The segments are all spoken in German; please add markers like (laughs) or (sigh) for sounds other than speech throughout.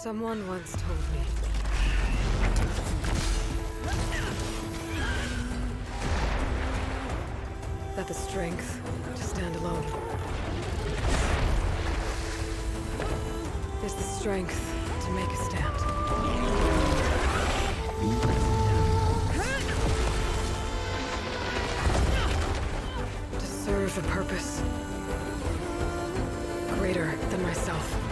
Someone once told me. That the strength to stand alone is the strength to make a stand. To serve a purpose greater than myself.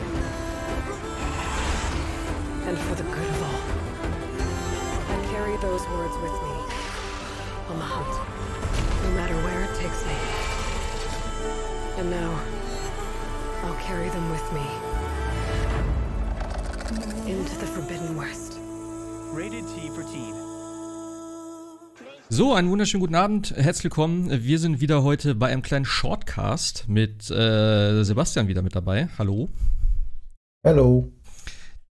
And for the good of all. I carry those words with me on the hunt, no matter where it takes me. And now, I'll carry them with me into the Forbidden West. Rated T for Teen. So, einen wunderschönen guten Abend, herzlich willkommen. Wir sind wieder heute bei einem kleinen Shortcast mit äh, Sebastian wieder mit dabei. Hallo. Hallo.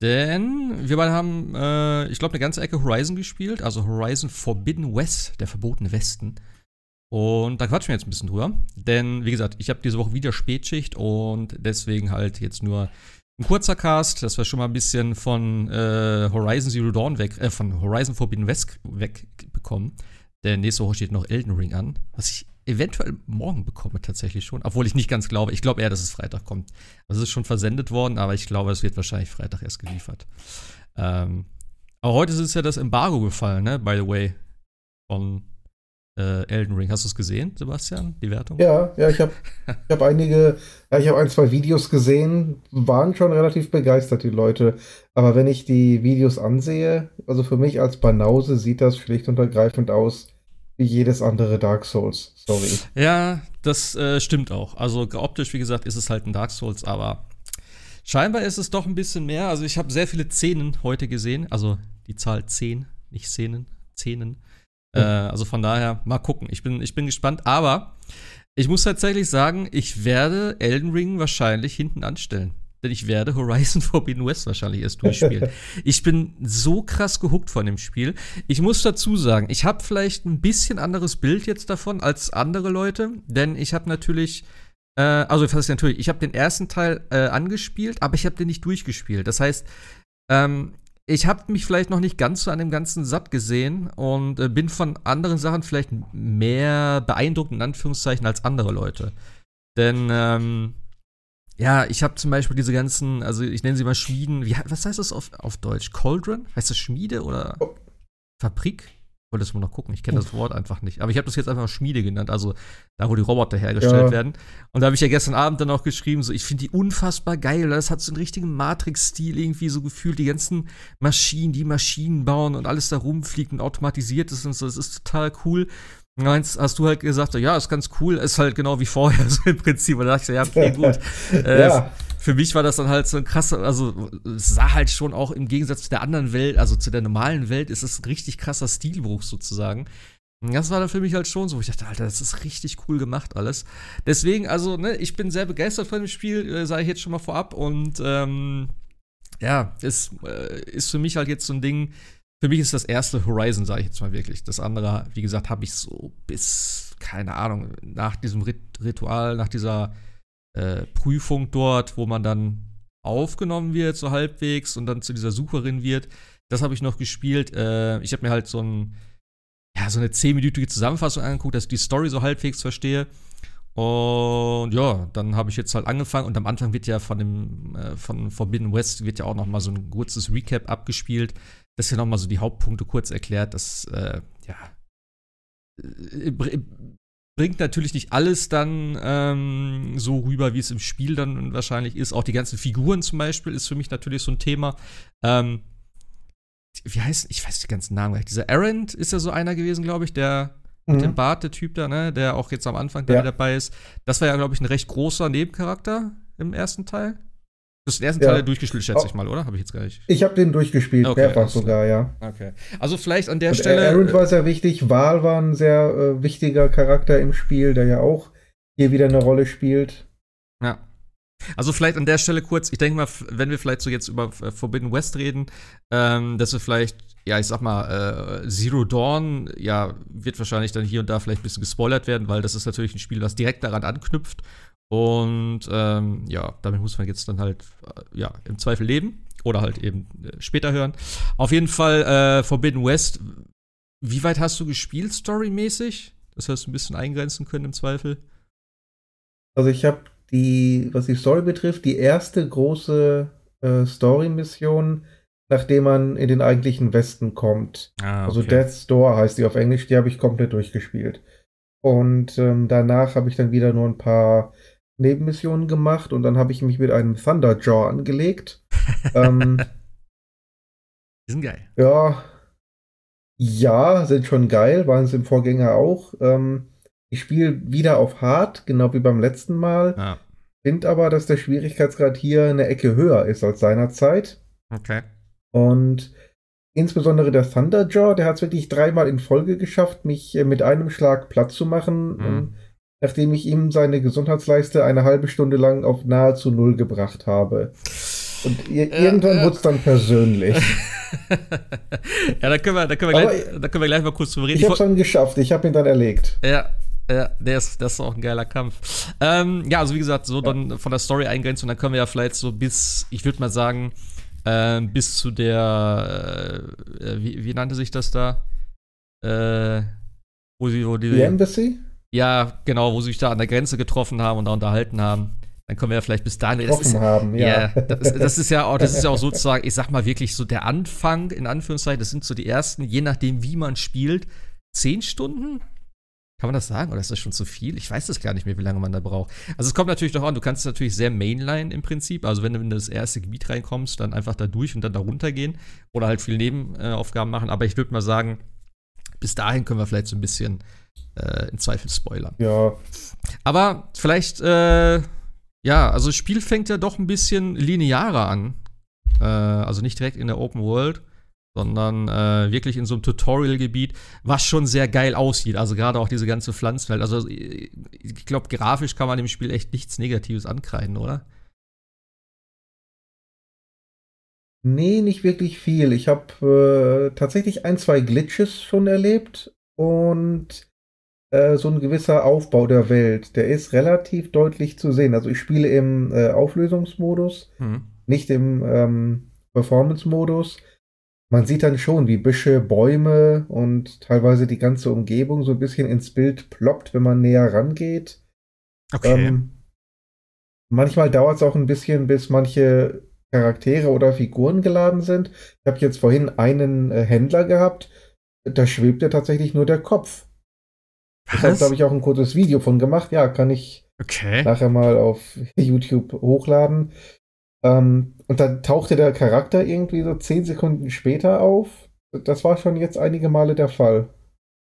Denn wir beide haben, äh, ich glaube, eine ganze Ecke Horizon gespielt, also Horizon Forbidden West, der verbotene Westen. Und da quatschen wir jetzt ein bisschen drüber. Denn, wie gesagt, ich habe diese Woche wieder Spätschicht und deswegen halt jetzt nur ein kurzer Cast, dass wir schon mal ein bisschen von äh, Horizon Zero Dawn weg, äh, von Horizon Forbidden West wegbekommen. Denn nächste Woche steht noch Elden Ring an, was ich eventuell morgen bekomme tatsächlich schon. Obwohl ich nicht ganz glaube. Ich glaube eher, dass es Freitag kommt. Also es ist schon versendet worden, aber ich glaube, es wird wahrscheinlich Freitag erst geliefert. Ähm, aber heute ist ja das Embargo gefallen, ne? By the way. Von äh, Elden Ring. Hast du es gesehen, Sebastian? Die Wertung? Ja, ja, ich habe ich hab einige, ja, ich habe ein, zwei Videos gesehen, waren schon relativ begeistert, die Leute. Aber wenn ich die Videos ansehe, also für mich als Banause sieht das schlicht und ergreifend aus wie jedes andere Dark Souls. Sorry. Ja, das äh, stimmt auch. Also optisch, wie gesagt, ist es halt ein Dark Souls, aber scheinbar ist es doch ein bisschen mehr. Also ich habe sehr viele Szenen heute gesehen. Also die Zahl 10, nicht Szenen, Szenen. Äh, also von daher, mal gucken. Ich bin, ich bin gespannt. Aber ich muss tatsächlich sagen, ich werde Elden Ring wahrscheinlich hinten anstellen. Denn ich werde Horizon (laughs) Forbidden West wahrscheinlich erst durchspielen. (laughs) ich bin so krass gehuckt von dem Spiel. Ich muss dazu sagen, ich habe vielleicht ein bisschen anderes Bild jetzt davon als andere Leute. Denn ich habe natürlich äh, also, heißt natürlich, ich habe den ersten Teil äh, angespielt, aber ich habe den nicht durchgespielt. Das heißt, ähm, ich habe mich vielleicht noch nicht ganz so an dem Ganzen satt gesehen und äh, bin von anderen Sachen vielleicht mehr beeindruckt, in Anführungszeichen, als andere Leute. Denn, ähm, ja, ich habe zum Beispiel diese ganzen, also ich nenne sie mal Schmieden, wie, was heißt das auf, auf Deutsch? Cauldron? Heißt das Schmiede oder Oh. Fabrik? Wolltest du mal noch gucken? Ich kenne das Wort einfach nicht. Aber ich habe das jetzt einfach Schmiede genannt, also da, wo die Roboter hergestellt Ja. werden. Und da habe ich ja gestern Abend dann auch geschrieben, so, ich finde die unfassbar geil. Das hat so einen richtigen Matrix-Stil irgendwie so gefühlt. Die ganzen Maschinen, die Maschinen bauen und alles da rumfliegt und automatisiert ist und so. Das ist total cool. Dann hast du halt gesagt, ja, ist ganz cool. Ist halt genau wie vorher, (laughs) so im Prinzip. Und da dachte ich so, ja, okay, (laughs) gut. Äh, Ja. Für mich war das dann halt so ein krasser, also es sah halt schon auch im Gegensatz zu der anderen Welt, also zu der normalen Welt, ist es ein richtig krasser Stilbruch sozusagen. Und Das war dann für mich halt schon so, ich dachte, Alter, das ist richtig cool gemacht alles. Deswegen, also, ne, ich bin sehr begeistert von dem Spiel, äh, sage ich jetzt schon mal vorab. Und ähm, ja, es äh, ist für mich halt jetzt so ein Ding. Für mich ist das erste Horizon, sage ich jetzt mal wirklich. Das andere, wie gesagt, habe ich so bis, keine Ahnung, nach diesem Rit Ritual, nach dieser äh, Prüfung dort, wo man dann aufgenommen wird, so halbwegs, und dann zu dieser Sucherin wird. Das habe ich noch gespielt. Äh, ich habe mir halt so ein, ja, so eine zehnminütige Zusammenfassung angeguckt, dass ich die Story so halbwegs verstehe. Und ja, dann habe ich jetzt halt angefangen und am Anfang wird ja von dem äh, von Forbidden West wird ja auch noch mal so ein kurzes Recap abgespielt, das ja noch mal so die Hauptpunkte kurz erklärt, das äh, ja äh, br- bringt natürlich nicht alles dann ähm, so rüber, wie es im Spiel dann wahrscheinlich ist. Auch die ganzen Figuren zum Beispiel ist für mich natürlich so ein Thema. Ähm, wie heißt, ich weiß die ganzen Namen gleich. Dieser Errant ist ja so einer gewesen, glaube ich, der mit dem Mhm. Bart, der Typ da, ne, der auch jetzt am Anfang Ja. dabei ist. Das war ja, glaube ich, ein recht großer Nebencharakter im ersten Teil. Das ist den ersten Ja. Teil durchgespielt, schätze Oh. ich mal, oder? Habe ich jetzt gar nicht. Ich habe den durchgespielt, Okay, mehrfach sogar, ja. Okay. Also vielleicht an der Und Stelle. Aaron war sehr wichtig, Val war ein sehr äh, wichtiger Charakter im Spiel, der ja auch hier wieder eine Rolle spielt. Ja. Also vielleicht an der Stelle kurz, ich denke mal, wenn wir vielleicht so jetzt über äh, Forbidden West reden, ähm, dass wir vielleicht, ja, ich sag mal, äh, Zero Dawn, ja, wird wahrscheinlich dann hier und da vielleicht ein bisschen gespoilert werden, weil das ist natürlich ein Spiel, was direkt daran anknüpft. Und ähm, ja, damit muss man jetzt dann halt, äh, ja, im Zweifel leben. oder halt eben äh, später hören. Auf jeden Fall äh, Forbidden West. Wie weit hast du gespielt, storymäßig? Das hast du ein bisschen eingrenzen können im Zweifel. Also ich habe die, was die Story betrifft, die erste große äh, Story-Mission, nachdem man in den eigentlichen Westen kommt. Ah, Also Death's Door heißt die auf Englisch, die habe ich komplett durchgespielt. Und ähm, danach habe ich dann wieder nur ein paar Nebenmissionen gemacht und dann habe ich mich mit einem Thunderjaw angelegt. (laughs) ähm, Die sind geil. ja, ja, sind schon geil, waren es im Vorgänger auch. Ähm, ich spiele wieder auf Hard, genau wie beim letzten Mal. Ja. Finde aber, dass der Schwierigkeitsgrad hier eine Ecke höher ist als seinerzeit. Okay. Und insbesondere der Thunderjaw, der hat es wirklich dreimal in Folge geschafft, mich äh, mit einem Schlag platt zu machen, Mhm. Nachdem ich ihm seine Gesundheitsleiste eine halbe Stunde lang auf nahezu null gebracht habe. Und ir Ja, irgendwann ja. wurde es dann persönlich. (laughs) ja, da können, wir, da, können wir gleich, da können wir gleich mal kurz drüber reden. Ich habe es dann geschafft, ich habe ihn dann erlegt. Ja, ja, der ist, das ist auch ein geiler Kampf. Ähm, ja, also wie gesagt, so dann von der Story eingrenzen und dann können wir ja vielleicht so bis, ich würde mal sagen, ähm, bis zu der, äh, wie, wie nannte sich das da? Äh, wo wo die, Die Embassy? Ja, genau, wo sie sich da an der Grenze getroffen haben und da unterhalten haben. Dann können wir ja vielleicht bis dahin. Das ist, haben, ja. ja, das, das ist ja auch, das ist ja auch (laughs) sozusagen, ich sag mal wirklich so der Anfang, in Anführungszeichen, das sind so die ersten, je nachdem, wie man spielt, zehn Stunden? Kann man das sagen? Oder ist das schon zu viel? Ich weiß das gar nicht mehr, wie lange man da braucht. Also es kommt natürlich doch an, du kannst natürlich sehr Mainline im Prinzip. Also wenn du in das erste Gebiet reinkommst, dann einfach da durch und dann da runtergehen. Oder halt viel Nebenaufgaben machen. Aber ich würde mal sagen, bis dahin können wir vielleicht so ein bisschen äh, in Zweifel spoilern. Ja, Aber vielleicht, äh, ja, also das Spiel fängt ja doch ein bisschen linearer an. Äh, also nicht direkt in der Open World, sondern äh, wirklich in so einem Tutorial-Gebiet, was schon sehr geil aussieht. Also gerade auch diese ganze Pflanzenwelt. Also ich ich glaube, grafisch kann man dem Spiel echt nichts Negatives ankreiden, oder? Nee, nicht wirklich viel. Ich habe äh, tatsächlich ein, zwei Glitches schon erlebt und äh, so ein gewisser Aufbau der Welt, der ist relativ deutlich zu sehen. Also ich spiele im äh, Auflösungsmodus, Hm. nicht im ähm, Performance-Modus. Man sieht dann schon, wie Büsche, Bäume und teilweise die ganze Umgebung so ein bisschen ins Bild ploppt, wenn man näher rangeht. Okay. Ähm, manchmal dauert es auch ein bisschen, bis manche Charaktere oder Figuren geladen sind. Ich habe jetzt vorhin einen äh, Händler gehabt, da schwebte tatsächlich nur der Kopf. Deshalb habe ich auch ein kurzes Video von gemacht. Ja, kann ich Okay. nachher mal auf (laughs) YouTube hochladen. Ähm, und dann tauchte der Charakter irgendwie so zehn Sekunden später auf. Das war schon jetzt einige Male der Fall.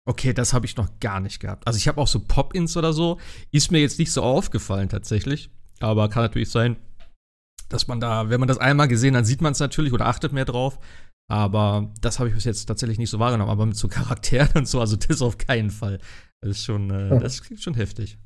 Okay, das habe ich noch gar nicht gehabt. Also ich habe auch so Pop-ins oder so. Ist mir jetzt nicht so aufgefallen tatsächlich. Aber kann natürlich sein, dass man da, wenn man das einmal gesehen hat, sieht man es natürlich oder achtet mehr drauf. Aber das habe ich bis jetzt tatsächlich nicht so wahrgenommen. Aber mit so Charakteren (laughs) und so, also das auf keinen Fall. Das ist schon, äh, das klingt schon heftig.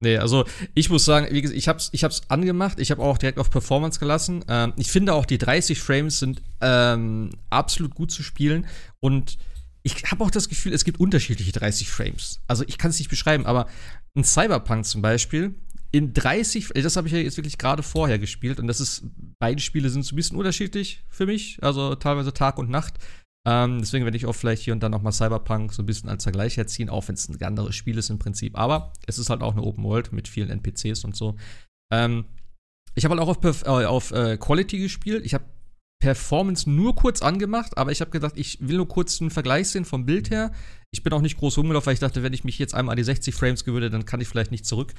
Nee, also ich muss sagen, wie gesagt, ich hab's, ich hab's angemacht, ich habe auch direkt auf Performance gelassen. Ähm, ich finde auch die 30 Frames sind ähm, absolut gut zu spielen und ich habe auch das Gefühl, es gibt unterschiedliche 30 Frames. Also ich kann es nicht beschreiben, aber ein Cyberpunk zum Beispiel in 30, das habe ich ja jetzt wirklich gerade vorher gespielt und das ist, beide Spiele sind so ein bisschen unterschiedlich für mich, also teilweise Tag und Nacht. Ähm, deswegen werde ich auch vielleicht hier und dann noch mal Cyberpunk so ein bisschen als Vergleich herziehen, auch wenn es ein anderes Spiel ist im Prinzip. Aber es ist halt auch eine Open World mit vielen NPCs und so. Ähm, ich habe halt auch auf, Perf äh, auf äh, Quality gespielt. Ich habe Performance nur kurz angemacht, aber ich habe gedacht, ich will nur kurz einen Vergleich sehen vom Bild her. Ich bin auch nicht groß rumgelaufen, weil ich dachte, wenn ich mich jetzt einmal an die 60 Frames gewöhne, dann kann ich vielleicht nicht zurück.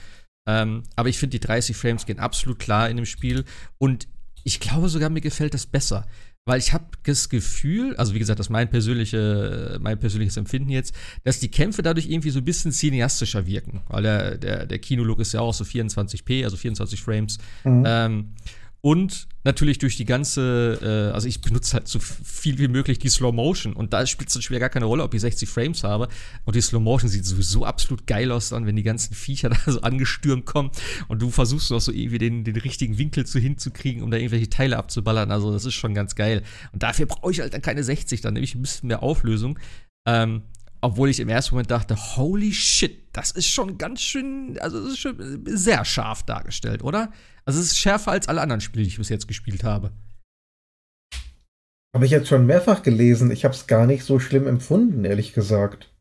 Ähm, aber ich finde, die 30 Frames gehen absolut klar in dem Spiel. Und ich glaube sogar, mir gefällt das besser. Weil ich habe das Gefühl, also wie gesagt, das ist mein, persönliche, mein persönliches Empfinden jetzt, dass die Kämpfe dadurch irgendwie so ein bisschen cineastischer wirken. Weil der, der, der Kinolook ist ja auch so 24p, also 24 Frames. Mhm. Ähm, und natürlich durch die ganze, äh, also ich benutze halt so viel wie möglich die Slow Motion und da spielt es dann schwer gar keine Rolle, ob ich 60 Frames habe. Und die Slow Motion sieht sowieso absolut geil aus dann, wenn die ganzen Viecher (laughs) da so angestürmt kommen und du versuchst noch so irgendwie den, den richtigen Winkel zu hinzukriegen, um da irgendwelche Teile abzuballern. Also das ist schon ganz geil. Und dafür brauche ich halt dann keine 60, dann nehme ich ein bisschen mehr Auflösung. Ähm, obwohl ich im ersten Moment dachte, holy shit, das ist schon ganz schön, also es ist schon sehr scharf dargestellt, oder? Also es ist schärfer als alle anderen Spiele, die ich bis jetzt gespielt habe. Habe ich jetzt schon mehrfach gelesen. Ich habe es gar nicht so schlimm empfunden, ehrlich gesagt.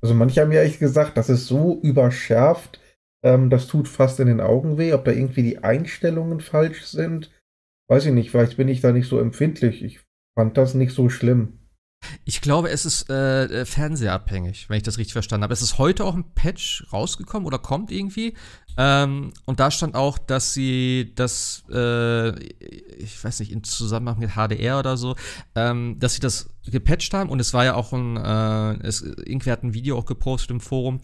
Also manche haben ja echt gesagt, das ist so überschärft, ähm, das tut fast in den Augen weh. Ob da irgendwie die Einstellungen falsch sind, weiß ich nicht. Vielleicht bin ich da nicht so empfindlich. Ich fand das nicht so schlimm. Ich glaube, es ist äh, äh, fernsehabhängig, wenn ich das richtig verstanden habe. Es ist heute auch ein Patch rausgekommen oder kommt irgendwie. Ähm, und da stand auch, dass sie das, äh, ich weiß nicht, in Zusammenhang mit HDR oder so, ähm, dass sie das gepatcht haben. Und es war ja auch ein, äh, es, irgendwer hat ein Video auch gepostet im Forum,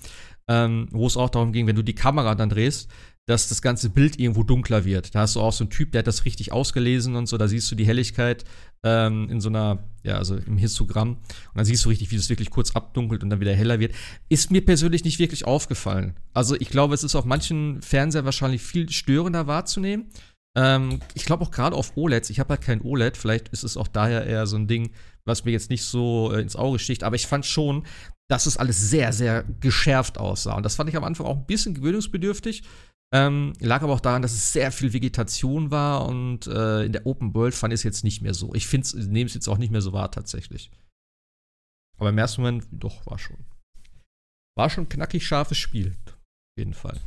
ähm, wo es auch darum ging, wenn du die Kamera dann drehst, dass das ganze Bild irgendwo dunkler wird. Da hast du auch so einen Typ, der hat das richtig ausgelesen und so. Da siehst du die Helligkeit ähm, in so einer, ja, also im Histogramm. Und dann siehst du richtig, wie das wirklich kurz abdunkelt und dann wieder heller wird. Ist mir persönlich nicht wirklich aufgefallen. Also ich glaube, es ist auf manchen Fernseher wahrscheinlich viel störender wahrzunehmen. Ähm, ich glaube auch gerade auf OLEDs. Ich habe halt kein OLED. Vielleicht ist es auch daher eher so ein Ding, was mir jetzt nicht so äh, ins Auge sticht. Aber ich fand schon, dass es alles sehr, sehr geschärft aussah. Und das fand ich am Anfang auch ein bisschen gewöhnungsbedürftig. Ähm, lag aber auch daran, dass es sehr viel Vegetation war und äh, in der Open World fand ich es jetzt nicht mehr so. Ich nehme es jetzt auch nicht mehr so wahr tatsächlich. Aber im ersten Moment, doch, war schon. War schon knackig scharfes Spiel. Auf jeden Fall.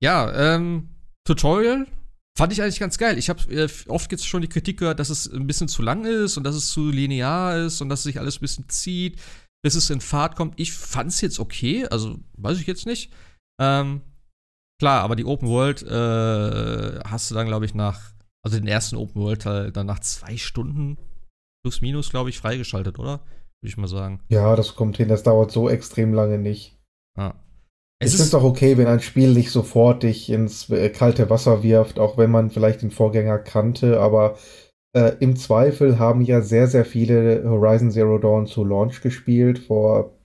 Ja, ähm, Tutorial fand ich eigentlich ganz geil. Ich habe äh, oft jetzt schon die Kritik gehört, dass es ein bisschen zu lang ist und dass es zu linear ist und dass sich alles ein bisschen zieht, bis es in Fahrt kommt. Ich fand es jetzt okay, also weiß ich jetzt nicht. Ähm, Klar, aber die Open World äh, hast du dann, glaube ich, nach, also den ersten Open World Teil dann nach zwei Stunden plus minus, glaube ich, freigeschaltet, oder? Würde ich mal sagen. Ja, das kommt hin, das dauert so extrem lange nicht. Ah. Es, es ist doch okay, wenn ein Spiel nicht sofort dich ins äh, kalte Wasser wirft, auch wenn man vielleicht den Vorgänger kannte, aber äh, im Zweifel haben ja sehr, sehr viele Horizon Zero Dawn zu Launch gespielt, vor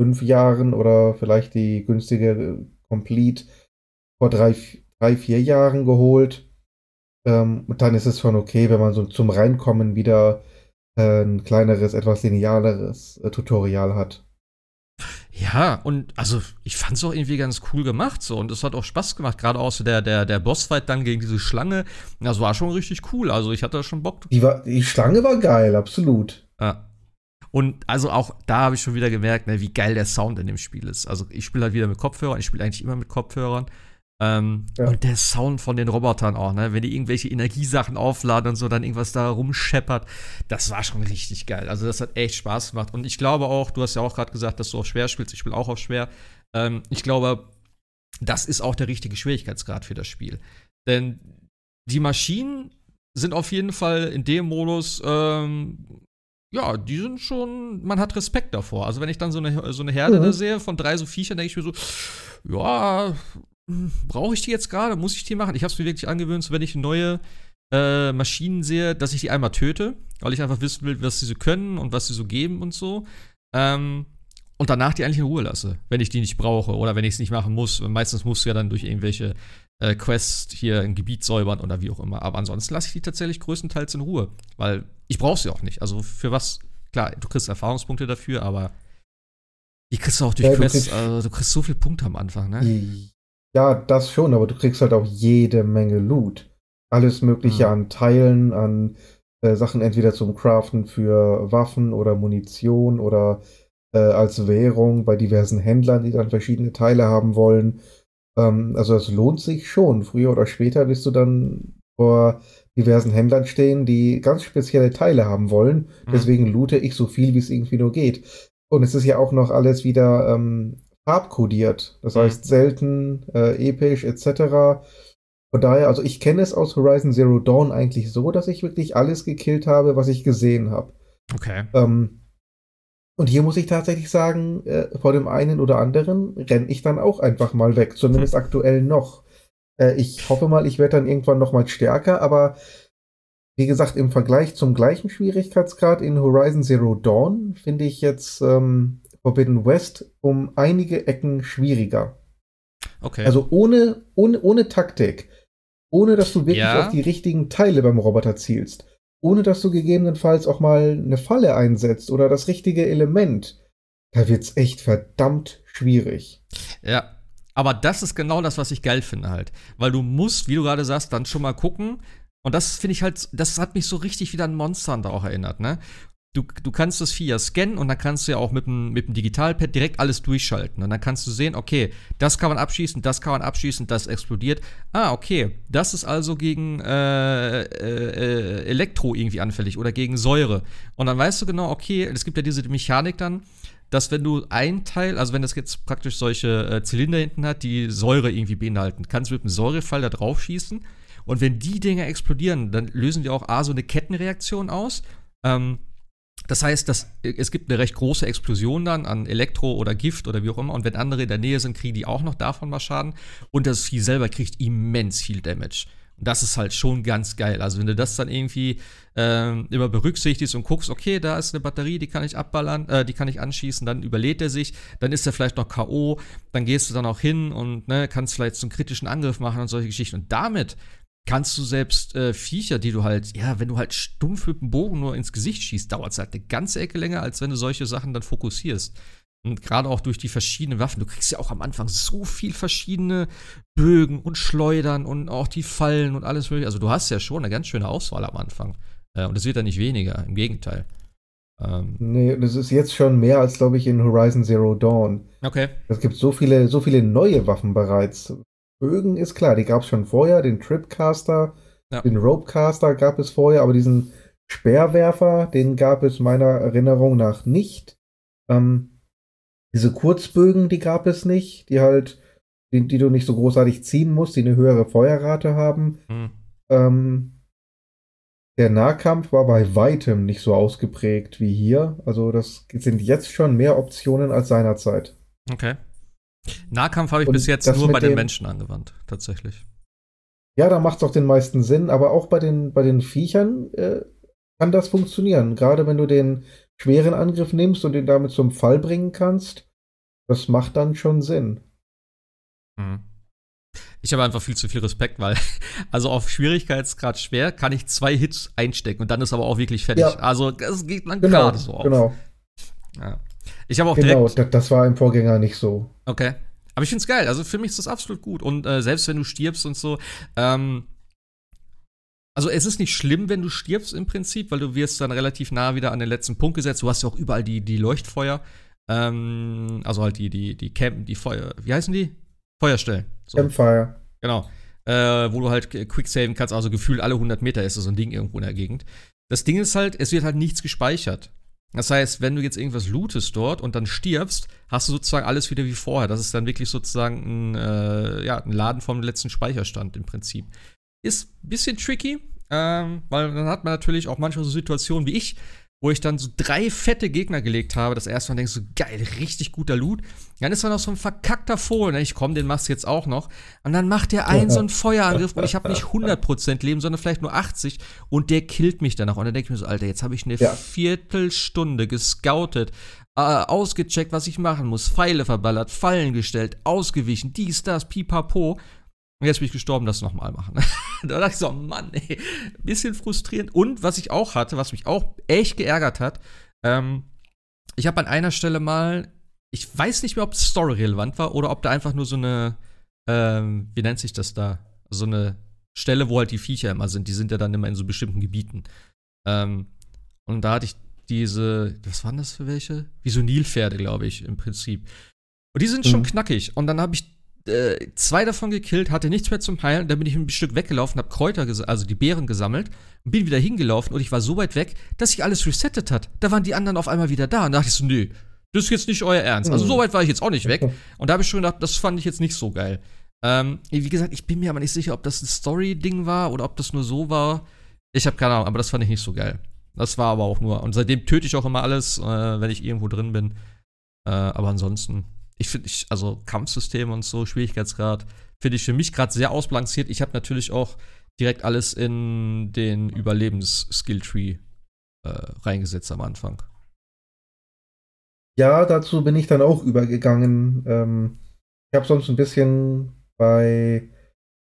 fünf Jahren oder vielleicht die günstige äh, Complete vor drei, drei vier Jahren geholt. Ähm, und dann ist es schon okay, wenn man so zum Reinkommen wieder äh, ein kleineres, etwas lineareres äh, Tutorial hat. Ja, und also ich fand es auch irgendwie ganz cool gemacht so und es hat auch Spaß gemacht, gerade auch so der, der, der Bossfight dann gegen diese Schlange. Das war schon richtig cool, also ich hatte schon Bock. Die, war, die Schlange war geil, absolut. Ja. Und also auch da habe ich schon wieder gemerkt, ne, wie geil der Sound in dem Spiel ist. Also ich spiele halt wieder mit Kopfhörern, ich spiele eigentlich immer mit Kopfhörern. Ähm, ja. Und der Sound von den Robotern auch, ne? Wenn die irgendwelche Energiesachen aufladen und so, dann irgendwas da rumscheppert, das war schon richtig geil. Also, das hat echt Spaß gemacht. Und ich glaube auch, du hast ja auch gerade gesagt, dass du auf schwer spielst, ich spiele auch auf schwer. Ähm, ich glaube, das ist auch der richtige Schwierigkeitsgrad für das Spiel. Denn die Maschinen sind auf jeden Fall in dem Modus, ähm, ja, die sind schon, man hat Respekt davor. Also wenn ich dann so eine, so eine Herde mhm. da sehe von drei so Viechern, denke ich mir so, ja, brauche ich die jetzt gerade? Muss ich die machen? Ich habe es mir wirklich angewöhnt, wenn ich neue äh, Maschinen sehe, dass ich die einmal töte, weil ich einfach wissen will, was sie so können und was sie so geben und so. Ähm, und danach die eigentlich in Ruhe lasse, wenn ich die nicht brauche oder wenn ich es nicht machen muss. Meistens musst du ja dann durch irgendwelche äh, Quests hier ein Gebiet säubern oder wie auch immer. Aber ansonsten lasse ich die tatsächlich größtenteils in Ruhe, weil ich brauche sie auch nicht. Also für was? Klar, du kriegst Erfahrungspunkte dafür, aber die kriegst du auch durch ja, Quests. Du kriegst, also, du kriegst so viele Punkte am Anfang, ne? Ja, das schon, aber du kriegst halt auch jede Menge Loot. Alles Mögliche mhm. an Teilen, an äh, Sachen entweder zum Craften für Waffen oder Munition oder äh, als Währung bei diversen Händlern, die dann verschiedene Teile haben wollen. Ähm, also es lohnt sich schon. Früher oder später wirst du dann vor diversen Händlern stehen, die ganz spezielle Teile haben wollen. Mhm. Deswegen loote ich so viel, wie es irgendwie nur geht. Und es ist ja auch noch alles wieder ähm, farbkodiert. Das mhm. heißt selten, äh, episch etc. Von daher, also ich kenne es aus Horizon Zero Dawn eigentlich so, dass ich wirklich alles gekillt habe, was ich gesehen habe. Okay. Ähm, und hier muss ich tatsächlich sagen, äh, vor dem einen oder anderen renne ich dann auch einfach mal weg, zumindest hm. aktuell noch. Äh, ich hoffe mal, ich werde dann irgendwann noch mal stärker, aber wie gesagt, im Vergleich zum gleichen Schwierigkeitsgrad in Horizon Zero Dawn finde ich jetzt ähm, Forbidden West um einige Ecken schwieriger. Okay. Also ohne, ohne, ohne Taktik, ohne dass du wirklich ja. auf die richtigen Teile beim Roboter zielst, ohne dass du gegebenenfalls auch mal eine Falle einsetzt oder das richtige Element, da wird's echt verdammt schwierig. Ja, aber das ist genau das, was ich geil finde halt. Weil du musst, wie du gerade sagst, dann schon mal gucken. Und das finde ich halt, das hat mich so richtig wieder an Monster auch erinnert, ne? Du, du kannst das Vieh ja scannen und dann kannst du ja auch mit dem, mit dem Digitalpad direkt alles durchschalten. Und dann kannst du sehen, okay, das kann man abschießen, das kann man abschießen, das explodiert. Ah, okay, das ist also gegen äh, äh, Elektro irgendwie anfällig oder gegen Säure. Und dann weißt du genau, okay, es gibt ja diese Mechanik dann, dass wenn du ein Teil, also wenn das jetzt praktisch solche äh, Zylinder hinten hat, die Säure irgendwie beinhalten, kannst du mit einem Säurefall da drauf schießen. Und wenn die Dinger explodieren, dann lösen die auch A so eine Kettenreaktion aus. Ähm, das heißt, dass, es gibt eine recht große Explosion dann an Elektro oder Gift oder wie auch immer. Und wenn andere in der Nähe sind, kriegen die auch noch davon mal Schaden. Und das Vieh selber kriegt immens viel Damage. Und das ist halt schon ganz geil. Also, wenn du das dann irgendwie ähm, immer berücksichtigst und guckst, okay, da ist eine Batterie, die kann ich abballern, äh, die kann ich anschießen, dann überlädt er sich, dann ist er vielleicht noch K.O., dann gehst du dann auch hin und ne, kannst vielleicht so einen kritischen Angriff machen und solche Geschichten. Und damit kannst du selbst äh, Viecher, die du halt, ja, wenn du halt stumpf mit dem Bogen nur ins Gesicht schießt, dauert es halt eine ganze Ecke länger, als wenn du solche Sachen dann fokussierst. Und gerade auch durch die verschiedenen Waffen. Du kriegst ja auch am Anfang so viel verschiedene Bögen und Schleudern und auch die Fallen und alles mögliche. Also du hast ja schon eine ganz schöne Auswahl am Anfang. Äh, und es wird ja nicht weniger, im Gegenteil. Ähm, nee, das ist jetzt schon mehr als, glaube ich, in Horizon Zero Dawn. Okay. Es gibt so viele, so viele neue Waffen bereits. Bögen ist klar, die gab es schon vorher, den Tripcaster, ja. den Ropecaster gab es vorher, aber diesen Speerwerfer, den gab es meiner Erinnerung nach nicht. Ähm, diese Kurzbögen, die gab es nicht, die halt, die, die, du nicht so großartig ziehen musst, die eine höhere Feuerrate haben. Mhm. Ähm, der Nahkampf war bei weitem nicht so ausgeprägt wie hier. Also das sind jetzt schon mehr Optionen als seinerzeit. Okay. Nahkampf habe ich Und bis jetzt nur bei den Menschen angewandt, tatsächlich. Ja, da macht es auch den meisten Sinn, aber auch bei den, bei den Viechern äh, kann das funktionieren. Gerade wenn du den schweren Angriff nimmst und den damit zum Fall bringen kannst, das macht dann schon Sinn. Mhm. Ich habe einfach viel zu viel Respekt, weil, (laughs) also auf Schwierigkeitsgrad schwer kann ich zwei Hits einstecken und dann ist aber auch wirklich fertig. Ja. Also, es geht dann genau, gerade so auf. Genau. Ja. Ich habe auch genau, direkt. das war im Vorgänger nicht so. Okay. Aber ich finde es geil. Also für mich ist das absolut gut. Und äh, selbst wenn du stirbst und so, ähm, also es ist nicht schlimm, wenn du stirbst im Prinzip, weil du wirst dann relativ nah wieder an den letzten Punkt gesetzt. Du hast ja auch überall die, die Leuchtfeuer. Ähm, also halt die, die, die Camp, die Feuer, wie heißen die? Feuerstellen. So. Campfire. Genau. Äh, wo du halt quicksaven kannst, also gefühlt alle 100 Meter ist so ein Ding irgendwo in der Gegend. Das Ding ist halt, es wird halt nichts gespeichert. Das heißt, wenn du jetzt irgendwas lootest dort und dann stirbst, hast du sozusagen alles wieder wie vorher. Das ist dann wirklich sozusagen ein, äh, ja, ein Laden vom letzten Speicherstand im Prinzip. Ist ein bisschen tricky, ähm, weil dann hat man natürlich auch manchmal so Situationen wie ich, wo ich dann so drei fette Gegner gelegt habe. Das erste Mal denkst du, geil, richtig guter Loot. Dann ist da noch so ein verkackter Vogel. Ne? Ich komm, den machst du jetzt auch noch. Und dann macht der einen so einen Feuerangriff und ich habe nicht 100% Leben, sondern vielleicht nur 80 und der killt mich danach. Und dann denke ich mir so, Alter, jetzt habe ich eine ja. Viertelstunde gescoutet, äh, ausgecheckt, was ich machen muss, Pfeile verballert, Fallen gestellt, ausgewichen, dies, das, pipapo. Und jetzt bin ich gestorben, das nochmal machen. (laughs) da dachte ich so, Mann, ey, bisschen frustrierend. Und was ich auch hatte, was mich auch echt geärgert hat, ähm, ich habe an einer Stelle mal, ich weiß nicht mehr, ob es story-relevant war oder ob da einfach nur so eine, ähm, wie nennt sich das da? So eine Stelle, wo halt die Viecher immer sind. Die sind ja dann immer in so bestimmten Gebieten. Ähm, und da hatte ich diese, was waren das für welche? Wie so Nilpferde, glaube ich, im Prinzip. Und die sind schon mhm. knackig. Und dann habe ich äh, zwei davon gekillt, hatte nichts mehr zum Heilen. Dann bin ich ein Stück weggelaufen, habe Kräuter, also die Beeren gesammelt und bin wieder hingelaufen und ich war so weit weg, dass sich alles resettet hat. Da waren die anderen auf einmal wieder da und da dachte ich so, nö, das ist jetzt nicht euer Ernst. Also so weit war ich jetzt auch nicht weg. (laughs) Und da habe ich schon gedacht, das fand ich jetzt nicht so geil. Ähm, wie gesagt, ich bin mir aber nicht sicher, ob das ein Story-Ding war oder ob das nur so war. Ich habe keine Ahnung, aber das fand ich nicht so geil. Das war aber auch nur. Und seitdem töte ich auch immer alles, äh, wenn ich irgendwo drin bin. Äh, aber ansonsten, ich finde, ich, also Kampfsystem und so, Schwierigkeitsgrad, finde ich für mich gerade sehr ausbalanciert. Ich habe natürlich auch direkt alles in den Überlebens-Skill-Tree äh, reingesetzt am Anfang. Ja, dazu bin ich dann auch übergegangen. Ähm, ich habe sonst ein bisschen bei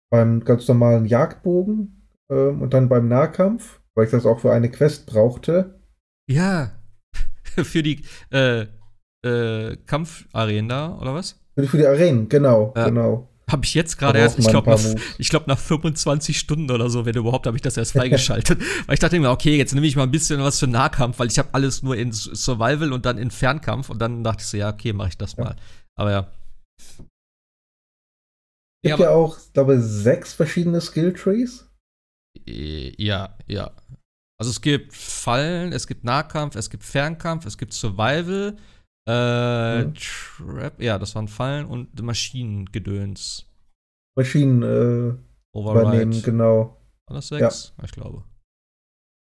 beim ganz normalen Jagdbogen ähm, und dann beim Nahkampf weil ich das auch für eine Quest brauchte. Ja. (laughs) Für die äh, äh, da, oder was? Für die, für die Arenen, genau, Ja. genau. Habe ich jetzt gerade erst, ich glaube, nach, ich glaub, nach 25 Stunden oder so, wenn überhaupt, habe ich das erst (laughs) freigeschaltet. weil ich dachte mir, okay, jetzt nehme ich mal ein bisschen was für Nahkampf, weil ich habe alles nur in Survival und dann in Fernkampf und dann dachte ich so, ja, okay, mache ich das Ja. mal. Aber ja. Gibt Ja, ja, auch, ich glaube sechs verschiedene Skill-Trees. Äh, Ja, ja. Also es gibt Fallen, es gibt Nahkampf, es gibt Fernkampf, es gibt Survival, äh, Mhm. Trap, ja, das waren Fallen und Maschinengedöns. Maschinen äh, übernehmen, Override. genau. War das sechs? Ich glaube.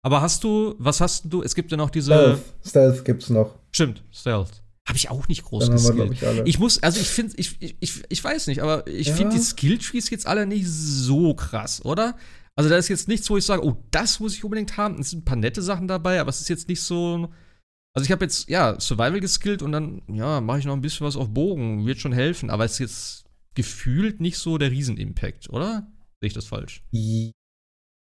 Aber hast du, was hast du? Es gibt ja noch diese. Stealth, Stealth gibt's noch. Stimmt, Stealth. Habe ich auch nicht groß Dann haben wir, glaube geskillt. ich, alle. Ich muss, also ich finde, ich, ich, ich, ich weiß nicht, aber ich Ja. finde die Skilltrees jetzt alle nicht so krass, oder? Also da ist jetzt nichts, wo ich sage, oh, das muss ich unbedingt haben. Es sind ein paar nette Sachen dabei, aber es ist jetzt nicht so. Also ich habe jetzt, ja, Survival geskillt und dann, ja, mache ich noch ein bisschen was auf Bogen. Wird schon helfen, aber es ist jetzt gefühlt nicht so der Riesenimpact, oder? Sehe ich das falsch?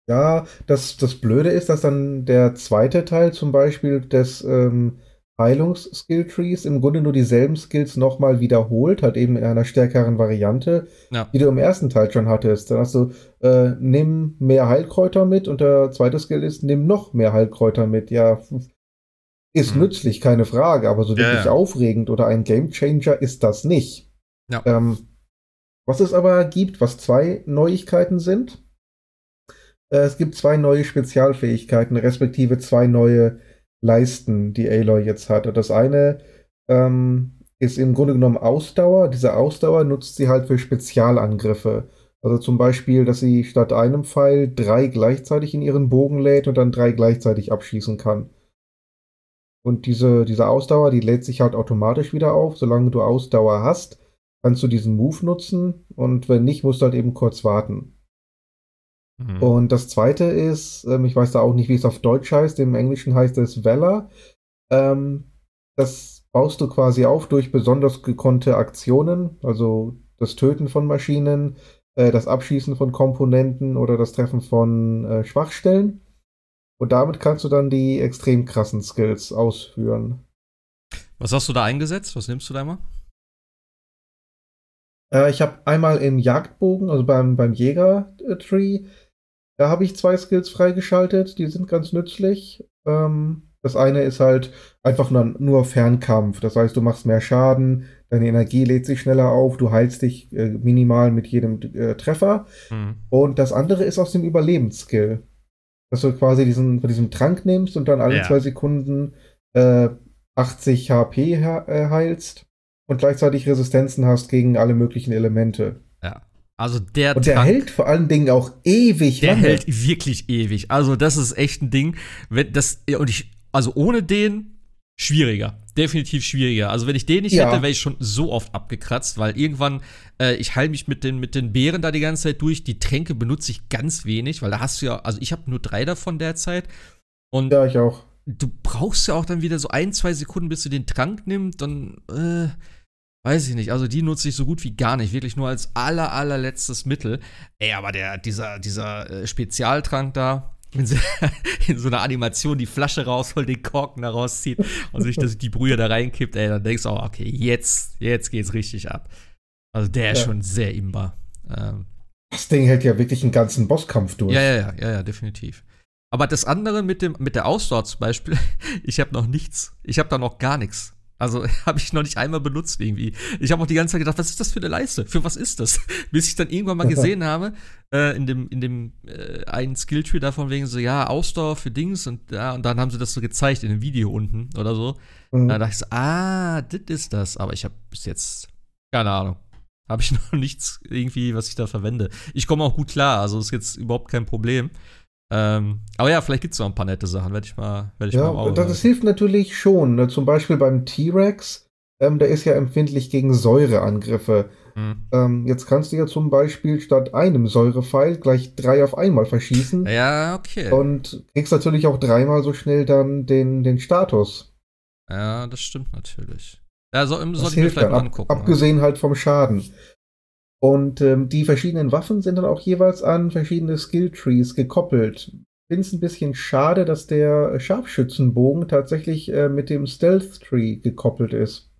Ja, das, das Blöde ist, dass dann der zweite Teil zum Beispiel des ähm, Heilungs-Skill-Trees im Grunde nur dieselben Skills nochmal wiederholt, halt eben in einer stärkeren Variante, Ja. die du im ersten Teil schon hattest. Dann hast du, äh, nimm mehr Heilkräuter mit und der zweite Skill ist, nimm noch mehr Heilkräuter mit. Ja, ist Hm. nützlich, keine Frage, aber so Ja, wirklich ja. aufregend oder ein Gamechanger ist das nicht. Ja. Ähm, was es aber gibt, was zwei Neuigkeiten sind, äh, es gibt zwei neue Spezialfähigkeiten, respektive zwei neue Leisten, die Aloy jetzt hat. Und Das eine ähm, ist im Grunde genommen Ausdauer. Diese Ausdauer nutzt sie halt für Spezialangriffe. Also zum Beispiel, dass sie statt einem Pfeil drei gleichzeitig in ihren Bogen lädt und dann drei gleichzeitig abschießen kann. Und diese, diese Ausdauer, die lädt sich halt automatisch wieder auf. Solange du Ausdauer hast, kannst du diesen Move nutzen. Und wenn nicht, musst du halt eben kurz warten. Mhm. Und das zweite ist, ähm, ich weiß da auch nicht, wie es auf Deutsch heißt, im Englischen heißt es Valor. Ähm, das baust du quasi auf durch besonders gekonnte Aktionen, also das Töten von Maschinen, äh, das Abschießen von Komponenten oder das Treffen von äh, Schwachstellen. Und damit kannst du dann die extrem krassen Skills ausführen. Was hast du da eingesetzt? Was nimmst du da immer? Äh, ich habe einmal im Jagdbogen, also beim, beim Jäger-Tree, da habe ich zwei Skills freigeschaltet, die sind ganz nützlich. Ähm, das eine ist halt einfach nur, nur Fernkampf. Das heißt, du machst mehr Schaden, deine Energie lädt sich schneller auf, du heilst dich äh, minimal mit jedem äh, Treffer. Mhm. Und das andere ist aus dem Überlebensskill. Dass du quasi diesen, von diesem Trank nimmst und dann alle Ja. zwei Sekunden äh, 80 HP he heilst und gleichzeitig Resistenzen hast gegen alle möglichen Elemente. Ja. Also der Und der Trank, hält vor allen Dingen auch ewig der lange. hält wirklich ewig. Also das ist echt ein Ding. Wenn das und ich also ohne den schwieriger, definitiv schwieriger. Also wenn ich den nicht Ja. hätte, wäre ich schon so oft abgekratzt, weil irgendwann äh, ich heil mich mit den mit den Beeren da die ganze Zeit durch. Die Tränke benutze ich ganz wenig, weil da hast du ja also ich habe nur drei davon derzeit und Ja, ich auch. du brauchst ja auch dann wieder so ein, zwei Sekunden, bis du den Trank nimmst, dann, äh, weiß ich nicht. Also die nutze ich so gut wie gar nicht. Wirklich nur als aller, allerletztes Mittel. Ey, aber der, dieser, dieser äh, Spezialtrank da, in so, (laughs) in so einer Animation die Flasche rausholt, den Korken da rauszieht und sich das, die Brühe da reinkippt, ey, dann denkst du auch, okay, jetzt, jetzt geht's richtig ab. Also der ist Ja. schon sehr imbar. Ähm, Das Ding hält ja wirklich einen ganzen Bosskampf durch. ja, ja, ja, ja, ja, definitiv. Aber das andere mit dem mit der Ausdauer zum Beispiel, (laughs) ich habe noch nichts. Ich habe da noch gar nichts. Also (laughs) habe ich noch nicht einmal benutzt irgendwie. Ich habe auch die ganze Zeit gedacht, was ist das für eine Leiste? Für was ist das? (laughs) Bis ich dann irgendwann mal gesehen habe, äh, in dem, in dem äh, einen Skilltree davon wegen so, ja, Ausdauer für Dings und ja, und dann haben sie das so gezeigt in dem Video unten oder so. Mhm. Da dachte ich so, ah, das ist das. Aber ich habe bis jetzt keine Ahnung. Habe ich (laughs) noch nichts irgendwie, was ich da verwende. Ich komme auch gut klar, also ist jetzt überhaupt kein Problem. Ähm, aber ja, vielleicht gibt es noch ein paar nette Sachen, werde ich mal, werde ich Ja, mal im Auge das, das hilft natürlich schon. Ne? Zum Beispiel beim T-Rex, ähm, der ist ja empfindlich gegen Säureangriffe. Hm. Ähm, jetzt kannst du ja zum Beispiel statt einem Säurepfeil gleich drei auf einmal verschießen Ja, okay. und kriegst natürlich auch dreimal so schnell dann den, den Status. ja, das stimmt natürlich. Ja, so, Das sollte ich mir hilft vielleicht dann, mal angucken. ne? abgesehen halt vom Schaden. Und ähm, die verschiedenen Waffen sind dann auch jeweils an verschiedene Skilltrees gekoppelt. finde es ein bisschen schade, dass der Scharfschützenbogen tatsächlich äh, mit dem Stealth Tree gekoppelt ist.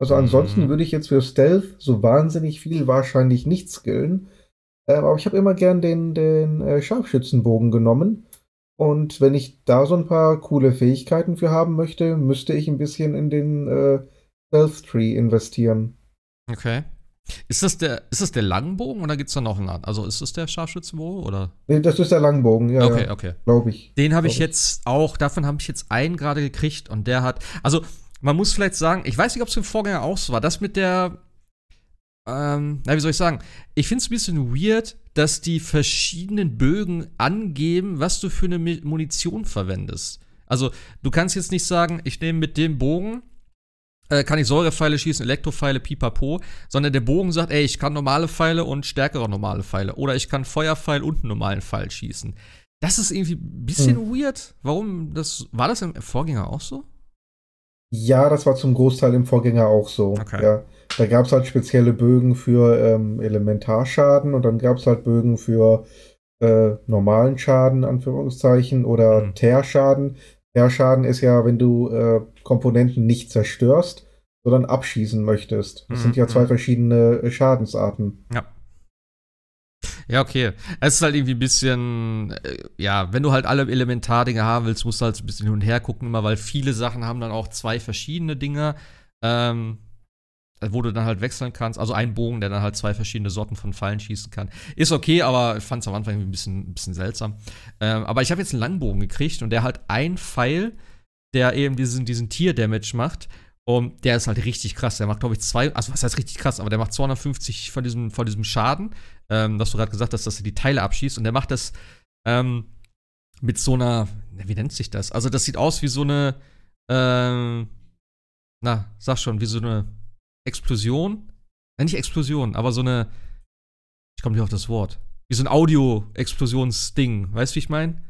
Also ansonsten Mhm. würde ich jetzt für Stealth so wahnsinnig viel wahrscheinlich nicht skillen. Ähm, aber ich habe immer gern den, den äh, Scharfschützenbogen genommen. Und wenn ich da so ein paar coole Fähigkeiten für haben möchte, müsste ich ein bisschen in den äh, Stealth Tree investieren. Okay. Ist das der, ist das der Langbogen oder gibt es da noch einen? anderen? Also ist das der Scharfschützenbogen oder? Nee, das ist der Langbogen, ja, okay, ja okay. glaube ich. Den habe ich ich. jetzt auch, davon habe ich jetzt einen gerade gekriegt und der hat, also man muss vielleicht sagen, ich weiß nicht, ob es im Vorgänger auch so war, das mit der, ähm, na, wie soll ich sagen, ich finde es ein bisschen weird, dass die verschiedenen Bögen angeben, was du für eine Munition verwendest. Also du kannst jetzt nicht sagen, ich nehme mit dem Bogen, äh, kann ich Säurepfeile schießen, Elektropfeile, pipapo, sondern der Bogen sagt, ey, ich kann normale Pfeile und stärkere normale Pfeile. Oder ich kann Feuerpfeil und einen normalen Pfeil schießen. Das ist irgendwie ein bisschen Hm. weird. Warum das, war das im Vorgänger auch so? Ja, das war zum Großteil im Vorgänger auch so. Okay. Ja. Da gab es halt spezielle Bögen für ähm, Elementarschaden und dann gab es halt Bögen für äh, normalen Schaden, Anführungszeichen, oder Hm. Teerschaden. Teerschaden ist ja, wenn du äh, Komponenten nicht zerstörst, sondern abschießen möchtest. Das Mhm, sind ja zwei mhm. verschiedene äh, Schadensarten. Ja. Ja, okay. Es ist halt irgendwie ein bisschen, äh, ja, wenn du halt alle Elementardinge haben willst, musst du halt ein bisschen hin und her gucken, immer, weil viele Sachen haben dann auch zwei verschiedene Dinge, ähm, wo du dann halt wechseln kannst. Also ein Bogen, der dann halt zwei verschiedene Sorten von Pfeilen schießen kann. Ist okay, aber ich fand es am Anfang ein bisschen, ein bisschen seltsam. Ähm, aber ich habe jetzt einen Langbogen gekriegt und der hat ein Pfeil, der eben diesen, diesen Tier-Damage macht. Und der ist halt richtig krass. Der macht, glaube ich, zwei, also was heißt richtig krass, aber der macht 250 von diesem, von diesem Schaden, ähm, was du gerade gesagt hast, dass er die Teile abschießt. Und der macht das ähm, mit so einer, wie nennt sich das? Also, das sieht aus wie so eine, ähm, na, sag schon, wie so eine Explosion. Nein, nicht Explosion, aber so eine, ich komme nicht auf das Wort. Wie so ein Audio-Explosionsding. Weißt du, wie ich meine?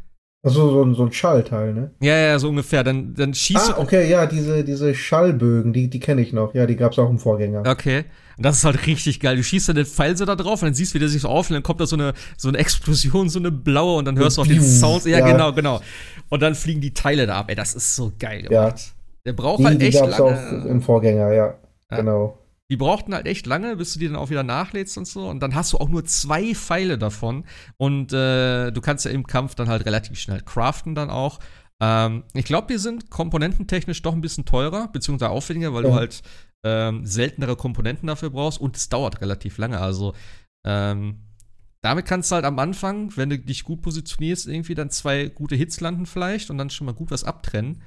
Also so, ein- so ein Schallteil, ne? Ja, ja, so ungefähr. Dann, dann schießt Ah, okay, ja, diese, diese Schallbögen, die, die kenne ich noch. Ja, die gab es auch im Vorgänger. Okay. Und das ist halt richtig geil. Du schießt dann den Pfeil so da drauf und dann siehst du, wie der sich so auflädt, dann kommt da so eine, so eine Explosion, so eine blaue und dann hörst du auch den. Sound. Ja, Ja. genau, genau. Und dann fliegen die Teile da ab. Ey, das ist so geil Ja. gemacht. Der braucht Die, halt die echt gab es lange. auch im Vorgänger, ja. Genau. Die brauchten halt echt lange, bis du die dann auch wieder nachlädst und so. Und dann hast du auch nur zwei Pfeile davon. Und äh, du kannst ja im Kampf dann halt relativ schnell craften dann auch. Ähm, ich glaube, die sind komponententechnisch doch ein bisschen teurer, beziehungsweise aufwendiger, weil du Ja. halt ähm, seltenere Komponenten dafür brauchst und es dauert relativ lange. Also ähm, damit kannst du halt am Anfang, wenn du dich gut positionierst, irgendwie dann zwei gute Hits landen vielleicht und dann schon mal gut was abtrennen.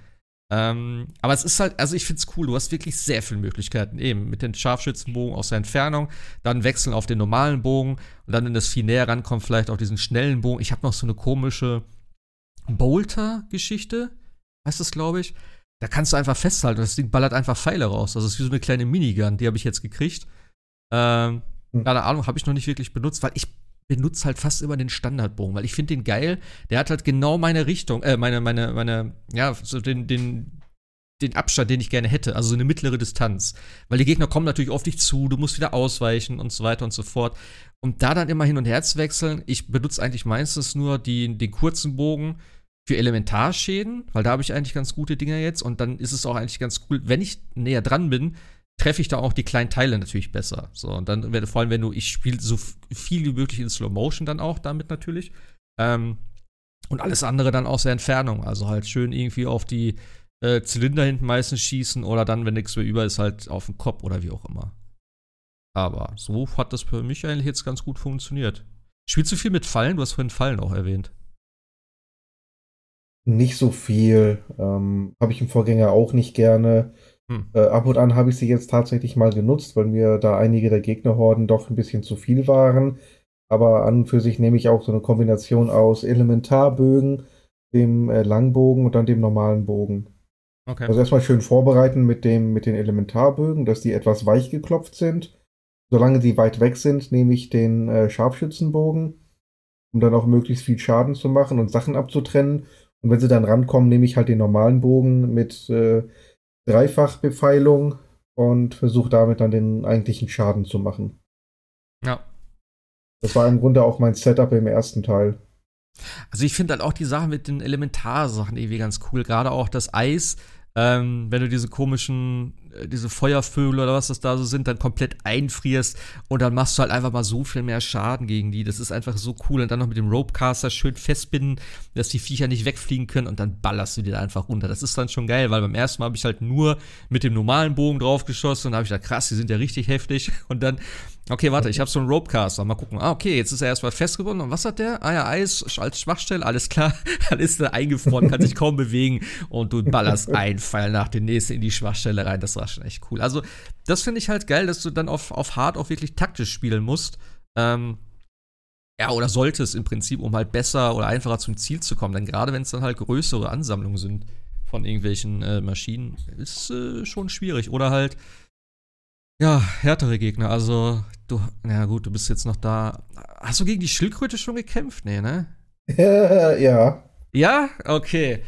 Ähm, aber es ist halt, also ich find's cool, du hast wirklich sehr viele Möglichkeiten. Eben mit den Scharfschützenbogen aus der Entfernung, dann wechseln auf den normalen Bogen und dann, wenn das viel näher rankommt, vielleicht auf diesen schnellen Bogen. Ich habe noch so eine komische Bolter-Geschichte, heißt das, glaube ich. Da kannst du einfach festhalten und das Ding ballert einfach Pfeile raus. Also es ist wie so eine kleine Minigun, die habe ich jetzt gekriegt. Ähm, Hm. keine Ahnung, habe ich noch nicht wirklich benutzt, weil ich benutze halt fast immer den Standardbogen, weil ich finde den geil. Der hat halt genau meine Richtung, äh, meine, meine, meine, ja, so den, den, den Abstand, den ich gerne hätte, also so eine mittlere Distanz. Weil die Gegner kommen natürlich auf dich zu, du musst wieder ausweichen und so weiter und so fort. Und da dann immer hin und her zu wechseln, ich benutze eigentlich meistens nur die, den kurzen Bogen für Elementarschäden, weil da habe ich eigentlich ganz gute Dinger jetzt und dann ist es auch eigentlich ganz cool, wenn ich näher dran bin, treffe ich da auch die kleinen Teile natürlich besser. So, und dann, wenn- vor allem, wenn du, ich spiele so viel wie möglich in Slow Motion dann auch damit natürlich. Ähm, und alles andere dann aus der Entfernung. Also halt schön irgendwie auf die äh, Zylinder hinten meistens schießen oder dann, wenn nichts mehr über ist, halt auf den Kopf oder wie auch immer. Aber so hat das für mich eigentlich jetzt ganz gut funktioniert. Spielst du viel mit Fallen? Du hast vorhin Fallen auch erwähnt. Nicht so viel. Ähm, habe ich im Vorgänger auch nicht gerne. Hm. Äh, ab und an habe ich sie jetzt tatsächlich mal genutzt, weil mir da einige der Gegnerhorden doch ein bisschen zu viel waren. Aber an und für sich nehme ich auch so eine Kombination aus Elementarbögen, dem äh, Langbogen und dann dem normalen Bogen. Okay. Also erstmal schön vorbereiten mit dem, mit den Elementarbögen, dass die etwas weich geklopft sind. Solange sie weit weg sind, nehme ich den äh, Scharfschützenbogen, um dann auch möglichst viel Schaden zu machen und Sachen abzutrennen. Und wenn sie dann rankommen, nehme ich halt den normalen Bogen mit äh, Dreifachbefeilung und versuche damit dann den eigentlichen Schaden zu machen. ja. Das war im Grunde auch mein Setup im ersten Teil. Also ich finde halt auch die Sachen mit den Elementarsachen irgendwie ganz cool. Gerade auch das Eis, ähm, wenn du diese komischen, diese Feuervögel oder was das da so sind, dann komplett einfrierst und dann machst du halt einfach mal so viel mehr Schaden gegen die. Das ist einfach so cool. Und dann noch mit dem Ropecaster schön festbinden, dass die Viecher nicht wegfliegen können und dann ballerst du die da einfach runter. Das ist dann schon geil, weil beim ersten Mal habe ich halt nur mit dem normalen Bogen drauf geschossen und habe ich gedacht, krass, die sind ja richtig heftig. (laughs) Und dann Okay, warte, ich habe so einen Ropecaster. Mal gucken. Ah, okay, jetzt ist er erstmal festgebunden. Und was hat der? Ah ja, Eis als Schwachstelle, alles klar. (laughs) Dann ist er eingefroren, kann sich kaum (laughs) bewegen und du ballerst einen Pfeil nach dem nächsten in die Schwachstelle rein. Das war schon echt cool. Also, das finde ich halt geil, dass du dann auf, auf Hard auch wirklich taktisch spielen musst. Ähm, ja, oder solltest im Prinzip, um halt besser oder einfacher zum Ziel zu kommen. Denn gerade wenn es dann halt größere Ansammlungen sind von irgendwelchen äh, Maschinen, ist äh, schon schwierig. Oder halt ja, härtere Gegner. Also, du, na gut, du bist jetzt noch da. Hast du gegen die Schildkröte schon gekämpft? Nee, ne? ja. Ja? Okay.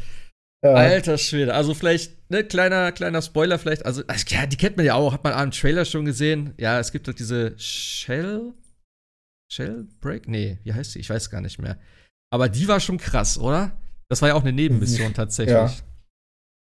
Ja. Alter Schwede. Also vielleicht, ne, kleiner, kleiner Spoiler vielleicht. Also, ja, die kennt man ja auch. Hat man am Trailer schon gesehen. Ja, es gibt doch diese Shell. Shell Break? Nee, wie heißt die? Ich weiß gar nicht mehr. Aber die war schon krass, oder? Das war ja auch eine Nebenmission (laughs) tatsächlich. Ja,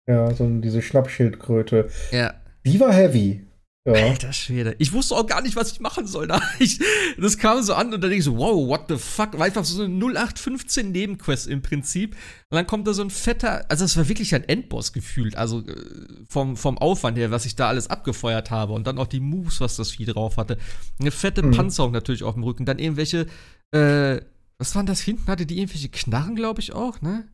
ja so diese Schnappschildkröte. Ja. Die war heavy. Ja. Alter Schwede. Ich wusste auch gar nicht, was ich machen soll. (laughs) Ich, das kam so an und dann denke ich so, wow, what the fuck? War einfach so eine 0815 Nebenquest im Prinzip. Und dann kommt da so ein fetter, also es war wirklich ein Endboss gefühlt. Also äh, vom, vom Aufwand her, was ich da alles abgefeuert habe. Und dann auch die Moves, was das Vieh drauf hatte. Eine fette mhm. Panzerung natürlich auf dem Rücken. Dann irgendwelche, äh, was waren das hinten? Hatte die irgendwelche Knarren, glaube ich, auch, ne?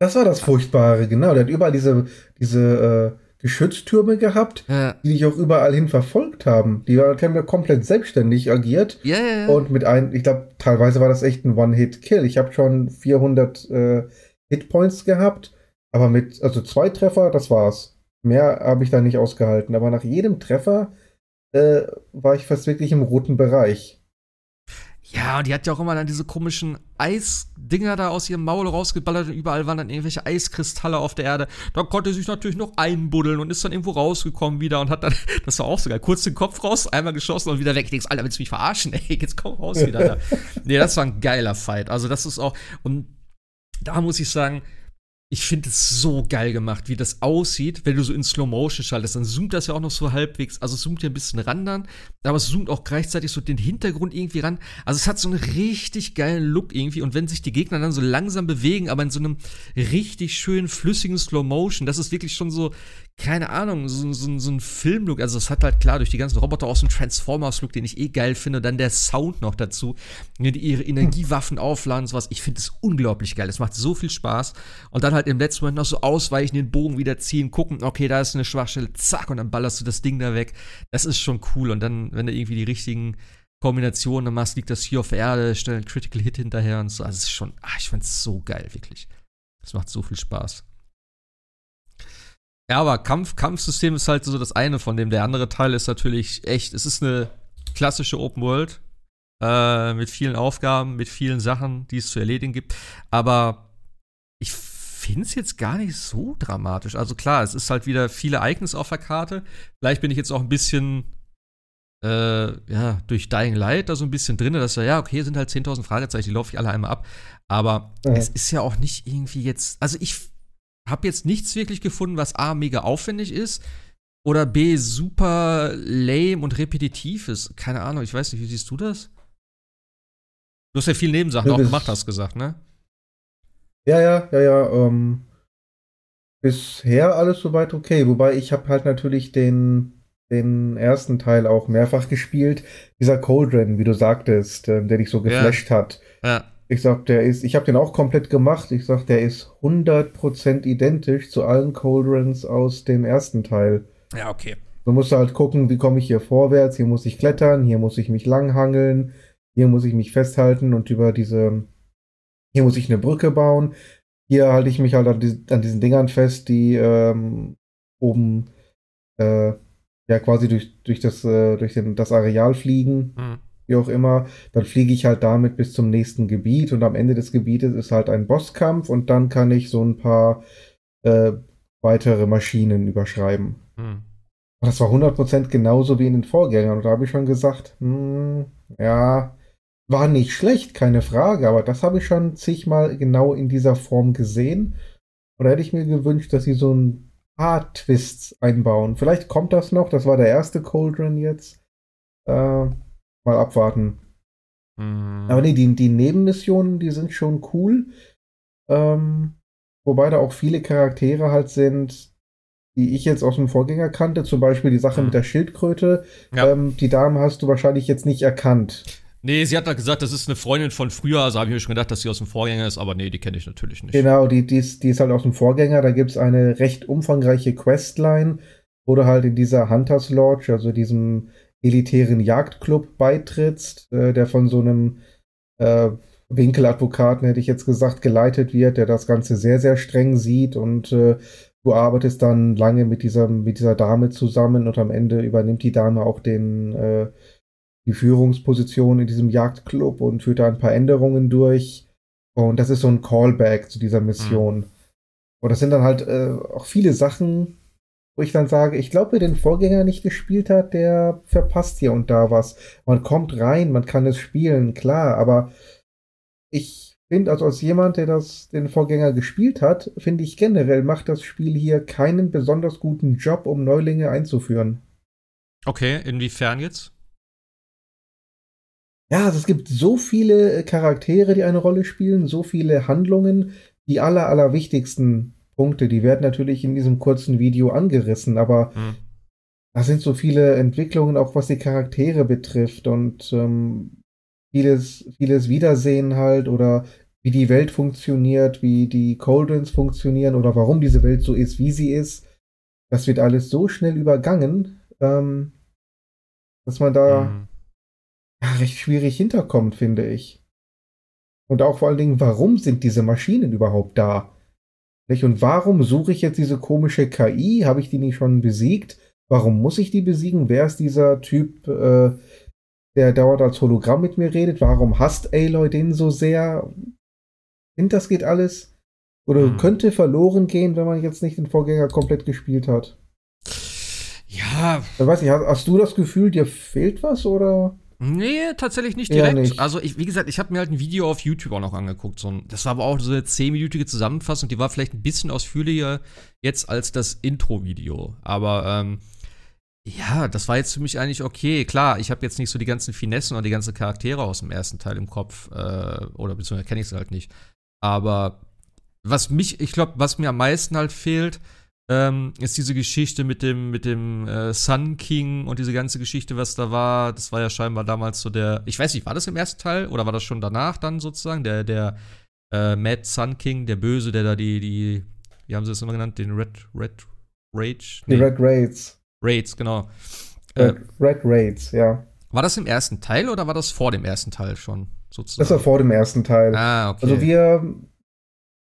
Das war das Furchtbare, genau. Der hat überall diese, diese, äh Geschütztürme gehabt, ja. die dich auch überall hin verfolgt haben. Die haben ja komplett selbstständig agiert. Ja, ja, ja. Und mit einem, ich glaube, teilweise war das echt ein One-Hit-Kill. Ich habe schon 400 äh, Hitpoints gehabt, aber mit, also zwei Treffer, das war's. Mehr habe ich da nicht ausgehalten. Aber nach jedem Treffer äh, war ich fast wirklich im roten Bereich. Ja, und die hat ja auch immer dann diese komischen Eisdinger da aus ihrem Maul rausgeballert und überall waren dann irgendwelche Eiskristalle auf der Erde. Da konnte sie sich natürlich noch einbuddeln und ist dann irgendwo rausgekommen wieder und hat dann, (laughs) das war auch so geil, kurz den Kopf raus, einmal geschossen und wieder weg. Ich denkst, Alter, willst du mich verarschen? (laughs) Ey, jetzt komm raus wieder da. (laughs) nee, das war ein geiler Fight. Also, das ist auch, und da muss ich sagen, ich finde es so geil gemacht, wie das aussieht, wenn du so in Slow Motion schaltest. Dann zoomt das ja auch noch so halbwegs, also es zoomt ja ein bisschen ran dann, aber es zoomt auch gleichzeitig so den Hintergrund irgendwie ran. Also es hat so einen richtig geilen Look irgendwie und wenn sich die Gegner dann so langsam bewegen, aber in so einem richtig schönen, flüssigen Slow Motion, das ist wirklich schon so, keine Ahnung, so, so, so ein Filmlook. Also es hat halt klar durch die ganzen Roboter auch so einen Transformers-Look, den ich eh geil finde. Und dann der Sound noch dazu, die ihre Energiewaffen aufladen und sowas. Ich finde es unglaublich geil. Es macht so viel Spaß. Und dann halt im letzten Moment noch so ausweichen, den Bogen wieder ziehen, gucken, okay, da ist eine Schwachstelle, zack, und dann ballerst du das Ding da weg. Das ist schon cool. Und dann, wenn du irgendwie die richtigen Kombinationen machst, liegt das hier auf Erde, stell einen Critical Hit hinterher und so. Also es ist schon, ach, ich es so geil, wirklich. Es macht so viel Spaß. Ja, aber Kampf, Kampfsystem ist halt so das eine von dem. Der andere Teil ist natürlich echt, es ist eine klassische Open World äh, mit vielen Aufgaben, mit vielen Sachen, die es zu erledigen gibt. Aber ich finde es jetzt gar nicht so dramatisch. Also klar, es ist halt wieder viele Icons auf der Karte. Vielleicht bin ich jetzt auch ein bisschen äh, ja, durch Dying Light da so ein bisschen drin, dass ja, ja, okay, sind halt 10.000 Fragezeichen, die laufe ich alle einmal ab. Aber ja. es ist ja auch nicht irgendwie jetzt, also ich habe jetzt nichts wirklich gefunden, was A, mega aufwendig ist oder B, super lame und repetitiv ist. Keine Ahnung, ich weiß nicht, wie siehst du das? Du hast ja viel Nebensachen auch gemacht, hast gesagt, ne? Ja, ja, ja, ja. Ähm, bisher alles soweit okay. Wobei ich habe halt natürlich den, den ersten Teil auch mehrfach (laughs) gespielt. Dieser Cauldron, wie du sagtest, äh, der dich so geflasht ja. hat. Ja. Ich sag, der ist, ich habe den auch komplett gemacht. Ich sag, der ist 100% identisch zu allen Cauldrons aus dem ersten Teil. Ja, okay. Du musst halt gucken, wie komme ich hier vorwärts. Hier muss ich klettern, hier muss ich mich langhangeln, hier muss ich mich festhalten und über diese, hier muss ich eine Brücke bauen. Hier halte ich mich halt an, die, an diesen Dingern fest, die ähm, oben äh, ja quasi durch, durch, das, äh, durch den, das Areal fliegen. Mhm wie auch immer, dann fliege ich halt damit bis zum nächsten Gebiet und am Ende des Gebietes ist halt ein Bosskampf und dann kann ich so ein paar äh, weitere Maschinen überschreiben. Hm. Das war 100% genauso wie in den Vorgängern und da habe ich schon gesagt, hm, ja, war nicht schlecht, keine Frage, aber das habe ich schon zigmal genau in dieser Form gesehen. Und da hätte ich mir gewünscht, dass sie so ein paar Twists einbauen. Vielleicht kommt das noch, das war der erste Cauldron jetzt. Äh, mal abwarten. Mhm. Aber nee, die, die Nebenmissionen, die sind schon cool. Ähm, wobei da auch viele Charaktere halt sind, die ich jetzt aus dem Vorgänger kannte. Zum Beispiel die Sache Mhm. mit der Schildkröte. Ja. Ähm, die Dame hast du wahrscheinlich jetzt nicht erkannt. Nee, sie hat halt gesagt, das ist eine Freundin von früher, also habe ich mir schon gedacht, dass sie aus dem Vorgänger ist, aber nee, die kenne ich natürlich nicht. Genau, die, die, ist, die ist halt aus dem Vorgänger. Da gibt es eine recht umfangreiche Questline, wo du halt in dieser Hunters Lodge, also diesem elitären Jagdclub beitrittst, äh, der von so einem äh, Winkeladvokaten, hätte ich jetzt gesagt, geleitet wird, der das Ganze sehr, sehr streng sieht und äh, du arbeitest dann lange mit dieser, mit dieser Dame zusammen und am Ende übernimmt die Dame auch den, äh, die Führungsposition in diesem Jagdclub und führt da ein paar Änderungen durch. Und das ist so ein Callback zu dieser Mission. Und das sind dann halt äh, auch viele Sachen, wo ich dann sage, ich glaube, wer den Vorgänger nicht gespielt hat, der verpasst hier und da was. Man kommt rein, man kann es spielen, klar, aber ich finde, also als jemand, der das den Vorgänger gespielt hat, finde ich generell macht das Spiel hier keinen besonders guten Job, um Neulinge einzuführen. Okay, inwiefern jetzt? Ja, also es gibt so viele Charaktere, die eine Rolle spielen, so viele Handlungen. Die aller, allerwichtigsten Punkte, die werden natürlich in diesem kurzen Video angerissen, aber Hm. da sind so viele Entwicklungen, auch was die Charaktere betrifft und ähm, vieles, vieles Wiedersehen halt oder wie die Welt funktioniert, wie die Coldrins funktionieren oder warum diese Welt so ist, wie sie ist. Das wird alles so schnell übergangen, ähm, dass man da Hm. (laughs) ja, recht schwierig hinterkommt, finde ich. Und auch vor allen Dingen, warum sind diese Maschinen überhaupt da? Nicht? Und warum suche ich jetzt diese komische KI? Habe ich die nicht schon besiegt? Warum muss ich die besiegen? Wer ist dieser Typ, äh, der dauernd als Hologramm mit mir redet? Warum hasst Aloy den so sehr? Finde, das geht alles. Oder Hm. könnte verloren gehen, wenn man jetzt nicht den Vorgänger komplett gespielt hat. Ja, Ich weiß nicht, hast, hast du das Gefühl, dir fehlt was oder? Nee, tatsächlich nicht direkt. nicht. Also, ich, wie gesagt, ich habe mir halt ein Video auf YouTube auch noch angeguckt. So ein, das war aber auch so eine zehnminütige Zusammenfassung. Die war vielleicht ein bisschen ausführlicher jetzt als das Intro-Video. Aber ähm, ja, das war jetzt für mich eigentlich okay. Klar, ich habe jetzt nicht so die ganzen Finessen oder die ganzen Charaktere aus dem ersten Teil im Kopf. Äh, oder beziehungsweise kenne ich sie halt nicht. Aber was mich, ich glaube, was mir am meisten halt fehlt, ähm, ist diese Geschichte mit dem, mit dem äh, Sun King und diese ganze Geschichte, was da war. Das war ja scheinbar damals so der, ich weiß nicht, war das im ersten Teil oder war das schon danach dann sozusagen? Der, der äh, Mad Sun King, der Böse, der da die, die, wie haben sie das immer genannt? Den Red, Red Rage? Die Red Raids. Raids, genau. Äh, Red, Red Raids, ja. war das im ersten Teil oder war das vor dem ersten Teil schon sozusagen? Das war vor dem ersten Teil. ah, okay. Also wir,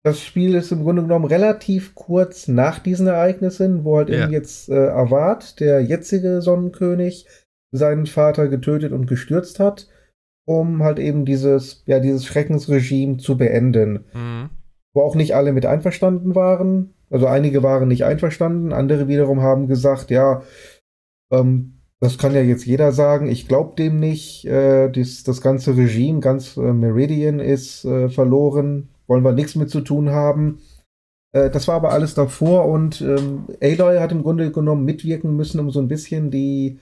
das Spiel ist im Grunde genommen relativ kurz nach diesen Ereignissen, wo halt Ja. eben jetzt äh, Avad, der jetzige Sonnenkönig, seinen Vater getötet und gestürzt hat, um halt eben dieses, ja, dieses Schreckensregime zu beenden. mhm. Wo auch nicht alle mit einverstanden waren. Also einige waren nicht einverstanden, andere wiederum haben gesagt, ja, ähm, das kann ja jetzt jeder sagen, ich glaube dem nicht, äh, dies, das ganze Regime, ganz äh, Meridian ist äh, verloren, wollen wir nichts mit zu tun haben. Äh, das war aber alles davor und ähm, Aloy hat im Grunde genommen mitwirken müssen, um so ein bisschen die,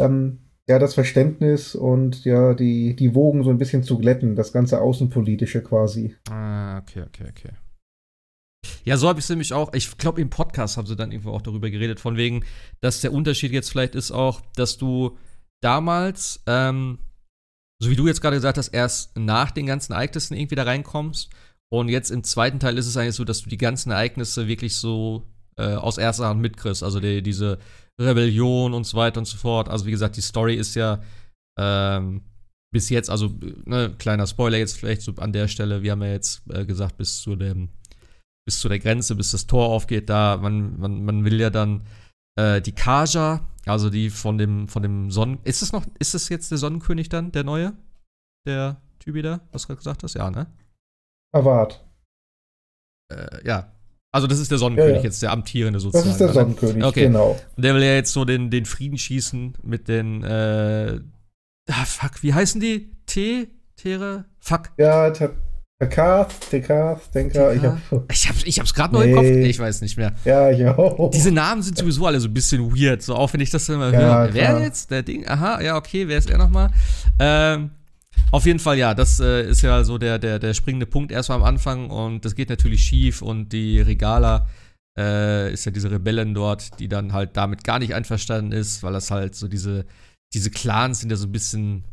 ähm, ja, das Verständnis und ja, die, die Wogen so ein bisschen zu glätten, das ganze Außenpolitische quasi. Ah, okay, okay, okay. Ja, so habe ich es nämlich auch. Ich glaube, im Podcast haben sie dann irgendwo auch darüber geredet, von wegen, dass der Unterschied jetzt vielleicht ist auch, dass du damals, ähm, so wie du jetzt gerade gesagt hast, erst nach den ganzen Ereignissen irgendwie da reinkommst. Und jetzt im zweiten Teil ist es eigentlich so, dass du die ganzen Ereignisse wirklich so äh, aus erster Hand mitkriegst. Also die, diese Rebellion und so weiter und so fort. Also wie gesagt, die Story ist ja ähm, bis jetzt, also ne, kleiner Spoiler jetzt vielleicht so an der Stelle, wir haben ja jetzt äh, gesagt, bis zu dem, bis zu der Grenze, bis das Tor aufgeht, da, man, man, man will ja dann äh, die Kaja, also die von dem, von dem Sonnen. Ist es noch, ist es jetzt der Sonnenkönig dann, der neue? Der Typ da, was du gerade gesagt hast? Ja, ne? Avad. Äh, ja. Also das ist der Sonnenkönig Ja, ja. jetzt, der amtierende Das sozusagen. ist der ne? Sonnenkönig, Okay. genau. Und der will ja jetzt so den, den Frieden schießen mit den, äh, ah, fuck, wie heißen die? T? Charaktere? Fuck. Ja, Cast, Cast, Denker. Ich, hab, ich, hab, ich hab's gerade nee. noch im Kopf. Nee, ich weiß nicht mehr. Ja, ich auch. Diese Namen sind sowieso alle so ein bisschen weird, so auch wenn ich das immer ja, höre. Wer jetzt? Der Ding? Aha, ja, okay, wer ist er nochmal? Ähm, auf jeden Fall, ja, das äh, ist ja so der, der, der springende Punkt erstmal am Anfang und das geht natürlich schief und die Regala äh, ist ja diese Rebellen dort, die dann halt damit gar nicht einverstanden ist, weil das halt so diese, diese Clans sind ja so ein bisschen,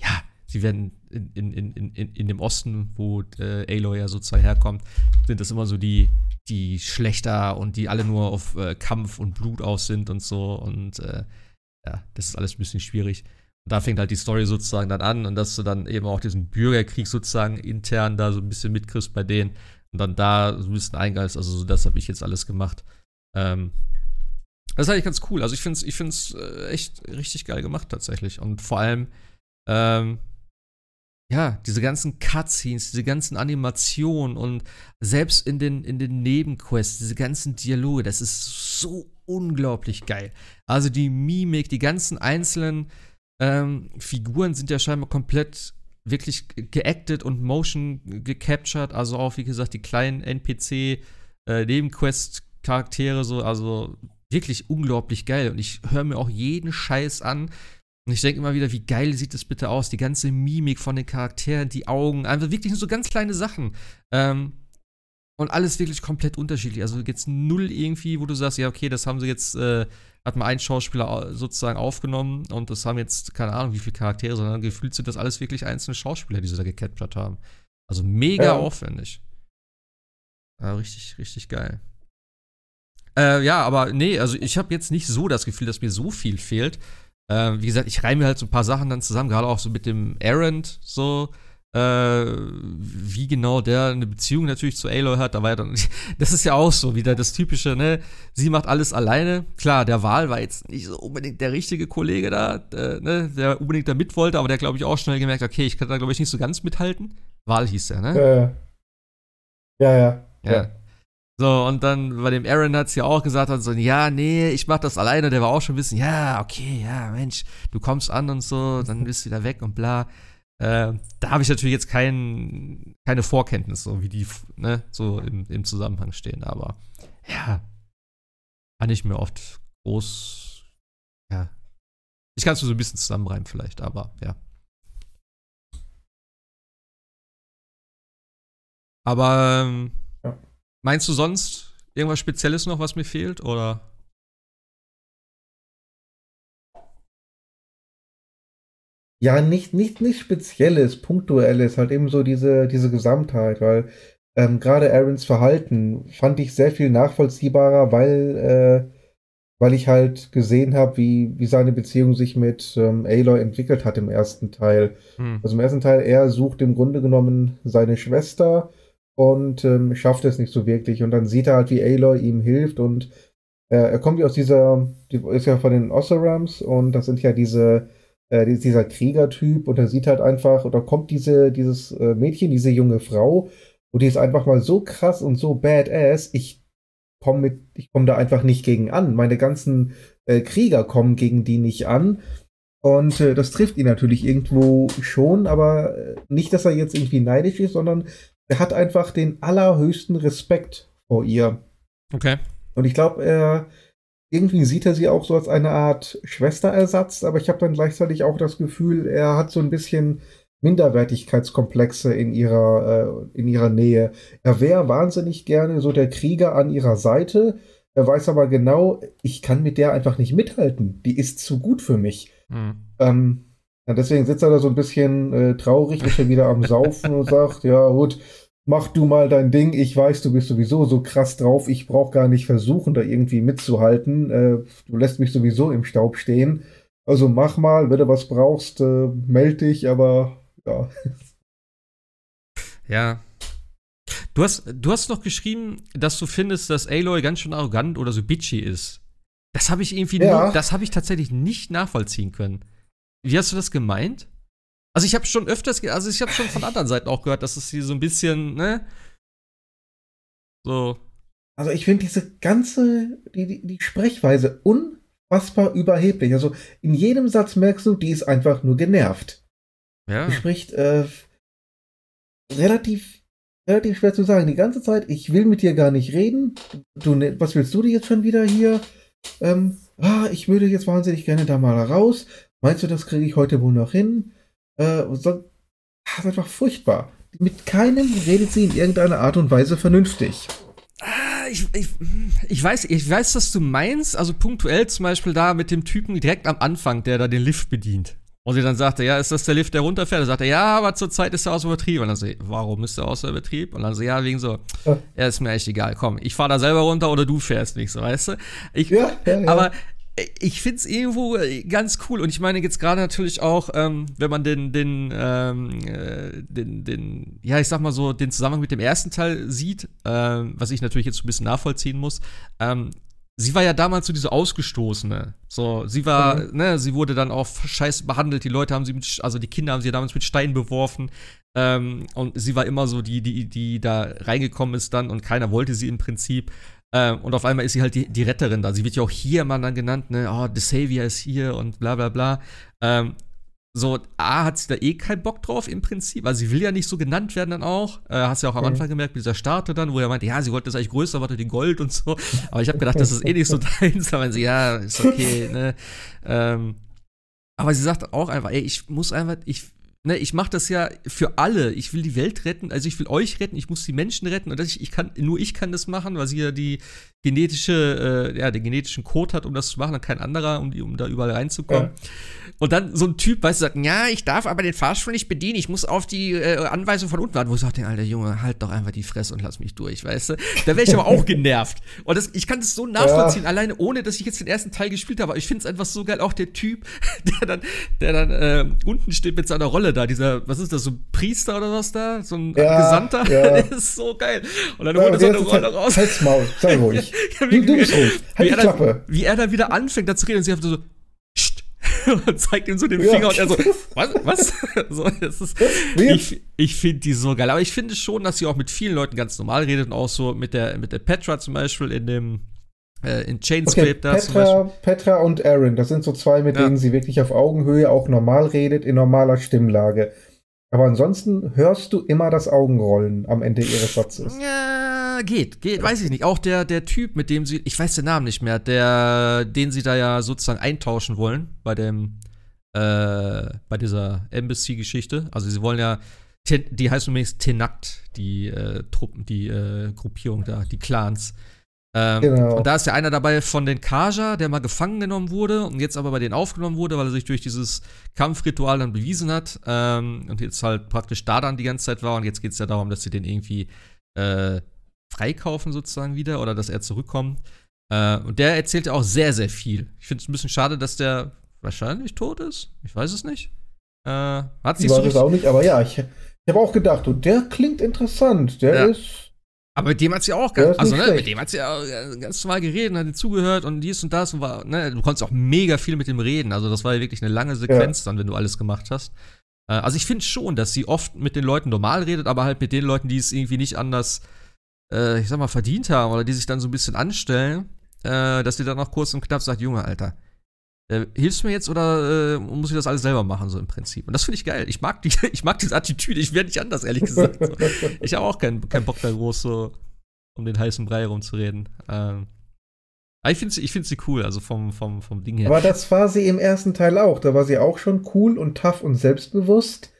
ja, sie werden in, in, in, in, in dem Osten, wo äh, Aloy ja sozusagen herkommt, sind das immer so die, die schlechter und die alle nur auf äh, Kampf und Blut aus sind und so. Und äh, ja, das ist alles ein bisschen schwierig. Und da fängt halt die Story sozusagen dann an und dass du dann eben auch diesen Bürgerkrieg sozusagen intern da so ein bisschen mitkriegst bei denen und dann da so ein bisschen eingeist. Also, so das habe ich jetzt alles gemacht. Ähm, das ist eigentlich ganz cool. Also, ich finde es ich find's, äh, echt richtig geil gemacht tatsächlich. Und vor allem, ähm, ja, diese ganzen Cutscenes, diese ganzen Animationen und selbst in den, in den Nebenquests, diese ganzen Dialoge, das ist so unglaublich geil. Also die Mimik, die ganzen einzelnen ähm, Figuren sind ja scheinbar komplett wirklich geacted und motion gecaptured, also auch, wie gesagt, die kleinen NPC-Nebenquest-Charaktere, äh, so, also wirklich unglaublich geil. Und ich höre mir auch jeden Scheiß an, und ich denke immer wieder, wie geil sieht das bitte aus? Die ganze Mimik von den Charakteren, die Augen, einfach wirklich nur so ganz kleine Sachen. Ähm, und alles wirklich komplett unterschiedlich. Also jetzt null irgendwie, wo du sagst, ja, okay, das haben sie jetzt, äh, hat mal ein Schauspieler sozusagen aufgenommen und das haben jetzt, keine Ahnung, wie viele Charaktere, sondern gefühlt sind das alles wirklich einzelne Schauspieler, die sie da gecaptured haben. Also mega ja. aufwendig. Ja, richtig, richtig geil. Äh, ja, aber nee, also ich habe jetzt nicht so das Gefühl, dass mir so viel fehlt. Äh, wie gesagt, ich reime halt so ein paar Sachen dann zusammen, gerade auch so mit dem Errand, so. Äh, wie genau der eine Beziehung natürlich zu Aloy hat, da war ja dann, (laughs) das ist ja auch so wieder das typische, ne, sie macht alles alleine, klar, der Wahl war jetzt nicht so unbedingt der richtige Kollege da, äh, ne, der unbedingt da mit wollte, aber der glaube ich auch schnell gemerkt, okay, ich kann da glaube ich nicht so ganz mithalten, Wahl hieß der, ne? Ja, ja. Ja. ja. ja. So, und dann bei dem Aaron hat es ja auch gesagt, so, ja, nee, ich mach das alleine. Der war auch schon ein bisschen, ja, okay, ja, Mensch, du kommst an und so, dann (laughs) bist du wieder weg und bla. Äh, da habe ich natürlich jetzt kein, keine Vorkenntnis, so wie die ne, so im, im Zusammenhang stehen, aber ja, kann ich mir oft groß, ja. Ich kann es so ein bisschen zusammenreimen vielleicht, aber ja. Aber ähm, Meinst du sonst irgendwas Spezielles noch, was mir fehlt? Oder? Ja, nicht, nicht, nicht Spezielles, Punktuelles, halt eben so diese, diese Gesamtheit, weil ähm, gerade Aarons Verhalten fand ich sehr viel nachvollziehbarer, weil, äh, weil ich halt gesehen habe, wie, wie seine Beziehung sich mit ähm, Aloy entwickelt hat im ersten Teil. Hm. Also im ersten Teil, er sucht im Grunde genommen seine Schwester und ähm, schafft es nicht so wirklich. Und dann sieht er halt, wie Aloy ihm hilft und äh, er kommt ja aus dieser, die ist ja von den Osserams und das sind ja diese, äh, dieser Kriegertyp und er sieht halt einfach, oder kommt diese, dieses äh, Mädchen, diese junge Frau und die ist einfach mal so krass und so badass, ich komme mit, ich komme da einfach nicht gegen an. Meine ganzen äh, Krieger kommen gegen die nicht an. Und äh, das trifft ihn natürlich irgendwo schon, aber äh, nicht, dass er jetzt irgendwie neidisch ist, sondern er hat einfach den allerhöchsten Respekt vor ihr. Okay. Und ich glaube, er irgendwie sieht er sie auch so als eine Art Schwesterersatz, aber ich habe dann gleichzeitig auch das Gefühl, er hat so ein bisschen Minderwertigkeitskomplexe in ihrer, äh, in ihrer Nähe. Er wäre wahnsinnig gerne so der Krieger an ihrer Seite. Er weiß aber genau, ich kann mit der einfach nicht mithalten. Die ist zu gut für mich. Mhm. Ähm, ja, deswegen sitzt er da so ein bisschen äh, traurig, ist er wieder am Saufen und sagt, ja gut, mach du mal dein Ding. Ich weiß, du bist sowieso so krass drauf. Ich brauche gar nicht versuchen, da irgendwie mitzuhalten. Äh, du lässt mich sowieso im Staub stehen. Also mach mal, wenn du was brauchst, äh, meld dich, aber ja. Ja. Du hast, du hast noch geschrieben, dass du findest, dass Aloy ganz schön arrogant oder so bitchy ist. Das habe ich irgendwie ja. nur, das habe ich tatsächlich nicht nachvollziehen können. Wie hast du das gemeint? Also ich habe schon öfters, also ich habe schon von anderen Seiten auch gehört, dass es hier so ein bisschen, ne? So. Also ich finde diese ganze, die, die, die Sprechweise unfassbar überheblich. Also in jedem Satz merkst du, die ist einfach nur genervt. Ja. spricht äh, relativ, relativ schwer zu sagen. Die ganze Zeit, ich will mit dir gar nicht reden. Du, ne- was willst du dir jetzt schon wieder hier? Ähm, ah, ich würde jetzt wahnsinnig gerne da mal raus. Meinst du, das kriege ich heute wohl noch hin? Äh, so, ah, das ist einfach furchtbar. Mit keinem redet sie in irgendeiner Art und Weise vernünftig. Ah, Ich, ich, ich, weiß, ich weiß, was du meinst. Also punktuell zum Beispiel da mit dem Typen direkt am Anfang, der da den Lift bedient. Und sie dann sagte, ja, ist das der Lift, der runterfährt? Er sagte, ja, aber zurzeit ist er außer Betrieb. Und dann so, warum ist er außer Betrieb? Und dann so, ja, wegen so, Ja. ist mir echt egal, komm, ich fahr da selber runter oder du fährst nicht, so, weißt du? Ich, Ja, ja, ja. Aber ich find's irgendwo äh, ganz cool. Und ich meine jetzt gerade natürlich auch, ähm, wenn man den, den, ähm, äh, den, den, ja, ich sag mal so, den Zusammenhang mit dem ersten Teil sieht, ähm, was ich natürlich jetzt so ein bisschen nachvollziehen muss, ähm, sie war ja damals so diese Ausgestoßene. So, sie war, Mhm. ne, sie wurde dann auch scheiße behandelt. Die Leute haben sie mit, also die Kinder haben sie ja damals mit Steinen beworfen. Ähm, und sie war immer so die, die, die da reingekommen ist dann und keiner wollte sie im Prinzip. Ähm, und auf einmal ist sie halt die, die Retterin da. Sie wird ja auch hier immer dann genannt, ne, oh, The Savior ist hier und bla bla bla. Ähm, so, A, hat sie da eh keinen Bock drauf im Prinzip, weil sie will ja nicht so genannt werden dann auch. Äh, hast du ja auch am. Anfang gemerkt, mit dieser Starte dann, wo er meinte, ja, sie wollte das eigentlich größer, warte, die Gold und so. Aber ich habe gedacht, das ist eh nicht so (laughs) deins. Aber sie, ja, ist okay, ne. Ähm, aber sie sagt auch einfach, ey, ich muss einfach, ich, ne, ich mache das ja für alle. Ich will die Welt retten, also ich will euch retten, ich muss die Menschen retten und ich, ich kann, nur ich kann das machen, weil sie ja die genetische, äh, ja, den genetischen Code hat, um das zu machen, und kein anderer, um, die, um da überall reinzukommen. Und dann so ein Typ, weißt du, sagt, ja, ich darf aber den Fahrstuhl nicht bedienen, ich muss auf die äh, Anweisung von unten warten. Wo ich sage, alter Junge, halt doch einfach die Fresse und lass mich durch, weißt du? Da wäre ich aber auch (laughs) genervt. Und das, ich kann das so nachvollziehen, alleine ohne, dass ich jetzt den ersten Teil gespielt habe. Aber ich finde es einfach so geil, auch der Typ, (laughs) der dann, der dann äh, unten steht mit seiner Rolle da, dieser, was ist das, so ein Priester oder was da? So ein Ja, Gesandter? ja. (laughs) Der ist so geil. Und dann holt er so eine Rolle raus. Halt's Maul, sei (laughs) ruhig. Ja, Du, du bist ruhig. Halt wie die er Klappe. Dann, wie er dann wieder anfängt, da zu reden und sie einfach so, Psst. (laughs) und zeigt ihm so den Ja. Finger und er so, was? Was? so, das ist, Wie? ich ich finde die so geil. Aber ich finde schon, dass sie auch mit vielen Leuten ganz normal redet und auch so mit der, mit der Petra zum Beispiel in dem, äh, in Chainscape Okay, da. Petra, Petra und Aaron, das sind so zwei, mit Ja. denen sie wirklich auf Augenhöhe auch normal redet, in normaler Stimmlage. Aber ansonsten hörst du immer das Augenrollen am Ende ihres Satzes. Ja, geht, geht, weiß ich nicht. Auch der, der Typ, mit dem sie, ich weiß den Namen nicht mehr, der, den sie da ja sozusagen eintauschen wollen bei dem, äh, bei dieser Embassy-Geschichte. Also sie wollen ja, die heißt übrigens Tenakt, die äh, Truppen, die äh, Gruppierung da, die Clans. Ähm, Genau. Und da ist ja einer dabei von den Kaja, der mal gefangen genommen wurde und jetzt aber bei denen aufgenommen wurde, weil er sich durch dieses Kampfritual dann bewiesen hat ähm, und jetzt halt praktisch da dann die ganze Zeit war und jetzt geht es ja darum, dass sie den irgendwie äh, freikaufen sozusagen wieder oder dass er zurückkommt. Äh, und der erzählt ja auch sehr, sehr viel. Ich finde es ein bisschen schade, dass der wahrscheinlich tot ist. Ich weiß es nicht. Äh, hat Ich sich so es auch nicht, aber ja, ich, ich habe auch gedacht, und der klingt interessant. Der Ja. ist. Aber mit dem hat sie auch ganz, also ne, mit dem hat sie auch ganz normal geredet hat ihm zugehört und dies und das und war, ne, du konntest auch mega viel mit dem reden. Also das war ja wirklich eine lange Sequenz dann, wenn du alles gemacht hast. Äh, also ich finde schon, dass sie oft mit den Leuten normal redet, aber halt mit den Leuten, die es irgendwie nicht anders, äh, ich sag mal, verdient haben oder die sich dann so ein bisschen anstellen, äh, dass sie dann auch kurz und knapp sagt, Junge, Alter, äh, hilfst du mir jetzt oder äh, muss ich das alles selber machen, so im Prinzip? Und das finde ich geil. Ich mag, die, (laughs) ich mag diese Attitüde, ich werde nicht anders, ehrlich gesagt. So. (laughs) Ich habe auch keinen keinen Bock da groß so um den heißen Brei rumzureden. Ähm, ich finde sie, ich find sie cool, also vom, vom, vom Ding her. Aber das war sie im ersten Teil auch. Da war sie auch schon cool und tough und selbstbewusst.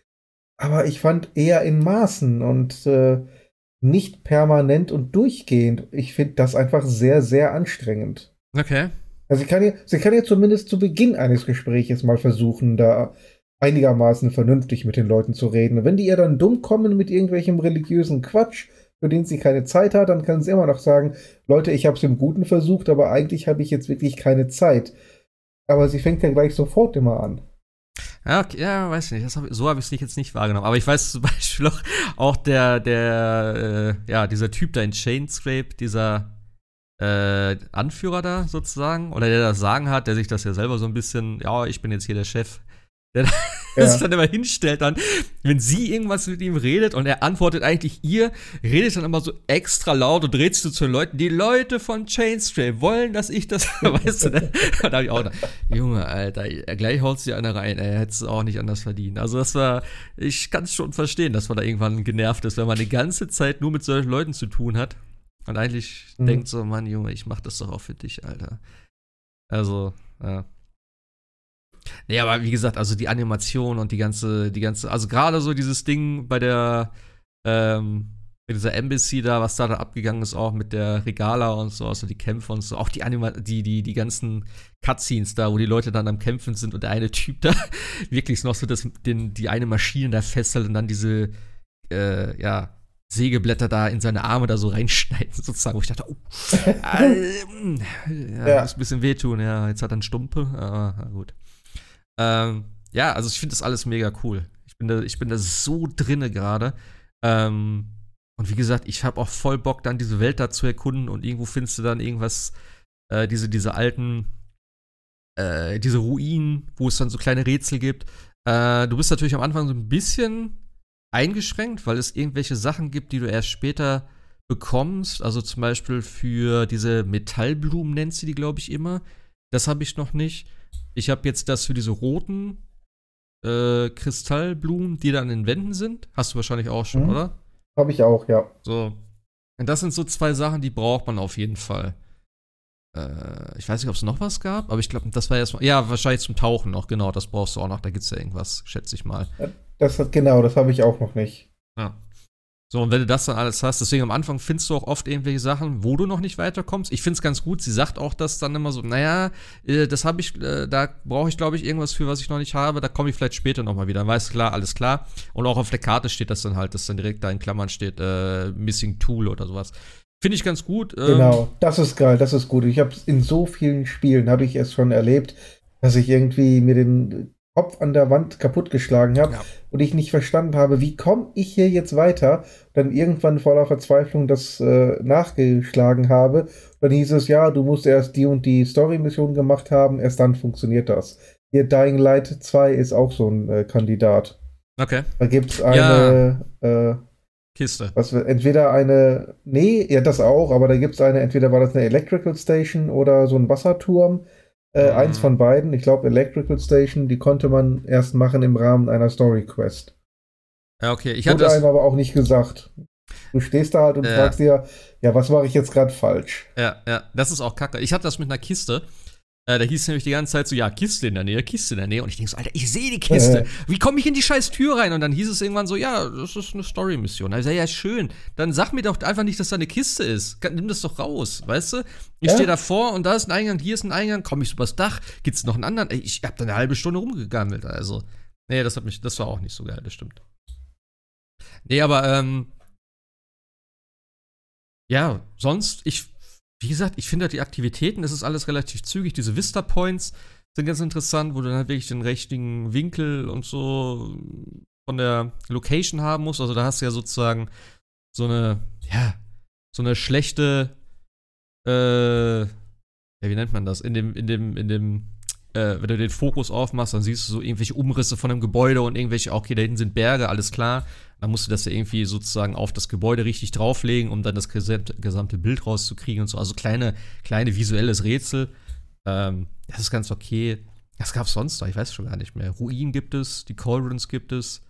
Aber ich fand eher in Maßen und äh, nicht permanent und durchgehend. Ich finde das einfach sehr, sehr anstrengend. okay. Also sie kann, ja, sie kann ja zumindest zu Beginn eines Gespräches mal versuchen, da einigermaßen vernünftig mit den Leuten zu reden. Und wenn die ihr dann dumm kommen mit irgendwelchem religiösen Quatsch, für den sie keine Zeit hat, dann kann sie immer noch sagen, Leute, ich habe es im Guten versucht, aber eigentlich habe ich jetzt wirklich keine Zeit. Aber sie fängt ja gleich sofort immer an. Ja, okay, ja, weiß nicht. Hab, so habe ich es jetzt nicht wahrgenommen. Aber ich weiß zum (laughs) Beispiel auch, auch der, der, äh, ja, dieser Typ da in Chainscrape, dieser äh, Anführer da sozusagen, oder der das Sagen hat, der sich das ja selber so ein bisschen, ja, ich bin jetzt hier der Chef. Der, (laughs) ja. Sich dann immer hinstellt, dann, wenn sie irgendwas mit ihm redet und er antwortet eigentlich ihr, redet dann immer so extra laut und dreht sich so zu den Leuten. Die Leute von Chainstray wollen, dass ich das, (laughs) weißt du, ne? Da hab ich auch gedacht, Junge, Alter, gleich haut sie einer rein, er hätte es auch nicht anders verdient. Also das war, ich kann es schon verstehen, dass man da irgendwann genervt ist, wenn man die ganze Zeit nur mit solchen Leuten zu tun hat und eigentlich Mhm. denkt so, Mann, Junge, ich mach das doch auch für dich, Alter. Also, ja. Nee, aber wie gesagt, also die Animation und die ganze, die ganze, also gerade so dieses Ding bei der, ähm, bei dieser Embassy da, was da dann abgegangen ist, auch mit der Regala und so, also die Kämpfe und so, auch die Anima die, die, die ganzen Cutscenes da, wo die Leute dann am Kämpfen sind und der eine (laughs) Typ da wirklich noch so das, den, die eine Maschine da fesselt und dann diese, äh, ja, Sägeblätter da in seine Arme da so reinschneiden, (laughs) sozusagen, wo ich dachte, oh, (laughs) ähm, ja, Ja. muss ein bisschen wehtun, ja, jetzt hat er einen Stumpe, aber gut. Ähm, ja, also ich finde das alles mega cool. Ich bin da, ich bin da so drinne gerade. Ähm, und wie gesagt, ich habe auch voll Bock, dann diese Welt da zu erkunden und irgendwo findest du dann irgendwas, äh, diese, diese alten, äh, diese Ruinen, wo es dann so kleine Rätsel gibt. Äh, du bist natürlich am Anfang so ein bisschen eingeschränkt, weil es irgendwelche Sachen gibt, die du erst später bekommst. Also zum Beispiel für diese Metallblumen nennt sie die, glaube ich, immer. Das habe ich noch nicht. Ich habe jetzt das für diese roten äh, Kristallblumen, die da an den Wänden sind. Hast du wahrscheinlich auch schon, Mhm. oder? Habe ich auch, ja. So. Und das sind so zwei Sachen, die braucht man auf jeden Fall. Äh, ich weiß nicht, ob es noch was gab, aber ich glaube, das war erstmal. Ja, wahrscheinlich zum Tauchen noch, genau. Das brauchst du auch noch. Da gibt es ja irgendwas, schätze ich mal. Das hat, genau, das habe ich auch noch nicht. Ja. So, und wenn du das dann alles hast, deswegen am Anfang findest du auch oft irgendwelche Sachen, wo du noch nicht weiterkommst. Ich finde es ganz gut, sie sagt auch das dann immer so, naja, äh, das habe ich, äh, da brauche ich, glaube ich, irgendwas für, was ich noch nicht habe, da komme ich vielleicht später nochmal wieder. Dann weißt du, klar, alles klar. Und auch auf der Karte steht das dann halt, dass dann direkt da in Klammern steht, äh, Missing Tool oder sowas. Finde ich ganz gut. ähm, Genau, das ist geil, das ist gut. Ich habe in so vielen Spielen habe ich es schon erlebt, dass ich irgendwie mir den Kopf an der Wand kaputtgeschlagen habe Ja. und ich nicht verstanden habe, wie komme ich hier jetzt weiter? Dann irgendwann voller Verzweiflung das äh, nachgeschlagen habe. Dann hieß es, ja, du musst erst die und die Story-Mission gemacht haben, erst dann funktioniert das. Hier Dying Light 2 ist auch so ein äh, Kandidat. Okay, Da gibt es eine, äh, Kiste. was entweder eine, nee, ja, das auch, aber da gibt es eine, entweder war das eine Electrical Station oder so ein Wasserturm. Äh, Mhm. Eins von beiden. Ich glaube, Electrical Station, die konnte man erst machen im Rahmen einer Story Quest. Ja, okay. Ich hatte Wurde einem aber auch nicht gesagt. Du stehst da halt und Ja. fragst dir, ja, was mache ich jetzt gerade falsch? Ja, ja, das ist auch kacke. Ich hatte das mit einer Kiste. Äh, da hieß nämlich die ganze Zeit so, ja, Kiste in der Nähe, Kiste in der Nähe. Und ich denke so, Alter, ich sehe die Kiste. Äh. Wie komme ich in die scheiß Tür rein? Und dann hieß es irgendwann so, ja, das ist eine Story-Mission. Gesagt, ja, schön. Dann sag mir doch einfach nicht, dass da eine Kiste ist. Nimm das doch raus, weißt du? Ich Ja. stehe davor und da ist ein Eingang, hier ist ein Eingang, komme ich übers Dach, gibt's noch einen anderen? Ey, ich hab da eine halbe Stunde rumgegammelt, also. Nee, das hat mich, das war auch nicht so geil, das stimmt. Nee, aber, ähm, ja, sonst, ich, wie gesagt, ich finde halt die Aktivitäten, das ist alles relativ zügig. Diese Vista Points sind ganz interessant, wo du dann halt wirklich den richtigen Winkel und so von der Location haben musst. Also da hast du ja sozusagen so eine, ja, so eine schlechte, äh, ja, wie nennt man das? In dem, in dem, in dem, äh, wenn du den Fokus aufmachst, dann siehst du so irgendwelche Umrisse von einem Gebäude und irgendwelche, okay, da hinten sind Berge, alles klar. Dann musst du das ja irgendwie sozusagen auf das Gebäude richtig drauflegen, um dann das gesamte, Bild rauszukriegen und so. Also kleine, kleine visuelles Rätsel. Ähm, das ist ganz okay. Was gab's sonst noch? Ich weiß schon gar nicht mehr. Ruinen gibt es, die Cauldrons gibt es.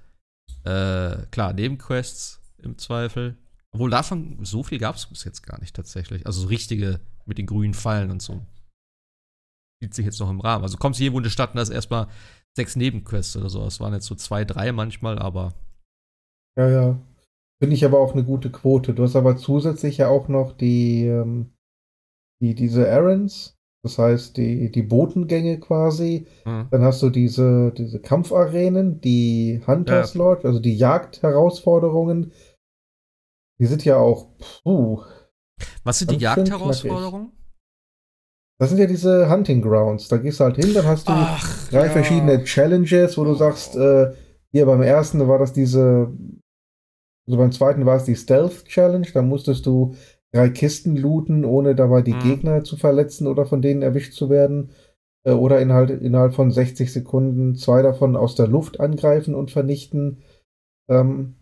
Äh, klar, Nebenquests im Zweifel. Obwohl davon so viel gab es bis jetzt gar nicht tatsächlich. Also so richtige mit den grünen Fallen und so. Sieht sich jetzt noch im Rahmen. Also kommst du irgendwo in die Stadt und da ist erstmal sechs Nebenquests oder so. Das waren jetzt so zwei, drei manchmal, aber Ja, ja. Finde ich aber auch eine gute Quote. Du hast aber zusätzlich ja auch noch die, ähm, die diese Errands, das heißt die, die Botengänge quasi. äh, Dann hast du diese, diese Kampfarenen, die Hunters Lodge, also die Jagdherausforderungen. Die sind ja auch, puh, was sind die Ganz schön Jagdherausforderungen? Das sind ja diese Hunting Grounds. Da gehst du halt hin, dann hast du Ach, drei ja. verschiedene Challenges, wo du sagst, äh, hier beim ersten war das diese, also beim zweiten war es die Stealth Challenge, da musstest du drei Kisten looten, ohne dabei die Mhm. Gegner zu verletzen oder von denen erwischt zu werden. äh, oder innerhalb, innerhalb von 60 Sekunden zwei davon aus der Luft angreifen und vernichten. Ähm,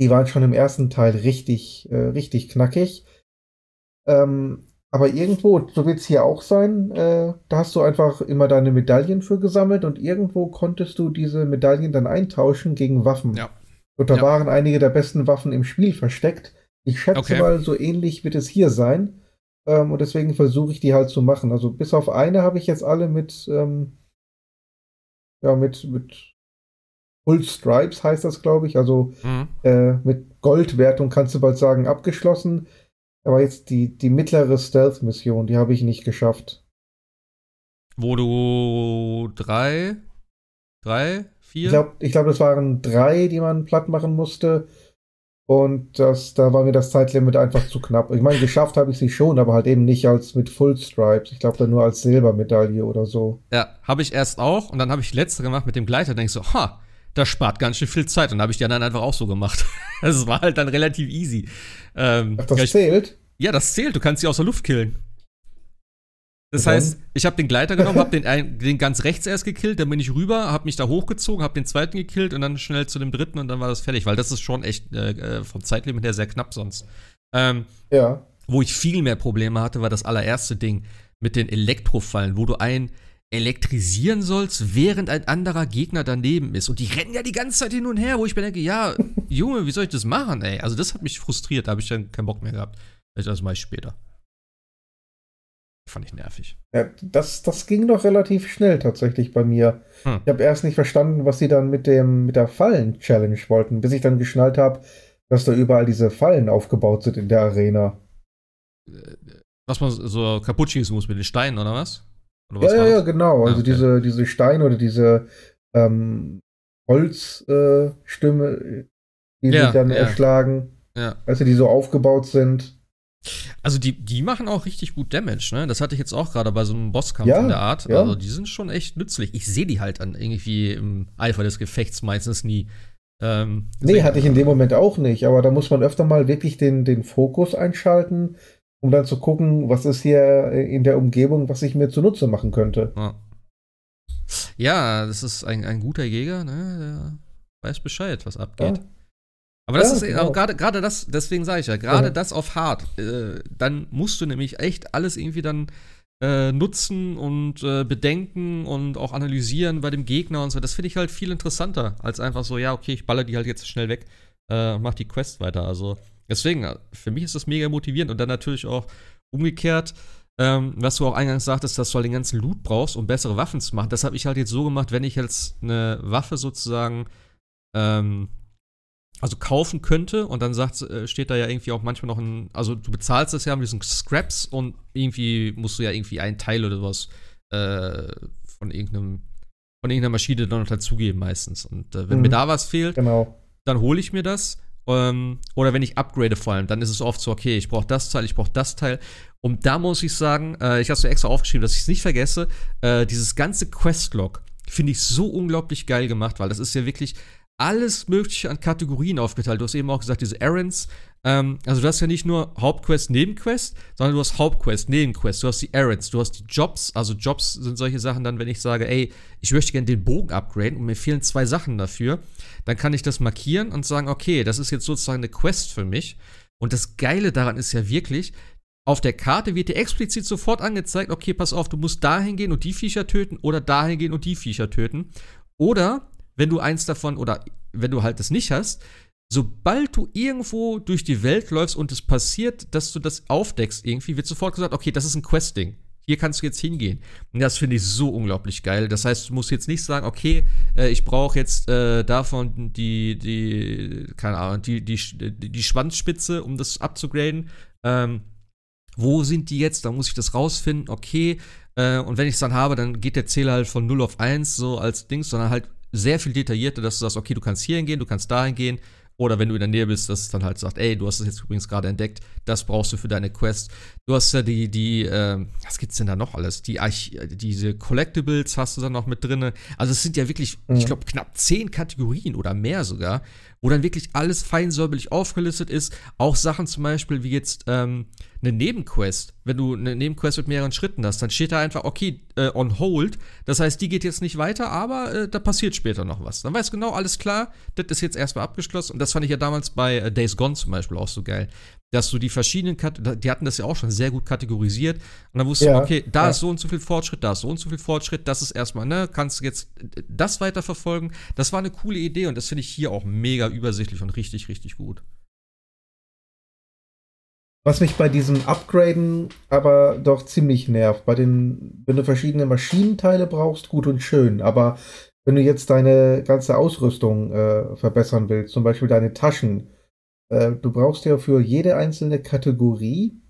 die waren schon im ersten Teil richtig, äh, richtig knackig. Ähm, aber irgendwo, so wird es hier auch sein, äh, da hast du einfach immer deine Medaillen für gesammelt und irgendwo konntest du diese Medaillen dann eintauschen gegen Waffen. Ja. Und da Ja. waren einige der besten Waffen im Spiel versteckt. Ich schätze Okay. mal, so ähnlich wird es hier sein. Ähm, und deswegen versuche ich die halt zu machen. Also bis auf eine habe ich jetzt alle mit, ähm, ja, mit, mit Full Stripes heißt das, glaube ich. Also Mhm. äh, mit Goldwertung kannst du bald sagen, abgeschlossen. Aber jetzt die, die mittlere Stealth-Mission, die habe ich nicht geschafft. Wo du drei, drei, vier? Ich glaube, ich glaub, das waren drei, die man platt machen musste. Und das, da war mir das Zeitlimit einfach zu knapp. Ich meine, geschafft habe ich sie schon, aber halt eben nicht als mit Full Stripes. Ich glaube, dann nur als Silbermedaille oder so. Ja, habe ich erst auch und dann habe ich letzte gemacht mit dem Gleiter. Da denk ich so, ha, das spart ganz schön viel Zeit. Und dann habe ich die anderen einfach auch so gemacht. (laughs) Das war halt dann relativ easy. Ähm, Ach, das ja, ich, zählt? ja, das zählt. Du kannst sie aus der Luft killen. Das dann? heißt, ich habe den Gleiter genommen, habe den, den ganz rechts erst gekillt, dann bin ich rüber, habe mich da hochgezogen, habe den zweiten gekillt und dann schnell zu dem dritten und dann war das fertig, weil das ist schon echt äh, äh, vom Zeitlimit her sehr knapp sonst. Ähm, Ja. wo ich viel mehr Probleme hatte, war das allererste Ding mit den Elektrofallen, wo du einen elektrisieren sollst, während ein anderer Gegner daneben ist. Und die rennen ja die ganze Zeit hin und her, wo ich mir denke, ja, Junge, wie soll ich das machen, ey? Also das hat mich frustriert, da habe ich dann keinen Bock mehr gehabt. Also Das mache ich später. Fand ich nervig. ja das, das ging doch relativ schnell tatsächlich bei mir. Hm. Ich habe erst nicht verstanden, was sie dann mit, dem, mit der Fallen-Challenge wollten, bis ich dann geschnallt habe, dass da überall diese Fallen aufgebaut sind in der Arena. Was man so kaputt schießen muss mit den Steinen, oder was? Ja, ja, ja, genau. Also Ah, okay. diese, diese Steine oder diese ähm, Holzstimme, äh, die Ja, sich dann ja. erschlagen, Ja. also die so aufgebaut sind. Also die, die machen auch richtig gut Damage, ne? Das hatte ich jetzt auch gerade bei so einem Bosskampf Ja, in der Art. ja. Also die sind schon echt nützlich. Ich sehe die halt an irgendwie im Eifer des Gefechts meistens nie. Ähm, Nee, hatte ich in dem Moment auch nicht, aber da muss man öfter mal wirklich den, den Fokus einschalten, um dann zu gucken, was ist hier in der Umgebung, was ich mir zunutze machen könnte. Ja. ja, das ist ein, ein guter Jäger, ne? Der weiß Bescheid, was abgeht. Ja. Aber das Ja, ist genau. gerade gerade das, deswegen sage ich ja, gerade das auf hart, äh, dann musst du nämlich echt alles irgendwie dann äh, nutzen und äh, bedenken und auch analysieren bei dem Gegner und so. Das finde ich halt viel interessanter, als einfach so, ja, okay, ich baller die halt jetzt schnell weg äh, und mach die Quest weiter. Also deswegen, äh, für mich ist das mega motivierend und dann natürlich auch umgekehrt, ähm, was du auch eingangs sagtest, dass du halt den ganzen Loot brauchst, um bessere Waffen zu machen. Das habe ich halt jetzt so gemacht, wenn ich jetzt eine Waffe sozusagen ähm, also kaufen könnte und dann sagt, äh, steht da ja irgendwie auch manchmal noch ein, also du bezahlst das ja mit diesen Scraps und irgendwie musst du ja irgendwie einen Teil oder was äh, von irgendeinem von irgendeiner Maschine dann noch dazugeben meistens. Und äh, wenn Mhm. mir da was fehlt, Genau. dann hole ich mir das. Ähm, oder wenn ich upgrade vor allem, dann ist es oft so, okay, ich brauche das Teil, ich brauche das Teil. Und da muss ich sagen, äh, ich habe es mir extra aufgeschrieben, dass ich es nicht vergesse, äh, dieses ganze Questlog finde ich so unglaublich geil gemacht, weil das ist ja wirklich alles Mögliche an Kategorien aufgeteilt. Du hast eben auch gesagt, diese Errands. Ähm, also du hast ja nicht nur Hauptquest, Nebenquest, sondern du hast Hauptquest, Nebenquest, du hast die Errands, du hast die Jobs. Also Jobs sind solche Sachen dann, wenn ich sage, ey, ich möchte gerne den Bogen upgraden und mir fehlen zwei Sachen dafür, dann kann ich das markieren und sagen, okay, das ist jetzt sozusagen eine Quest für mich. Und das Geile daran ist ja wirklich, auf der Karte wird dir explizit sofort angezeigt, okay, pass auf, du musst dahin gehen und die Viecher töten oder dahin gehen und die Viecher töten. Oder wenn du eins davon oder wenn du halt das nicht hast, sobald du irgendwo durch die Welt läufst und es passiert, dass du das aufdeckst irgendwie, wird sofort gesagt, okay, das ist ein Questing. Hier kannst du jetzt hingehen. Und das finde ich so unglaublich geil. Das heißt, du musst jetzt nicht sagen, okay, äh, ich brauche jetzt äh, davon die, die, keine Ahnung, die, die, die, die Schwanzspitze, um das abzugraden. Ähm, wo sind die jetzt? Da muss ich das rausfinden, okay. Äh, und wenn ich es dann habe, dann geht der Zähler halt von 0 auf 1, so als Dings, sondern halt sehr viel detaillierter, dass du sagst, okay, du kannst hier hingehen, du kannst dahin gehen. Oder wenn du in der Nähe bist, dass es dann halt sagt, ey, du hast es jetzt übrigens gerade entdeckt, das brauchst du für deine Quest. Du hast ja die, die, ähm, was gibt's denn da noch alles? Die Arch diese Collectibles hast du dann noch mit drin. Also es sind ja wirklich, Mhm. ich glaube, knapp zehn Kategorien oder mehr sogar, wo dann wirklich alles fein säuberlich aufgelistet ist. Auch Sachen zum Beispiel wie jetzt, ähm, eine Nebenquest, wenn du eine Nebenquest mit mehreren Schritten hast, dann steht da einfach, okay, äh, on hold. Das heißt, die geht jetzt nicht weiter, aber äh, da passiert später noch was. Dann weißt du genau, alles klar, das ist jetzt erstmal abgeschlossen. Und das fand ich ja damals bei äh, Days Gone zum Beispiel auch so geil. Dass du die verschiedenen, Kat die hatten das ja auch schon sehr gut kategorisiert. Und dann wusstest Ja, du, okay, da ja. ist so und so viel Fortschritt, da ist so und so viel Fortschritt, das ist erstmal, ne, kannst du jetzt äh, das weiterverfolgen. Das war eine coole Idee und das finde ich hier auch mega übersichtlich und richtig, richtig gut. Was mich bei diesem Upgraden aber doch ziemlich nervt, bei den, wenn du verschiedene Maschinenteile brauchst, gut und schön, aber wenn du jetzt deine ganze Ausrüstung äh, verbessern willst, zum Beispiel deine Taschen, äh, du brauchst ja für jede einzelne Kategorie,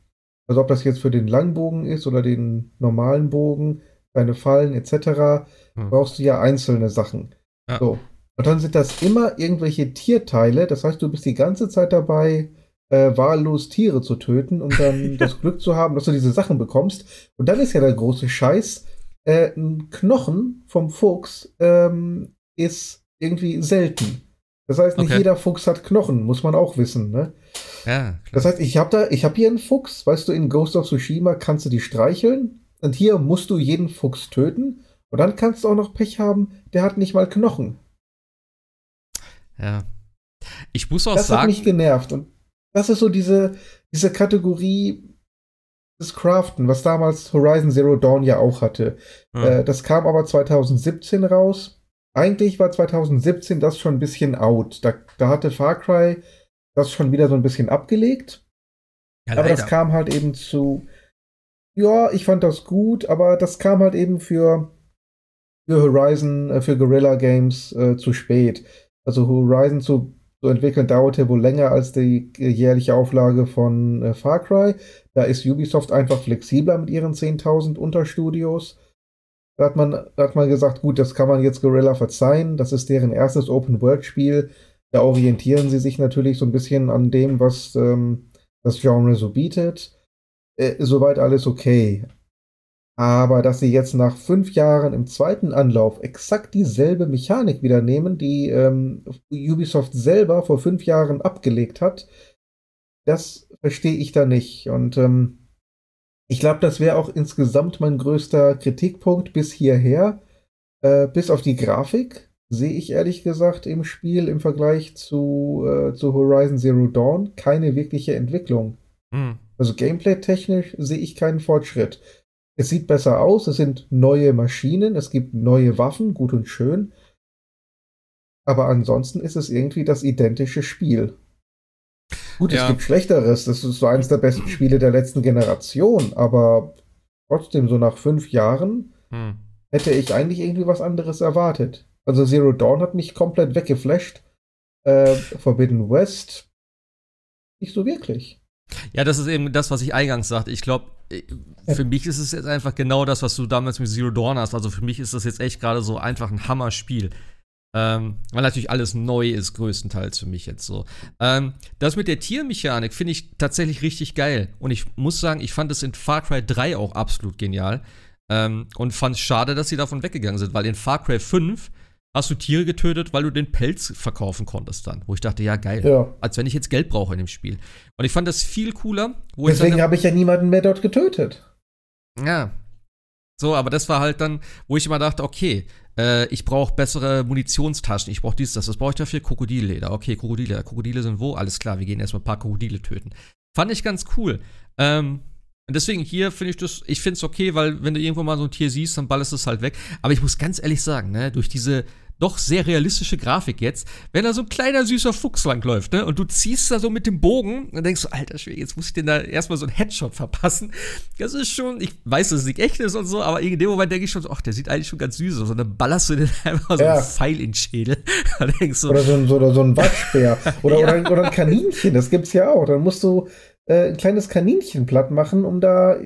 also ob das jetzt für den Langbogen ist oder den normalen Bogen, deine Fallen etc., Hm. brauchst du ja einzelne Sachen. Ja. So. Und dann sind das immer irgendwelche Tierteile, das heißt, du bist die ganze Zeit dabei, äh, wahllos Tiere zu töten, um dann (laughs) das Glück zu haben, dass du diese Sachen bekommst. Und dann ist ja der große Scheiß, äh, ein Knochen vom Fuchs ähm, ist irgendwie selten. Das heißt, nicht Okay. jeder Fuchs hat Knochen, muss man auch wissen. Ne? Ja, klar. Das heißt, ich habe da, ich habe hier einen Fuchs, weißt du, in Ghost of Tsushima kannst du die streicheln und hier musst du jeden Fuchs töten und dann kannst du auch noch Pech haben, der hat nicht mal Knochen. ja. Ich muss auch Das hat sagen, mich genervt und das ist so diese, diese Kategorie des Craften, was damals Horizon Zero Dawn ja auch hatte. hm, Äh, das kam aber 2017 raus. Eigentlich war 2017 das schon ein bisschen out. Da, da hatte Far Cry das schon wieder so ein bisschen abgelegt. ja, Aber das kam halt eben zu. Ja, ich fand das gut, aber das kam halt eben für, für Horizon, äh, für Guerrilla Games äh, zu spät. Also Horizon zu, zu entwickeln dauerte wohl länger als die äh, jährliche Auflage von äh, Far Cry. Da ist Ubisoft einfach flexibler mit ihren 10.000 Unterstudios. Da hat, man, da hat man gesagt, gut, das kann man jetzt Guerrilla verzeihen. Das ist deren erstes Open-World-Spiel. Da orientieren sie sich natürlich so ein bisschen an dem, was ähm, das Genre so bietet. Äh, soweit alles okay. Aber dass sie jetzt nach fünf Jahren im zweiten Anlauf exakt dieselbe Mechanik wieder nehmen, die ähm, Ubisoft selber vor fünf Jahren abgelegt hat, das verstehe ich da nicht. Und ähm, ich glaube, das wäre auch insgesamt mein größter Kritikpunkt bis hierher. Äh, bis auf die Grafik sehe ich ehrlich gesagt im Spiel im Vergleich zu, äh, zu Horizon Zero Dawn keine wirkliche Entwicklung. Hm. Also gameplay-technisch sehe ich keinen Fortschritt. Es sieht besser aus, es sind neue Maschinen, es gibt neue Waffen, gut und schön. Aber ansonsten ist es irgendwie das identische Spiel. Gut, Ja. es gibt Schlechteres, das ist so eines der besten Spiele der letzten Generation, aber trotzdem, so nach fünf Jahren Hm. hätte ich eigentlich irgendwie was anderes erwartet. Also Zero Dawn hat mich komplett weggeflasht. Äh, Forbidden West nicht so wirklich. Ja, das ist eben das, was ich eingangs sagte. Ich glaube, für mich ist es jetzt einfach genau das, was du damals mit Zero Dawn hast. Also für mich ist das jetzt echt gerade so einfach ein Hammerspiel. Ähm, weil natürlich alles neu ist, größtenteils für mich jetzt so. Ähm, das mit der Tiermechanik finde ich tatsächlich richtig geil. Und ich muss sagen, ich fand es in Far Cry 3 auch absolut genial. Ähm, und fand es schade, dass sie davon weggegangen sind, weil in Far Cry 5 hast du Tiere getötet, weil du den Pelz verkaufen konntest dann. Wo ich dachte, ja, geil. Ja. Als wenn ich jetzt Geld brauche in dem Spiel. Und ich fand das viel cooler, Deswegen habe ich ja niemanden mehr dort getötet. ja. So, aber das war halt dann, wo ich immer dachte, okay, äh, ich brauche bessere Munitionstaschen, ich brauche dies, das, was brauche ich dafür? Krokodilleder. Okay, Krokodile. Krokodile sind wo? Alles klar, wir gehen erstmal ein paar Krokodile töten. Fand ich ganz cool. Ähm, deswegen hier finde ich das, ich finde es okay, weil wenn du irgendwo mal so ein Tier siehst, dann ballerst du es halt weg. Aber ich muss ganz ehrlich sagen, ne, durch diese doch sehr realistische Grafik jetzt, wenn da so ein kleiner süßer Fuchs langläuft, ne, und du ziehst da so mit dem Bogen, dann denkst du, alter Schwede, jetzt muss ich den da erstmal so einen Headshot verpassen. Das ist schon, ich weiß, dass es nicht echt ist und so, aber in dem Moment denke ich schon so, ach, der sieht eigentlich schon ganz süß aus. Und dann ballerst du den (laughs) einfach so Ja. einen Pfeil in den Schädel. (laughs) Du, Oder so ein, so, oder so ein Waschbär. Oder, (laughs) Ja. oder, oder ein Kaninchen, das gibt's ja auch. Dann musst du äh, ein kleines Kaninchen platt machen, um da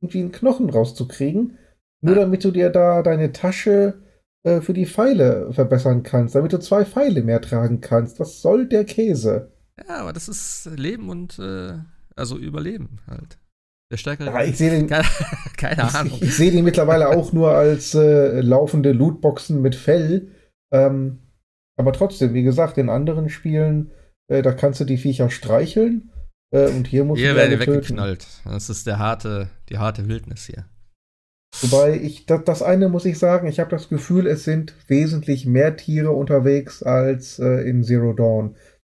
irgendwie einen Knochen rauszukriegen. Nur damit du dir da deine Tasche äh, für die Pfeile verbessern kannst, damit du zwei Pfeile mehr tragen kannst. Was soll der Käse? ja, aber das ist Leben und, äh, also Überleben halt. Der stärkere. Ja, ich sehe den, (laughs) keine, keine Ahnung. Ich, ich sehe die mittlerweile auch nur als äh, laufende Lootboxen mit Fell. Ähm, aber trotzdem, wie gesagt, in anderen Spielen, äh, da kannst du die Viecher streicheln Äh, und hier muss Hier ich werden alle die töten. weggeknallt. Das ist der harte, die harte Wildnis hier. Wobei ich, das, das eine muss ich sagen, ich habe das Gefühl, es sind wesentlich mehr Tiere unterwegs als äh, in Zero Dawn.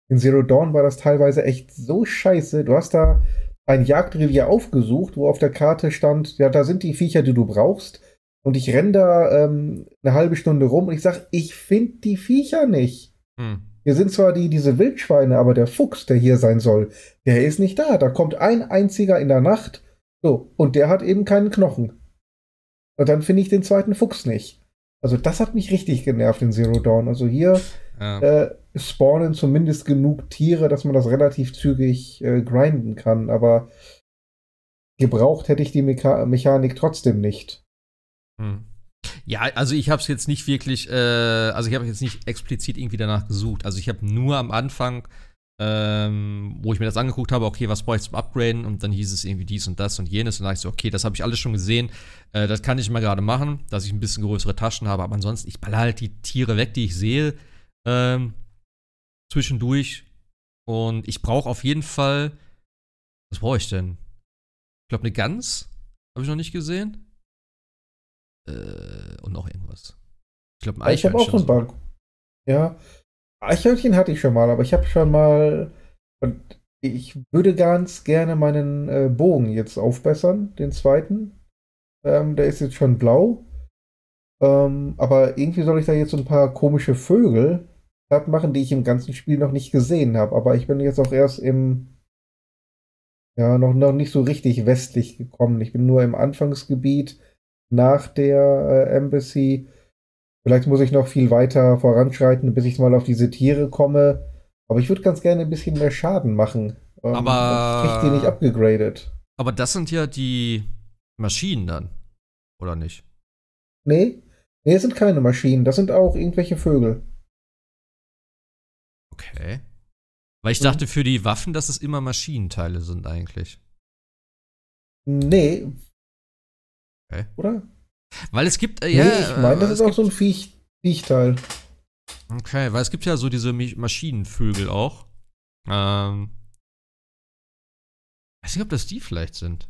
In Zero Dawn war das teilweise echt so scheiße. Du hast da ein Jagdrevier aufgesucht, wo auf der Karte stand, ja, da sind die Viecher, die du brauchst. Und ich renne da ähm, eine halbe Stunde rum und ich sag, ich finde die Viecher nicht. Hm. Hier sind zwar die, diese Wildschweine, aber der Fuchs, der hier sein soll, der ist nicht da. Da kommt ein einziger in der Nacht. So, und der hat eben keinen Knochen. Und dann finde ich den zweiten Fuchs nicht. Also das hat mich richtig genervt in Zero Dawn. Also hier Ja. äh, spawnen zumindest genug Tiere, dass man das relativ zügig äh, grinden kann. Aber gebraucht hätte ich die Mecha Mechanik trotzdem nicht. Hm. Ja, also ich habe es jetzt nicht wirklich, äh, also ich habe jetzt nicht explizit irgendwie danach gesucht. Also ich habe nur am Anfang, ähm, wo ich mir das angeguckt habe, okay, was brauche ich zum Upgraden? Und dann hieß es irgendwie dies und das und jenes. Und dann dachte ich so, okay, das habe ich alles schon gesehen. Äh, das kann ich mal gerade machen, dass ich ein bisschen größere Taschen habe. Aber ansonsten, ich baller halt die Tiere weg, die ich sehe, ähm, zwischendurch. Und ich brauche auf jeden Fall, was brauche ich denn? Ich glaube, eine Gans habe ich noch nicht gesehen. Äh, und noch irgendwas. Ich glaube, ein Ich habe auch so Eichhörnchen. ein Bug. Ja. Eichhörnchen hatte ich schon mal, aber ich habe schon mal. Und ich würde ganz gerne meinen äh, Bogen jetzt aufbessern, den zweiten. Ähm, der ist jetzt schon blau. Ähm, aber irgendwie soll ich da jetzt so ein paar komische Vögel platt machen, die ich im ganzen Spiel noch nicht gesehen habe. Aber ich bin jetzt auch erst im. Ja, noch, noch nicht so richtig westlich gekommen. Ich bin nur im Anfangsgebiet nach der äh, Embassy. Vielleicht muss ich noch viel weiter voranschreiten, bis ich mal auf diese Tiere komme. Aber ich würde ganz gerne ein bisschen mehr Schaden machen. Ähm, Aber- Ich krieg die nicht abgegradet. Aber das sind ja die Maschinen dann. Oder nicht? Nee? Nee, es sind keine Maschinen. Das sind auch irgendwelche Vögel. Okay. Weil ich dachte für die Waffen, dass es immer Maschinenteile sind eigentlich. Nee. Okay. Oder? Weil es gibt, äh, Nee, ja. ich meine, das ist auch so ein Viech Viechteil. Okay, weil es gibt ja so diese Maschinenvögel auch. Ähm. Weiß nicht, ob das die vielleicht sind.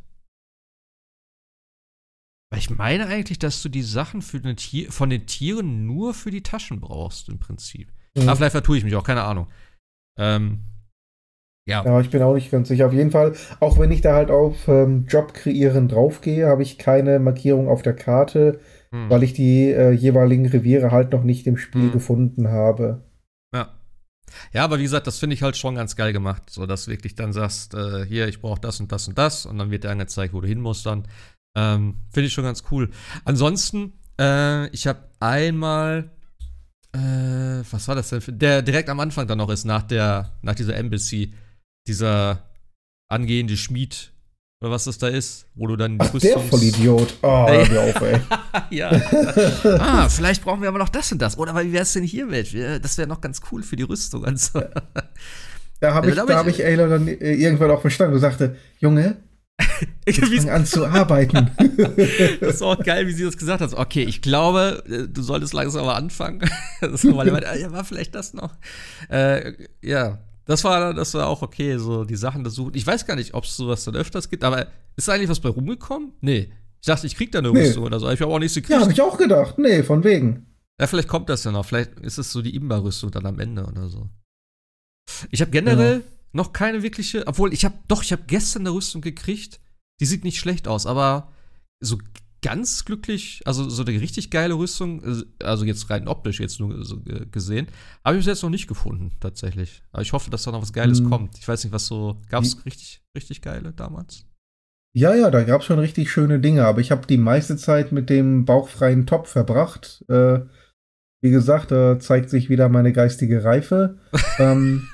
Weil ich meine eigentlich, dass du die Sachen Tier von den Tieren nur für die Taschen brauchst, im Prinzip. Mhm. Aber vielleicht vertue ich mich auch, keine Ahnung. Ähm. Ja. Ja, ich bin auch nicht ganz sicher. Auf jeden Fall, auch wenn ich da halt auf ähm, Job kreieren draufgehe, habe ich keine Markierung auf der Karte, Hm. weil ich die äh, jeweiligen Reviere halt noch nicht im Spiel Mhm. gefunden habe. Ja. Ja, aber wie gesagt, das finde ich halt schon ganz geil gemacht, so dass du wirklich dann sagst, äh, hier, ich brauche das und das und das und dann wird dir angezeigt, wo du hin musst dann. Ähm, finde ich schon ganz cool. Ansonsten, äh, ich habe einmal, äh, was war das denn? Für, der direkt am Anfang dann noch ist, nach der, nach dieser Embassy, dieser angehende Schmied oder was das da ist, wo du dann die Ach, der Rüstungs- Vollidiot. Oh, Ey. (laughs) hör mir auf, ey. (laughs) ja. ah, (laughs) vielleicht brauchen wir aber noch das und das. Oder wie wär's denn hier mit? Wir- Das wäre noch ganz cool für die Rüstung und so. Da habe ich, da hab ich- ich Ayla dann äh, irgendwann auch verstanden und sagte, Junge, Wie fang an zu arbeiten. das war auch geil, wie sie das gesagt hat. Okay, ich glaube, äh, du solltest langsam mal anfangen. Das war, ah, ja, war vielleicht das noch. Äh, ja, das war, das war auch okay, so die Sachen das suchen. Ich weiß gar nicht, ob es sowas dann öfters gibt, aber ist da eigentlich was bei rumgekommen? Nee. Ich dachte, ich krieg da eine Nee. Rüstung oder so. Ich habe auch nichts ja, gekriegt. habe ich auch gedacht. Nee, von wegen. Ja, vielleicht kommt das ja noch. Vielleicht ist es so die Imba-Rüstung dann am Ende oder so. Ich habe generell noch keine wirkliche, obwohl ich habe, doch, ich habe gestern eine Rüstung gekriegt. Die sieht nicht schlecht aus, aber so ganz glücklich, also so eine richtig geile Rüstung, also jetzt rein optisch jetzt nur so äh, gesehen, habe ich bis jetzt noch nicht gefunden, tatsächlich. Aber ich hoffe, dass da noch was Geiles Hm. kommt. Ich weiß nicht, was so, gab es richtig, richtig geile damals? Ja, ja, da gab es schon richtig schöne Dinge, aber ich habe die meiste Zeit mit dem bauchfreien Top verbracht. Äh, wie gesagt, da zeigt sich wieder meine geistige Reife. (laughs) ähm,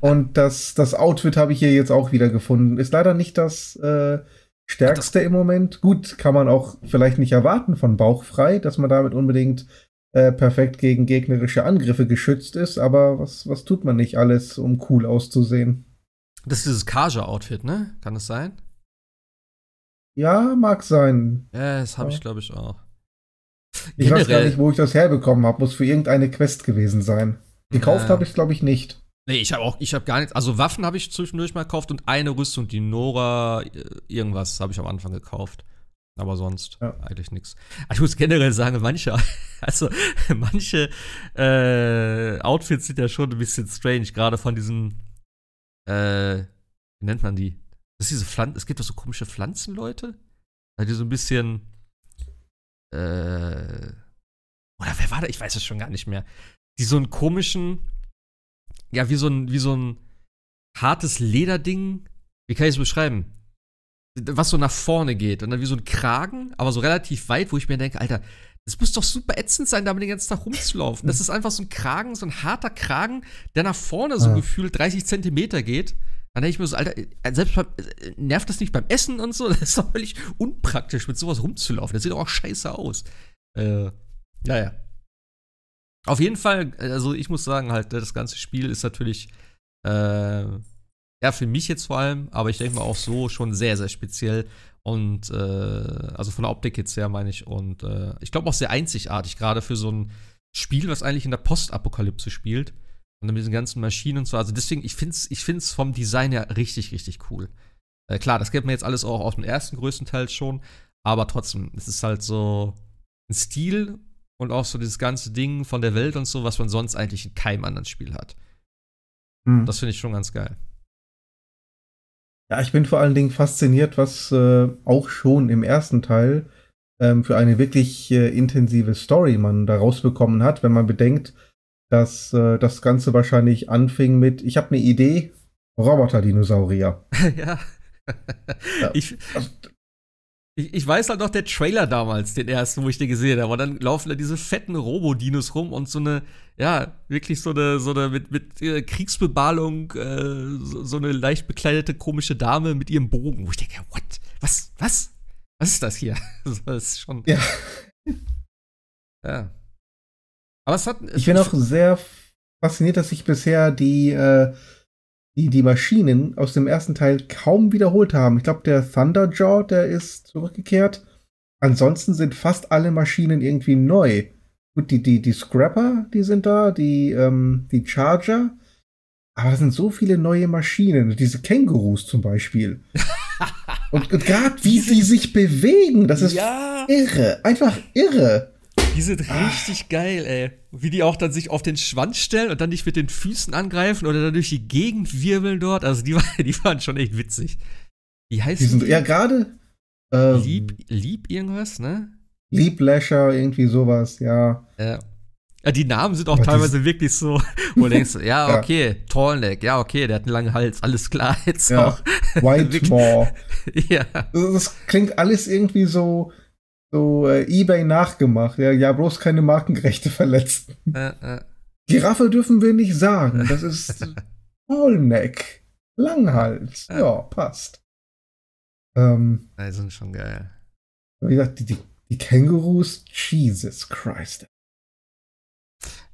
und das, das Outfit habe ich hier jetzt auch wieder gefunden. Ist leider nicht das äh, stärkste im Moment. Gut, kann man auch vielleicht nicht erwarten von bauchfrei, dass man damit unbedingt äh, perfekt gegen gegnerische Angriffe geschützt ist, aber was, was tut man nicht alles, um cool auszusehen? Das ist dieses Kaja-Outfit, ne? Kann das sein? Ja, mag sein. Ja, das habe Ja. ich, glaube ich, auch. Ich weiß gar nicht, wo ich das herbekommen habe. Muss für irgendeine Quest gewesen sein. Gekauft Ja. habe ich, glaube ich, nicht. Nee, ich habe auch, ich habe gar nichts. Also Waffen habe ich zwischendurch mal gekauft und eine Rüstung, die Nora, äh, irgendwas habe ich am Anfang gekauft. Aber sonst Ja. eigentlich nichts. Ich muss generell sagen, manche, (laughs) also (laughs) manche äh, Outfits sind ja schon ein bisschen strange, gerade von diesen, äh, wie nennt man die? Das ist diese Pflanzen, es gibt doch so komische Pflanzenleute, Ja, die so ein bisschen, äh, oder wer war da? Ich weiß es schon gar nicht mehr. Die so einen komischen, ja, wie so ein, wie so ein hartes Lederding. Wie kann ich es beschreiben? Was so nach vorne geht und dann wie so ein Kragen, aber so relativ weit, wo ich mir denke, Alter, das muss doch super ätzend sein, damit den ganzen Tag rumzulaufen. Das ist einfach so ein Kragen, so ein harter Kragen, der nach vorne so Ah. gefühlt 30 Zentimeter geht. Dann denke ich mir so, Alter, äh, selbst beim, äh, nervt das nicht beim Essen und so? (laughs) Das ist doch völlig unpraktisch, mit sowas rumzulaufen. Das sieht doch auch scheiße aus. Äh, ja, ja. Auf jeden Fall, also ich muss sagen, halt, das ganze Spiel ist natürlich, äh, ja, für mich jetzt vor allem, aber ich denke mal auch so schon sehr, sehr speziell. Und, äh, also von der Optik jetzt her, meine ich. Und äh, ich glaube auch sehr einzigartig, gerade für so ein Spiel, was eigentlich in der Postapokalypse spielt. Und mit diesen ganzen Maschinen und so. Also deswegen, ich finde es ich find's vom Design her richtig, richtig cool. Äh, klar, das kennt man jetzt alles auch aus dem ersten größtenteils schon. Aber trotzdem, es ist halt so ein Stil und auch so dieses ganze Ding von der Welt und so, was man sonst eigentlich in keinem anderen Spiel hat. Hm. Das finde ich schon ganz geil. Ja, ich bin vor allen Dingen fasziniert, was äh, auch schon im ersten Teil ähm, für eine wirklich äh, intensive Story man da rausbekommen hat, wenn man bedenkt, dass äh, das Ganze wahrscheinlich anfing mit, ich habe eine Idee, Roboter-Dinosaurier. (laughs) ja. Ja. Ich, Also, ich, ich weiß halt noch, der Trailer damals, den ersten, wo ich den gesehen habe. Und dann laufen da diese fetten Robodinos rum und so eine, ja, wirklich so eine, so eine mit, mit äh, Kriegsbemalung, äh, so, so eine leicht bekleidete komische Dame mit ihrem Bogen, wo ich denke, what? Was? Was? Was ist das hier? (laughs) Das ist schon. Ja. (laughs) Ja. Aber es hat. Ich bin auch sehr fasziniert, dass sich bisher die, äh, die, die Maschinen aus dem ersten Teil kaum wiederholt haben. Ich glaube, der Thunderjaw, der ist zurückgekehrt. Ansonsten sind fast alle Maschinen irgendwie neu. Gut, die, die, die Scrapper, die sind da, die, ähm, die Charger. Aber das sind so viele neue Maschinen. Diese Kängurus zum Beispiel. (laughs) und und gerade wie sie sich bewegen, das ist ja. irre. Einfach irre. Die sind richtig geil, ey. Wie die auch dann sich auf den Schwanz stellen und dann nicht mit den Füßen angreifen oder dann durch die Gegend wirbeln dort. Also die, (laughs) war- die waren schon echt witzig. Wie heißt Die sind, die? ja, gerade. Äh, Lieb, lieb irgendwas, ne? Lieb Lasher, irgendwie sowas, ja. Ja. Ja, die Namen sind auch Aber teilweise wirklich so, wo du denkst, (laughs) ja, Ja. okay, Tallneck, ja, okay, der hat einen langen Hals, alles klar, jetzt Ja. auch. (laughs) Whitmore. ja. das klingt alles irgendwie so, so äh, Ebay nachgemacht. Ja, ja, bloß keine Markenrechte verletzt. Äh, äh. Giraffe dürfen wir nicht sagen. Das ist (laughs) Tallneck. Langhals. Ja. Passt. Ähm, Die sind schon geil. wie gesagt, die, die, die Kängurus, Jesus Christ.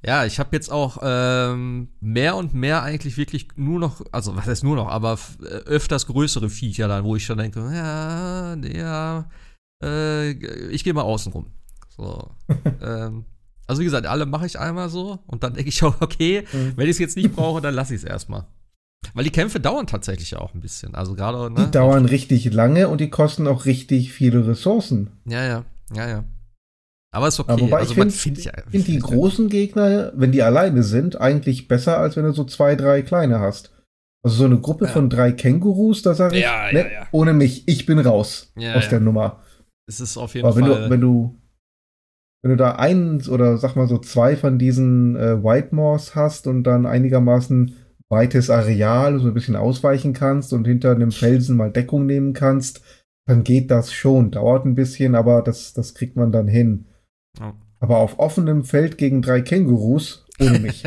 Ja, ich habe jetzt auch ähm, mehr und mehr eigentlich wirklich nur noch, also was heißt nur noch, aber äh, öfters größere Viecher dann, wo ich schon denke, ja, ja, äh, ich gehe mal außen rum. So. (laughs) ähm, also wie gesagt, alle mache ich einmal so und dann denke ich auch, okay, Mhm. wenn ich es jetzt nicht brauche, dann lasse ich es erstmal. Weil die Kämpfe dauern tatsächlich auch ein bisschen. Also gerade, ne? Die dauern richtig lange und die kosten auch richtig viele Ressourcen. Ja, ja, ja, ja. Aber ist okay. Aber wobei also ich finde findet ja. find die (laughs) großen Gegner, wenn die alleine sind, eigentlich besser, als wenn du so zwei, drei kleine hast. Also so eine Gruppe Ja. von drei Kängurus, da sage ich, Ja, ne, ja, ohne mich, ich bin raus aus der Nummer. Es ist auf jeden Aber wenn Fall. du, wenn du, wenn du da einen oder sag mal so zwei von diesen äh, Whitemores hast und dann einigermaßen weites Areal, so ein bisschen ausweichen kannst und hinter einem Felsen mal Deckung nehmen kannst, dann geht das schon. Dauert ein bisschen, aber das, das kriegt man dann hin. Ja. Aber auf offenem Feld gegen drei Kängurus, ohne mich.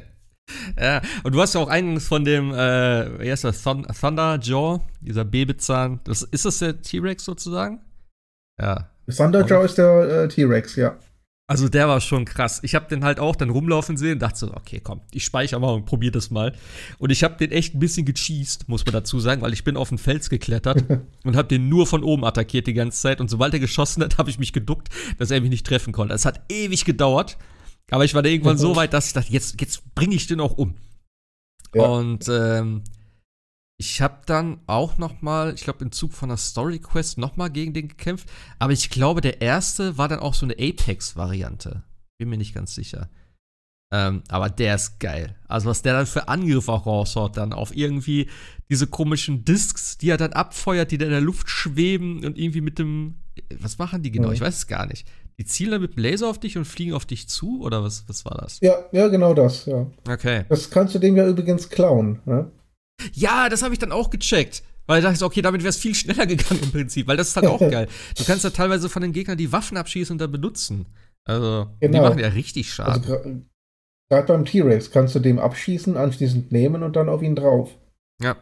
(laughs) ja, und du hast ja auch einen von dem, äh, wie heißt das, Thun Thunderjaw, dieser Babyzahn. Das, ist das der T-Rex sozusagen? Ja. Thunderjaw ist der äh, T-Rex, ja. Also der war schon krass. Ich habe den halt auch dann rumlaufen sehen und dachte so, okay, komm, ich speichere mal und probier das mal. Und ich habe den echt ein bisschen gecheased, muss man dazu sagen, weil ich bin auf den Fels geklettert (laughs) und habe den nur von oben attackiert die ganze Zeit. Und sobald er geschossen hat, (laughs) habe ich mich geduckt, dass er mich nicht treffen konnte. Es hat ewig gedauert, aber ich war da irgendwann so weit, dass ich dachte, jetzt, jetzt bringe ich den auch um. Ja. Und ähm, ich habe dann auch noch mal, ich glaube im Zug von der Story Quest noch mal gegen den gekämpft. Aber ich glaube, der erste war dann auch so eine Apex-Variante. Bin mir nicht ganz sicher. Ähm, aber der ist geil. Also was der dann für Angriffe auch raushaut, dann auf irgendwie diese komischen Discs, die er dann abfeuert, die dann in der Luft schweben und irgendwie mit dem, was machen die genau? Mhm. Ich weiß es gar nicht. Die zielen dann mit dem Laser auf dich und fliegen auf dich zu oder was, was war das? Ja, ja, genau das, ja. Okay. Das kannst du dem ja übrigens klauen, ne? Ja, das habe ich dann auch gecheckt. Weil ich dachte, okay, damit wäre es viel schneller (laughs) gegangen im Prinzip, weil das ist halt auch geil. Du kannst ja teilweise von den Gegnern die Waffen abschießen und dann benutzen. Also, die Genau. machen ja richtig Also Schaden. gerade beim T-Rex kannst du dem abschießen, anschließend nehmen und dann auf ihn drauf. ja.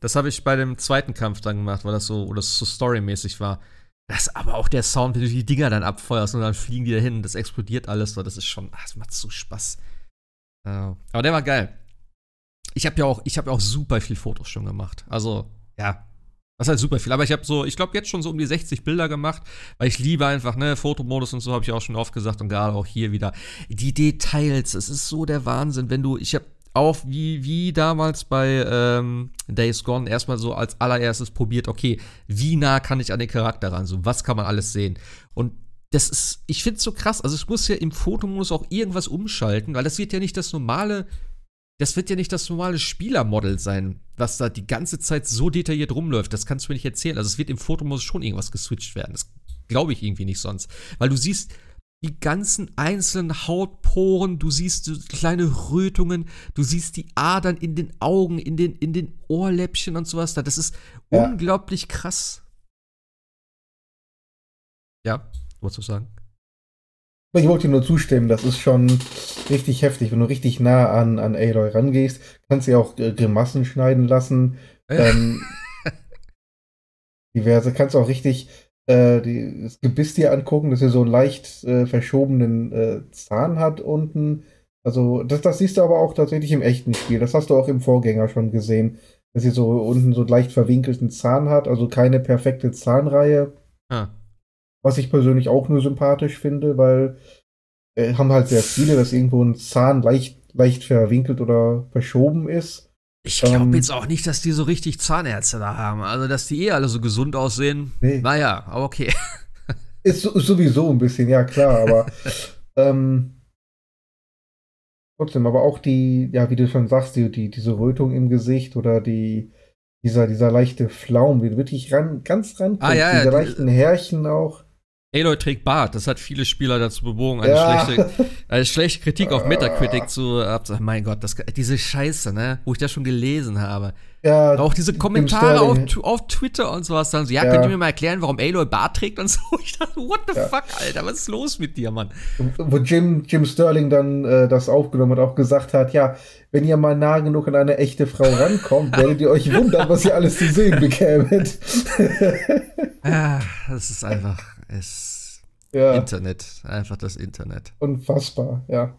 Das habe ich bei dem zweiten Kampf dann gemacht, weil das so, oder das so storymäßig war. Das aber auch der Sound, wenn du die Dinger dann abfeuerst und dann fliegen die dahin, das explodiert alles, so, das ist schon, ach, das macht so Spaß. Äh, aber der war geil. Ich habe ja auch, ich habe ja auch super viel Fotos schon gemacht. Also, ja, das heißt super viel. Aber ich habe so, ich glaube jetzt schon so um die 60 Bilder gemacht, weil ich liebe einfach, ne, Fotomodus und so habe ich auch schon oft gesagt und gerade auch hier wieder. Die Details, es ist so der Wahnsinn, wenn du, ich habe auch wie, wie damals bei ähm, Days Gone erstmal so als allererstes probiert, okay, wie nah kann ich an den Charakter ran, so was kann man alles sehen. Und das ist, ich finde es so krass, also es muss ja im Fotomodus auch irgendwas umschalten, weil das wird ja nicht das normale das wird ja nicht das normale Spielermodel sein, was da die ganze Zeit so detailliert rumläuft. Das kannst du mir nicht erzählen. Also es wird im Fotomodus schon irgendwas geswitcht werden. Das glaube ich irgendwie nicht sonst. Weil du siehst die ganzen einzelnen Hautporen, du siehst so kleine Rötungen, du siehst die Adern in den Augen, in den, in den Ohrläppchen und sowas. da. Das ist Ja. unglaublich krass. Ja, wolltest du sagen? Ich wollte dir nur zustimmen, das ist schon richtig heftig. Wenn du richtig nah an, an Aloy rangehst, kannst du ja auch äh, Grimassen schneiden lassen. Ähm, (laughs) diverse, kannst auch richtig äh, die, das Gebiss dir angucken, dass er so einen leicht äh, verschobenen äh, Zahn hat unten. Also, das, das siehst du aber auch tatsächlich im echten Spiel. Das hast du auch im Vorgänger schon gesehen, dass sie so unten so leicht verwinkelten Zahn hat, also keine perfekte Zahnreihe. Ah. Was ich persönlich auch nur sympathisch finde, weil äh, haben halt sehr viele, dass irgendwo ein Zahn leicht, leicht verwinkelt oder verschoben ist. Ich glaube Ähm, jetzt auch nicht, dass die so richtig Zahnärzte da haben. Also, dass die eh alle so gesund aussehen. Nee. Naja, aber okay. (laughs) Ist, so- ist sowieso ein bisschen, ja klar, aber (laughs) ähm, trotzdem, aber auch die, ja, wie du schon sagst, die, die, diese Rötung im Gesicht oder die, dieser, dieser leichte Flaum, wie du wirklich ran, ganz ran Ah, ja, ja, diese die- leichten Härchen auch. Aloy trägt Bart. Das hat viele Spieler dazu bewogen, eine, Ja. schlechte, (laughs) eine schlechte Kritik auf Metacritic zu abzusagen. Mein Gott, das, diese Scheiße, ne? Wo ich das schon gelesen habe. ja, Auch diese Kommentare auf, auf Twitter und sowas. Dann so, ja, Ja. könnt ihr mir mal erklären, warum Aloy Bart trägt und so? (laughs) Ich dachte, what the Ja. fuck, Alter? Was ist los mit dir, Mann? wo Jim, Jim Sterling dann äh, das aufgenommen hat, auch gesagt hat, ja, wenn ihr mal nah genug an eine echte Frau rankommt, (laughs) werdet ihr euch wundern, was ihr alles zu sehen bekämet. Ah, das ist einfach, es, ja, Internet. Einfach das Internet. unfassbar, ja.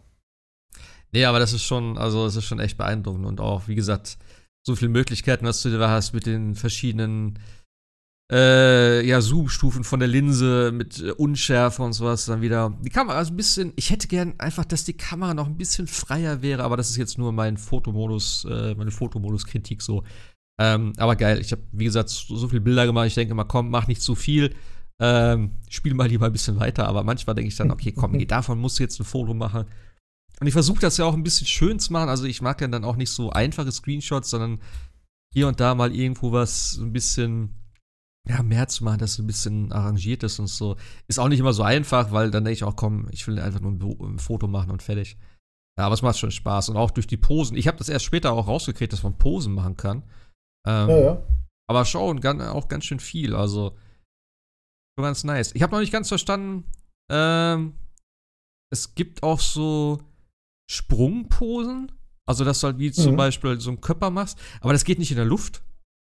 Nee, aber das ist schon, also es ist schon echt beeindruckend und auch, wie gesagt, so viele Möglichkeiten, was du da hast mit den verschiedenen äh, ja, Zoom-Stufen von der Linse mit äh, Unschärfe und sowas dann wieder. Die Kamera also ein bisschen, ich hätte gern einfach, dass die Kamera noch ein bisschen freier wäre, aber das ist jetzt nur mein Fotomodus, äh, meine Fotomodus-Kritik so. Ähm, aber geil, ich habe, wie gesagt, so, so viele Bilder gemacht, ich denke mal, komm, mach nicht zu viel. Ähm, spiel mal lieber ein bisschen weiter, aber manchmal denke ich dann, okay, komm, (laughs) davon musst du jetzt ein Foto machen. Und ich versuche das ja auch ein bisschen schön zu machen. Also ich mag ja dann auch nicht so einfache Screenshots, sondern hier und da mal irgendwo was ein bisschen ja, mehr zu machen, dass es ein bisschen arrangiert ist und so. Ist auch nicht immer so einfach, weil dann denke ich auch, komm, ich will einfach nur ein, ein Foto machen und fertig. Ja, aber es macht schon Spaß. Und auch durch die Posen. Ich habe das erst später auch rausgekriegt, dass man Posen machen kann. Ähm, Ja, ja. aber schon auch ganz schön viel. Also schon ganz nice. Ich habe noch nicht ganz verstanden. Ähm, es gibt auch so Sprungposen. Also, dass du halt wie zum Mhm. Beispiel so einen Körper machst. Aber das geht nicht in der Luft.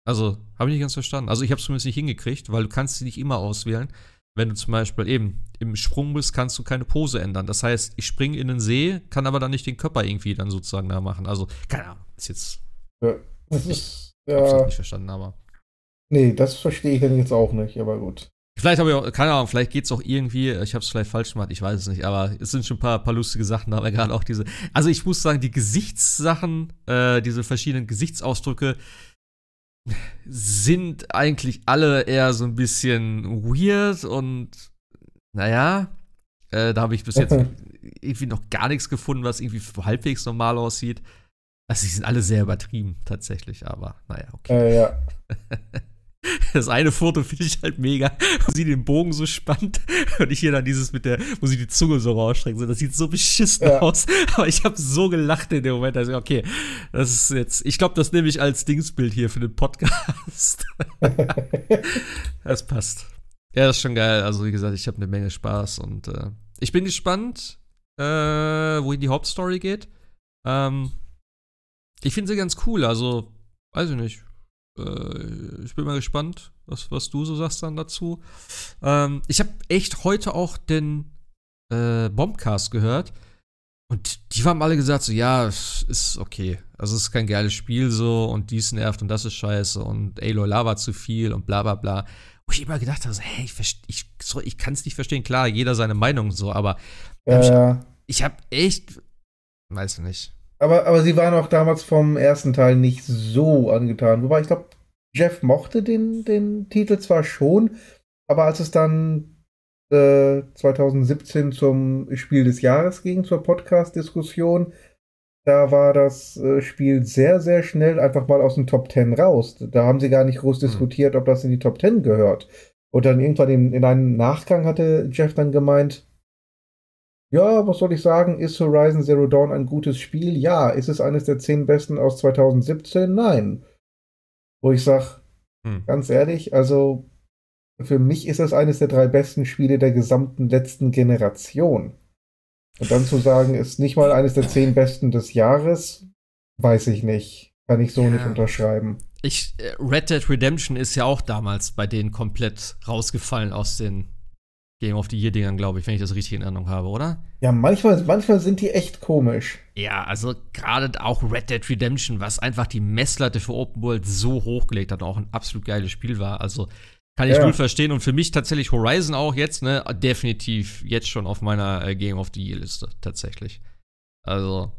Also, habe ich nicht ganz verstanden. Also, ich habe es zumindest nicht hingekriegt, weil du kannst sie nicht immer auswählen. Wenn du zum Beispiel eben im Sprung bist, kannst du keine Pose ändern. Das heißt, ich springe in den See, kann aber dann nicht den Körper irgendwie dann sozusagen da machen. Also, keine Ahnung, ist jetzt ja. Das ist, absolut ja, nicht verstanden, aber. nee, das verstehe ich dann jetzt auch nicht, aber gut. Vielleicht habe ich auch, keine Ahnung, vielleicht geht es auch irgendwie, ich habe es vielleicht falsch gemacht, ich weiß es nicht, aber es sind schon ein paar, paar lustige Sachen, aber gerade auch diese. Also ich muss sagen, die Gesichtssachen, äh, diese verschiedenen Gesichtsausdrücke sind eigentlich alle eher so ein bisschen weird und naja, äh, da habe ich bis jetzt (laughs) irgendwie noch gar nichts gefunden, was irgendwie halbwegs normal aussieht. Also, die sind alle sehr übertrieben, tatsächlich, aber naja, okay. Äh, ja. (laughs) (laughs) Das eine Foto finde ich halt mega, wo sie den Bogen so spannt (laughs) und ich hier dann dieses mit der, wo sie die Zunge so rausstreckt. Das sieht so beschissen Ja. aus. (laughs) Aber ich habe so gelacht in dem Moment. Also, okay, das ist jetzt, ich glaube, das nehme ich als Dingsbild hier für den Podcast. das passt. Ja, das ist schon geil. Also, wie gesagt, ich habe eine Menge Spaß und äh, ich bin gespannt, äh, wohin die Hauptstory geht. Ähm, ich finde sie ganz cool. Also, weiß ich nicht. Äh, ich bin mal gespannt, was, was du so sagst dann dazu. Ähm, ich habe echt heute auch den äh, Bombcast gehört. Und die haben alle gesagt, so, ja, es ist okay. Also, es ist kein geiles Spiel so und dies nervt und das ist scheiße und Aloy Lava zu viel und bla bla bla. Wo ich immer gedacht habe, so, hey, ich, ich, so, ich kann es nicht verstehen. Klar, jeder seine Meinung so, aber Ja, ja. ich habe echt, weiß nicht. Aber, aber sie waren auch damals vom ersten Teil nicht so angetan. Wobei ich glaube, Jeff mochte den, den Titel zwar schon, aber als es dann äh, 2017 zum Spiel des Jahres ging, zur Podcast-Diskussion, da war das äh, Spiel sehr, sehr schnell einfach mal aus den Top 10 raus. Da haben sie gar nicht groß Hm. diskutiert, ob das in die Top 10 gehört. Und dann irgendwann in, in einem Nachgang hatte Jeff dann gemeint, ja, was soll ich sagen? Ist Horizon Zero Dawn ein gutes Spiel? Ja. Ist es eines der zehn besten aus 2017? Nein. Wo ich sage, Hm. ganz ehrlich, also für mich ist es eines der drei besten Spiele der gesamten letzten Generation. Und dann zu sagen, ist nicht mal eines der zehn besten des Jahres, weiß ich nicht. Kann ich so Ja. nicht unterschreiben. Ich, äh, Red Dead Redemption ist ja auch damals bei denen komplett rausgefallen aus den Game of the Year-Dingern, glaube ich, wenn ich das richtig in Erinnerung habe, oder? Ja, manchmal, manchmal sind die echt komisch. Ja, also gerade auch Red Dead Redemption, was einfach die Messlatte für Open World so hochgelegt hat und auch ein absolut geiles Spiel war. Also kann ich Ja. null verstehen. Und für mich tatsächlich Horizon auch jetzt, ne, definitiv jetzt schon auf meiner äh, Game of the Year-Liste, tatsächlich. Also,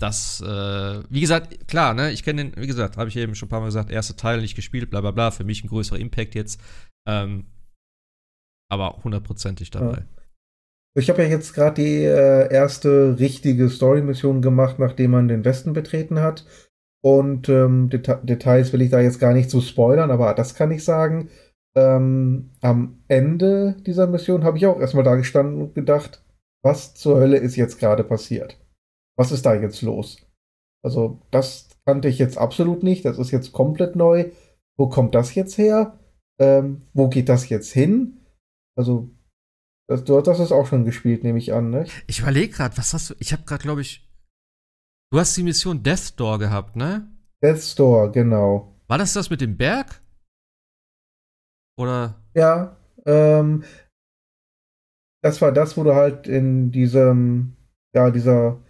das, äh, wie gesagt, klar, ne, ich kenne den, wie gesagt, habe ich eben schon ein paar Mal gesagt, erster Teil nicht gespielt, bla bla bla, für mich ein größerer Impact jetzt. Ähm, aber hundertprozentig dabei. Ich habe ja jetzt gerade die äh, erste richtige Story-Mission gemacht, nachdem man den Westen betreten hat. Und ähm, Deta Details will ich da jetzt gar nicht so spoilern, aber das kann ich sagen. Ähm, am Ende dieser Mission habe ich auch erstmal da gestanden und gedacht, was zur Hölle ist jetzt gerade passiert? Was ist da jetzt los? Also, das kannte ich jetzt absolut nicht. Das ist jetzt komplett neu. Wo kommt das jetzt her? Ähm, wo geht das jetzt hin? Also, das, du hast das auch schon gespielt, nehme ich an, ne? Ich überlege gerade, was hast du, ich habe gerade, glaube ich, du hast die Mission Death Door gehabt, ne? Death Store, genau. War das das mit dem Berg? Oder? Ja, ähm, das war das, wo du halt in diesem, ja, dieser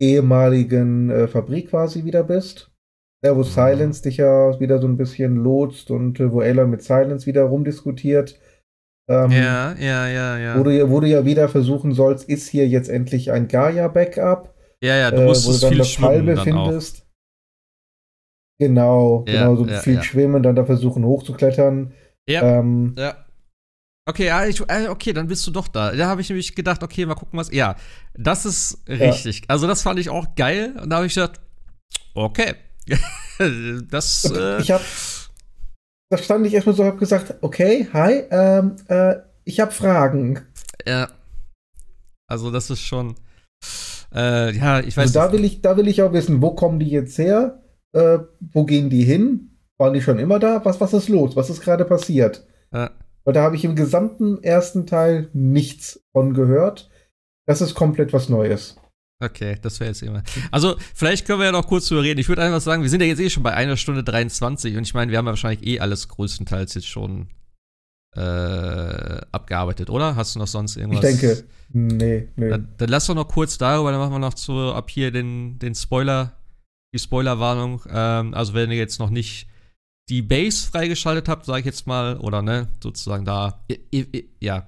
ehemaligen äh, Fabrik quasi wieder bist. Ja, wo Mhm. Silence dich ja wieder so ein bisschen lotst und äh, wo Aloy mit Silence wieder rumdiskutiert. Ähm, ja, ja, ja, ja. Wo, du, wo du ja wieder versuchen sollst, ist hier jetzt endlich ein Gaia-Backup? ja, ja, du äh, wo musstest du dann viel das auch. findest. Genau, Ja, genau, so ja, viel ja. schwimmen, dann da versuchen hochzuklettern. Ja, Ähm, ja. Okay, ja, ich, äh, okay, dann bist du doch da. Da habe ich nämlich gedacht, okay, mal gucken, was. Ja, das ist richtig. Also, das fand ich auch geil. Und da habe ich gedacht, okay. (laughs) das. Äh, ich habe, da stand ich erstmal so, hab gesagt, okay, hi, ähm, äh, ich habe Fragen. ja. Also, das ist schon. Äh, ja, ich weiß Also da will ich, da will ich auch wissen, wo kommen die jetzt her? Äh, wo gehen die hin? Waren die schon immer da? Was, was ist los? Was ist gerade passiert? Ja. Weil da habe ich im gesamten ersten Teil nichts von gehört. Das ist komplett was Neues. Okay, das wäre jetzt immer. Also, vielleicht können wir ja noch kurz drüber reden. Ich würde einfach sagen, wir sind ja jetzt eh schon bei einer Stunde 23 und ich meine, wir haben ja wahrscheinlich eh alles größtenteils jetzt schon äh, abgearbeitet, oder? Hast du noch sonst Ich irgendwas? denke, nee, nee. Dann, dann lass doch noch kurz darüber, dann machen wir noch zu, ab hier den, den Spoiler, die Spoilerwarnung. Ähm, also, wenn ihr jetzt noch nicht die Base freigeschaltet habt, sage ich jetzt mal, oder ne, sozusagen da, ja.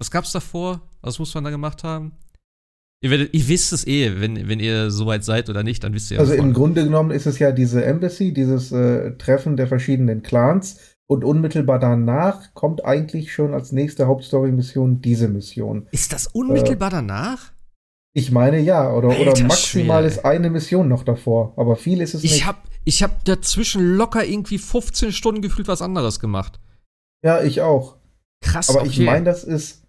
Was gab's davor? Was muss man da gemacht haben? Ihr, werdet, ihr wisst es eh, wenn, wenn ihr soweit seid oder nicht, dann wisst ihr Also wovon. im Grunde genommen ist es ja diese Embassy, dieses äh, Treffen der verschiedenen Clans. Und unmittelbar danach kommt eigentlich schon als nächste Hauptstory-Mission diese Mission. Ist das unmittelbar danach? Ich meine ja, oder, oder maximal Schwede. ist eine Mission noch davor. Aber viel ist es Ich nicht. hab, ich hab dazwischen locker irgendwie 15 Stunden gefühlt was anderes gemacht. Ja, ich auch. Krass, Aber okay. ich meine, das ist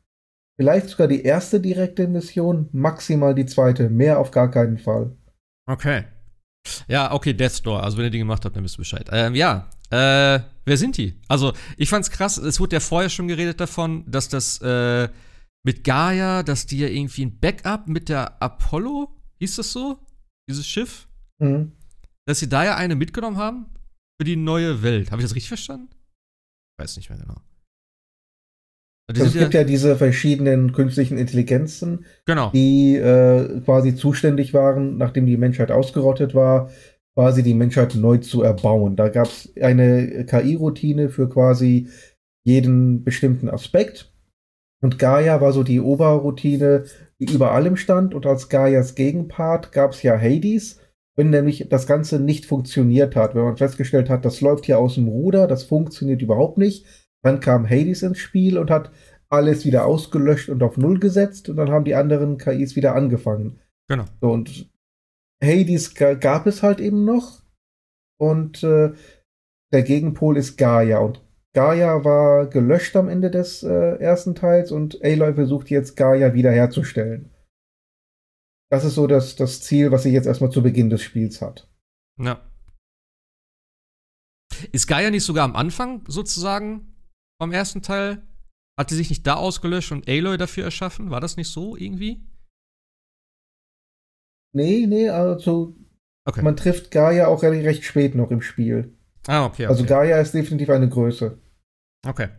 vielleicht sogar die erste direkte Mission, maximal die zweite. Mehr auf gar keinen Fall. Okay. Ja, okay, Death Door. Also, wenn ihr die gemacht habt, dann wisst ihr Bescheid. Ähm, ja, äh, wer sind die? Also, ich fand's krass, es wurde ja vorher schon geredet davon, dass das, äh, mit Gaia, dass die ja irgendwie ein Backup mit der Apollo, hieß das so? Dieses Schiff? Mhm. Dass sie da ja eine mitgenommen haben für die neue Welt. Habe ich das richtig verstanden? Ich weiß nicht mehr genau. Also es gibt ja diese verschiedenen künstlichen Intelligenzen, genau. die äh, quasi zuständig waren, nachdem die Menschheit ausgerottet war, quasi die Menschheit neu zu erbauen. Da gab es eine KI-Routine für quasi jeden bestimmten Aspekt. Und Gaia war so die Oberroutine, die über allem stand. Und als Gaias Gegenpart gab es ja Hades, wenn nämlich das Ganze nicht funktioniert hat. Wenn man festgestellt hat, das läuft hier aus dem Ruder, das funktioniert überhaupt nicht. Dann kam Hades ins Spiel und hat alles wieder ausgelöscht und auf Null gesetzt. Und dann haben die anderen KIs wieder angefangen. Genau. So, und Hades ga- gab es halt eben noch. Und äh, der Gegenpol ist Gaia. Und Gaia war gelöscht am Ende des äh, ersten Teils und Aloy versucht jetzt Gaia wiederherzustellen. Das ist so das, das Ziel, was sie jetzt erstmal zu Beginn des Spiels hat. Ja. Ist Gaia nicht sogar am Anfang sozusagen vom ersten Teil? Hat die sich nicht da ausgelöscht und Aloy dafür erschaffen? War das nicht so irgendwie? Nee, nee, also Okay. man trifft Gaia auch recht, recht spät noch im Spiel. ah, okay. okay. Also Gaia ist definitiv eine Größe. Okay.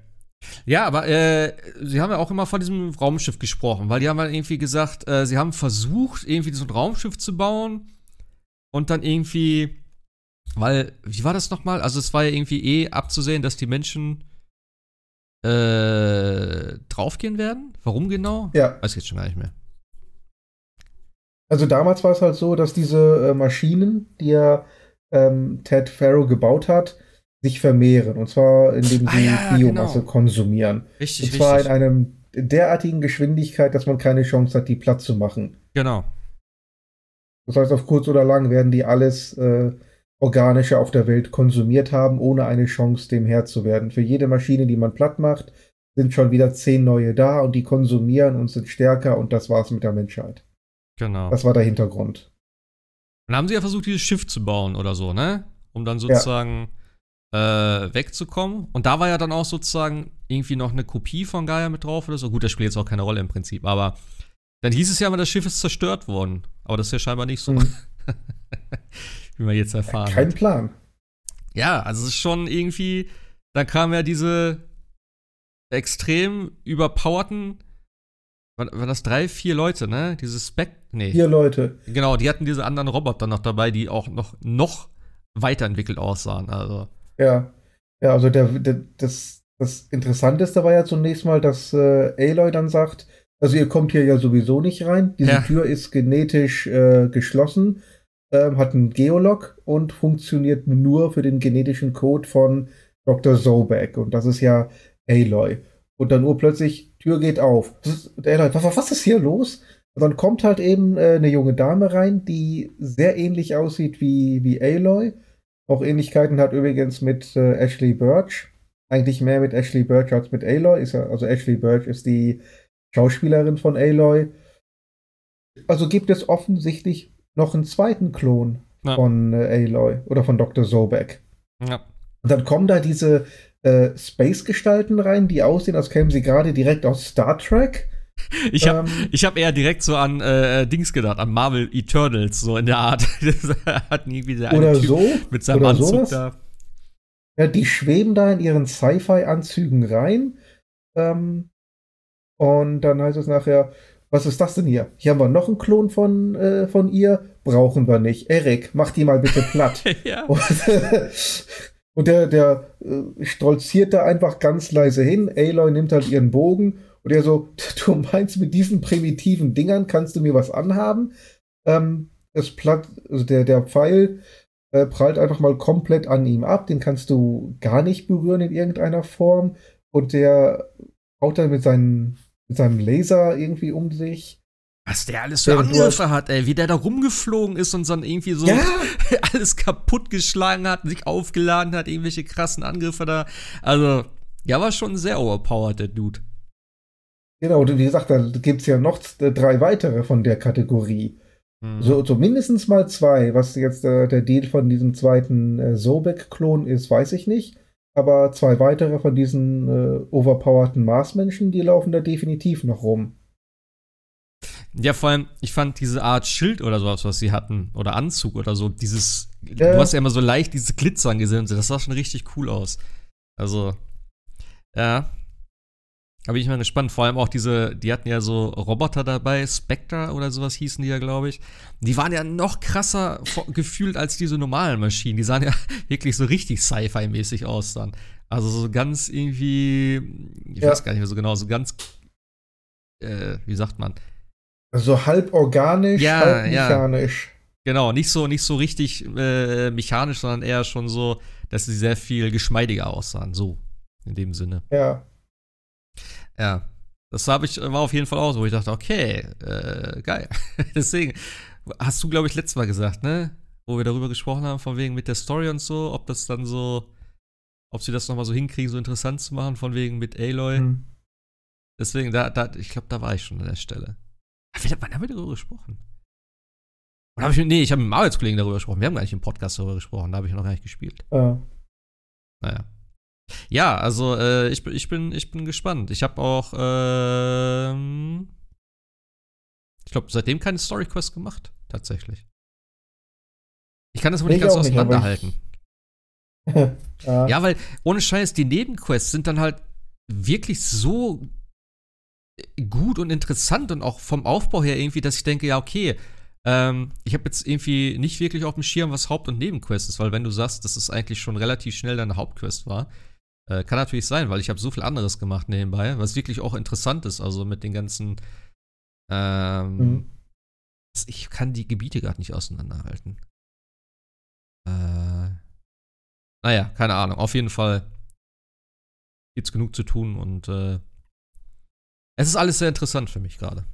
Ja, aber äh, sie haben ja auch immer von diesem Raumschiff gesprochen, weil die haben ja irgendwie gesagt, äh, sie haben versucht, irgendwie so ein Raumschiff zu bauen und dann irgendwie, weil, wie war das nochmal? Also es war ja irgendwie eh abzusehen, dass die Menschen äh, draufgehen werden. Warum genau? Ja. Weiß ich jetzt schon gar nicht mehr. Also damals war es halt so, dass diese äh, Maschinen, die ja ähm, Ted Farrow gebaut hat, sich vermehren. Und zwar indem Ah, sie ja, ja, Biomasse genau. konsumieren. Richtig, Und zwar in richtig. einem derartigen Geschwindigkeit, dass man keine Chance hat, die platt zu machen. Genau. Das heißt, auf kurz oder lang werden die alles äh, Organische auf der Welt konsumiert haben, ohne eine Chance, dem Herr zu werden. Für jede Maschine, die man platt macht, sind schon wieder zehn neue da und die konsumieren und sind stärker und das war's mit der Menschheit. Genau. Das war der Hintergrund. Dann haben sie ja versucht, dieses Schiff zu bauen oder so, ne? Um dann sozusagen äh, wegzukommen. Und da war ja dann auch sozusagen irgendwie noch eine Kopie von Gaia mit drauf oder so. Gut, das spielt jetzt auch keine Rolle im Prinzip, aber dann hieß es ja immer, das Schiff ist zerstört worden. Aber das ist ja scheinbar nicht so, Mhm. (laughs) wie wir jetzt erfahren. Kein Plan. Ja, also es ist schon irgendwie, dann kamen ja diese extrem überpowerten, waren, waren das drei, vier Leute, ne? Diese Spec, nee. Vier Leute. Genau, die hatten diese anderen Roboter noch dabei, die auch noch, noch weiterentwickelt aussahen. Also, Ja. Ja, also der, der, das, das Interessanteste war ja zunächst mal, dass äh, Aloy dann sagt, also ihr kommt hier ja sowieso nicht rein. Diese Ja. Tür ist genetisch äh, geschlossen, ähm, hat einen Geolog und funktioniert nur für den genetischen Code von Dr. Zobek. Und das ist ja Aloy. Und dann urplötzlich, Tür geht auf. Und Aloy, was, was ist hier los? Und dann kommt halt eben äh, eine junge Dame rein, die sehr ähnlich aussieht wie, wie Aloy. Auch Ähnlichkeiten hat übrigens mit äh, Ashley Birch. Eigentlich mehr mit Ashley Birch als mit Aloy. Ist ja, also Ashley Birch ist die Schauspielerin von Aloy. Also gibt es offensichtlich noch einen zweiten Klon Ja. von äh, Aloy oder von Dr. Zobek. ja. Und dann kommen da diese äh, Space-Gestalten rein, die aussehen, als kämen sie gerade direkt aus Star Trek. (laughs) Ich habe Ähm, ich hab eher direkt so an äh, Dings gedacht, an Marvel Eternals, so in der Art. (laughs) Das hatten irgendwie der oder Typ so. mit seinem Anzug sowas. da. Ja, die schweben da in ihren Sci-Fi-Anzügen rein. Ähm, und dann heißt es nachher, was ist das denn hier? Hier haben wir noch einen Klon von, äh, von ihr. Brauchen wir nicht. Erik, mach die mal bitte platt. (laughs) ja. Und, (laughs) Und der, der äh, stolziert da einfach ganz leise hin. Aloy nimmt halt ihren Bogen und er so, (laughs) du meinst, mit diesen primitiven Dingern kannst du mir was anhaben? Ähm, das Platt, also der, der Pfeil äh, prallt einfach mal komplett an ihm ab. Den kannst du gar nicht berühren in irgendeiner Form. Und der haut dann mit, seinen, mit seinem Laser irgendwie um sich. Was der alles für Angriffe hat, ey, wie der da rumgeflogen ist und dann irgendwie so Ja. (laughs) alles kaputtgeschlagen hat, sich aufgeladen hat, irgendwelche krassen Angriffe da. Also, ja, war schon sehr overpowered, der Dude. Genau, und wie gesagt, da gibt es ja noch drei weitere von der Kategorie. Hm. So, so mindestens mal zwei. Was jetzt äh, der Deal von diesem zweiten äh, Sobek-Klon ist, weiß ich nicht. Aber zwei weitere von diesen äh, overpowerten Marsmenschen, die laufen da definitiv noch rum. Ja, vor allem, ich fand diese Art Schild oder sowas, was sie hatten, oder Anzug oder so, dieses, Ja. du hast ja immer so leicht diese Glitzern gesehen, das sah schon richtig cool aus. Also, ja. Da bin ich mal gespannt. Vor allem auch diese, die hatten ja so Roboter dabei, Spectre oder sowas hießen die ja, glaube ich. Die waren ja noch krasser gefühlt als diese normalen Maschinen. Die sahen ja (laughs) wirklich so richtig Sci-Fi-mäßig aus dann. Also so ganz irgendwie, ich Ja. weiß gar nicht mehr so genau, so ganz, äh, wie sagt man? Also halb organisch, Ja, halb ja. mechanisch. Genau, nicht so, nicht so richtig äh, mechanisch, sondern eher schon so, dass sie sehr viel geschmeidiger aussahen. So, in dem Sinne. Ja. Ja. Das habe ich, war auf jeden Fall auch so, wo ich dachte, okay, äh, geil. (laughs) Deswegen, hast du, glaube ich, letztes Mal gesagt, ne? Wo wir darüber gesprochen haben, von wegen mit der Story und so, ob das dann so, ob sie das nochmal so hinkriegen, so interessant zu machen, von wegen mit Aloy. Hm. Deswegen, da, da, ich glaube, da war ich schon an der Stelle. Wann haben wir darüber gesprochen? Oder habe ich nee, ich habe mit dem Arbeitskollegen darüber gesprochen. Wir haben gar nicht im Podcast darüber gesprochen, da habe ich noch gar nicht gespielt. Ja. Naja. Ja, also äh, ich, bin- ich, bin, ich bin gespannt. Ich habe auch, ähm, ich glaube, seitdem keine Story Quest gemacht, tatsächlich. Ich kann das wohl nicht Ich ganz aber auseinanderhalten. (laughs) ja. Ja, weil ohne Scheiß, die Nebenquests sind dann halt wirklich so gut und interessant und auch vom Aufbau her irgendwie, dass ich denke, ja, okay, ähm, ich habe jetzt irgendwie nicht wirklich auf dem Schirm, was Haupt- und Nebenquest ist, weil wenn du sagst, dass es eigentlich schon relativ schnell deine Hauptquest war, äh, kann natürlich sein, weil ich habe so viel anderes gemacht nebenbei, was wirklich auch interessant ist, also mit den ganzen ähm, Mhm. ich kann die Gebiete gerade nicht auseinanderhalten. Äh, naja, keine Ahnung. Auf jeden Fall gibt's genug zu tun und äh, es ist alles sehr interessant für mich gerade.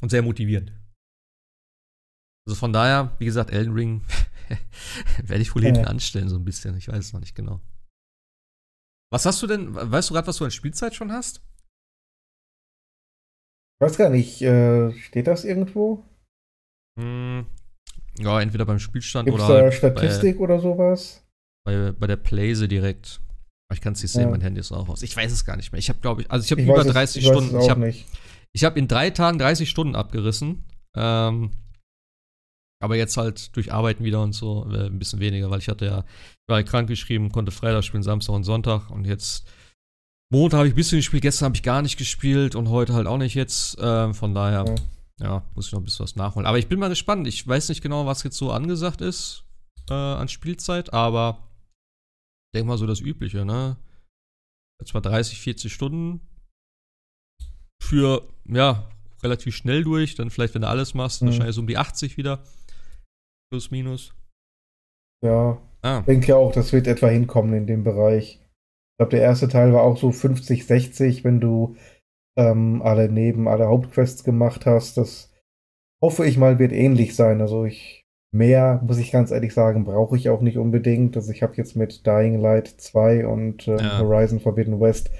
Und sehr motivierend. Also von daher, wie gesagt, Elden Ring (laughs) werde ich wohl hinten anstellen, so ein bisschen. Ich weiß es noch nicht genau. Was hast du denn, weißt du gerade, was du an Spielzeit schon hast? Ich weiß gar nicht, äh, steht das irgendwo? Hm, ja, entweder beim Spielstand Gibt es oder da halt Statistik oder sowas? bei, bei der Playse direkt. Ich kann es nicht sehen, Ja. mein Handy ist auch aus. Ich weiß es gar nicht mehr. Ich habe, glaube ich, also ich habe über weiß es- 30 ich Stunden. Ich habe hab in drei Tagen 30 Stunden abgerissen. Ähm, aber jetzt halt durch Arbeiten wieder und so äh, ein bisschen weniger, weil ich hatte ja, ich war ja krank geschrieben, konnte Freitag spielen, Samstag und Sonntag und jetzt Montag habe ich ein bisschen gespielt, gestern habe ich gar nicht gespielt und heute halt auch nicht jetzt. Ähm, von daher, Ja. ja. muss ich noch ein bisschen was nachholen. Aber ich bin mal gespannt. Ich weiß nicht genau, was jetzt so angesagt ist äh, an Spielzeit, aber ich denke mal so das Übliche, ne? Etwa 30, 40 Stunden für, ja, relativ schnell durch. Dann vielleicht, wenn du alles machst, Mhm. wahrscheinlich so um die 80 wieder. Plus, minus. Ja, Ah, ich denke auch, das wird etwa hinkommen in dem Bereich. Ich glaube, der erste Teil war auch so 50, 60, wenn du ähm, alle neben alle Hauptquests gemacht hast. Das hoffe ich mal wird ähnlich sein. Also ich mehr, muss ich ganz ehrlich sagen, brauche ich auch nicht unbedingt. Also ich habe jetzt mit Dying Light 2 und ähm, Ja. Horizon Forbidden West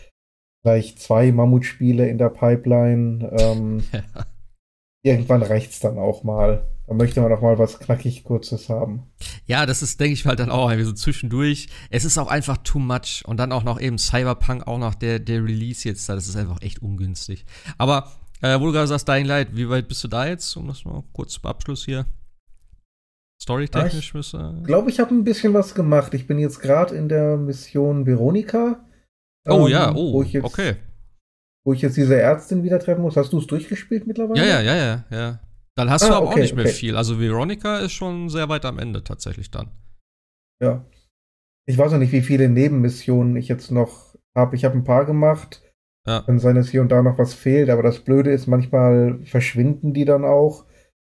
gleich zwei Mammutspiele in der Pipeline. Ähm, (laughs) irgendwann reicht's dann auch mal. Da möchte man auch mal was knackig Kurzes haben. Ja, das ist, denke ich halt dann auch irgendwie so zwischendurch. Es ist auch einfach too much. Und dann auch noch eben Cyberpunk, auch noch der, der Release jetzt da. Das ist einfach echt ungünstig. Aber, äh, wo du gerade sagst, Dying Light, wie weit bist du da jetzt? Um das mal kurz zum Abschluss hier. Storytechnisch müsste. Ich glaube, ich habe ein bisschen was gemacht. Ich bin jetzt gerade in der Mission Veronika. Oh ähm, ja, oh, wo ich jetzt, okay. Wo ich jetzt diese Ärztin wieder treffen muss. Hast du es durchgespielt mittlerweile? Ja, ja, ja, ja, ja. Dann hast Ah, du aber auch okay, nicht mehr okay. viel. Also Veronica ist schon sehr weit am Ende tatsächlich dann. Ja. ich weiß noch nicht, wie viele Nebenmissionen ich jetzt noch habe. Ich habe ein paar gemacht. Ja. Kann sein, dass hier und da noch was fehlt, aber das Blöde ist, manchmal verschwinden die dann auch.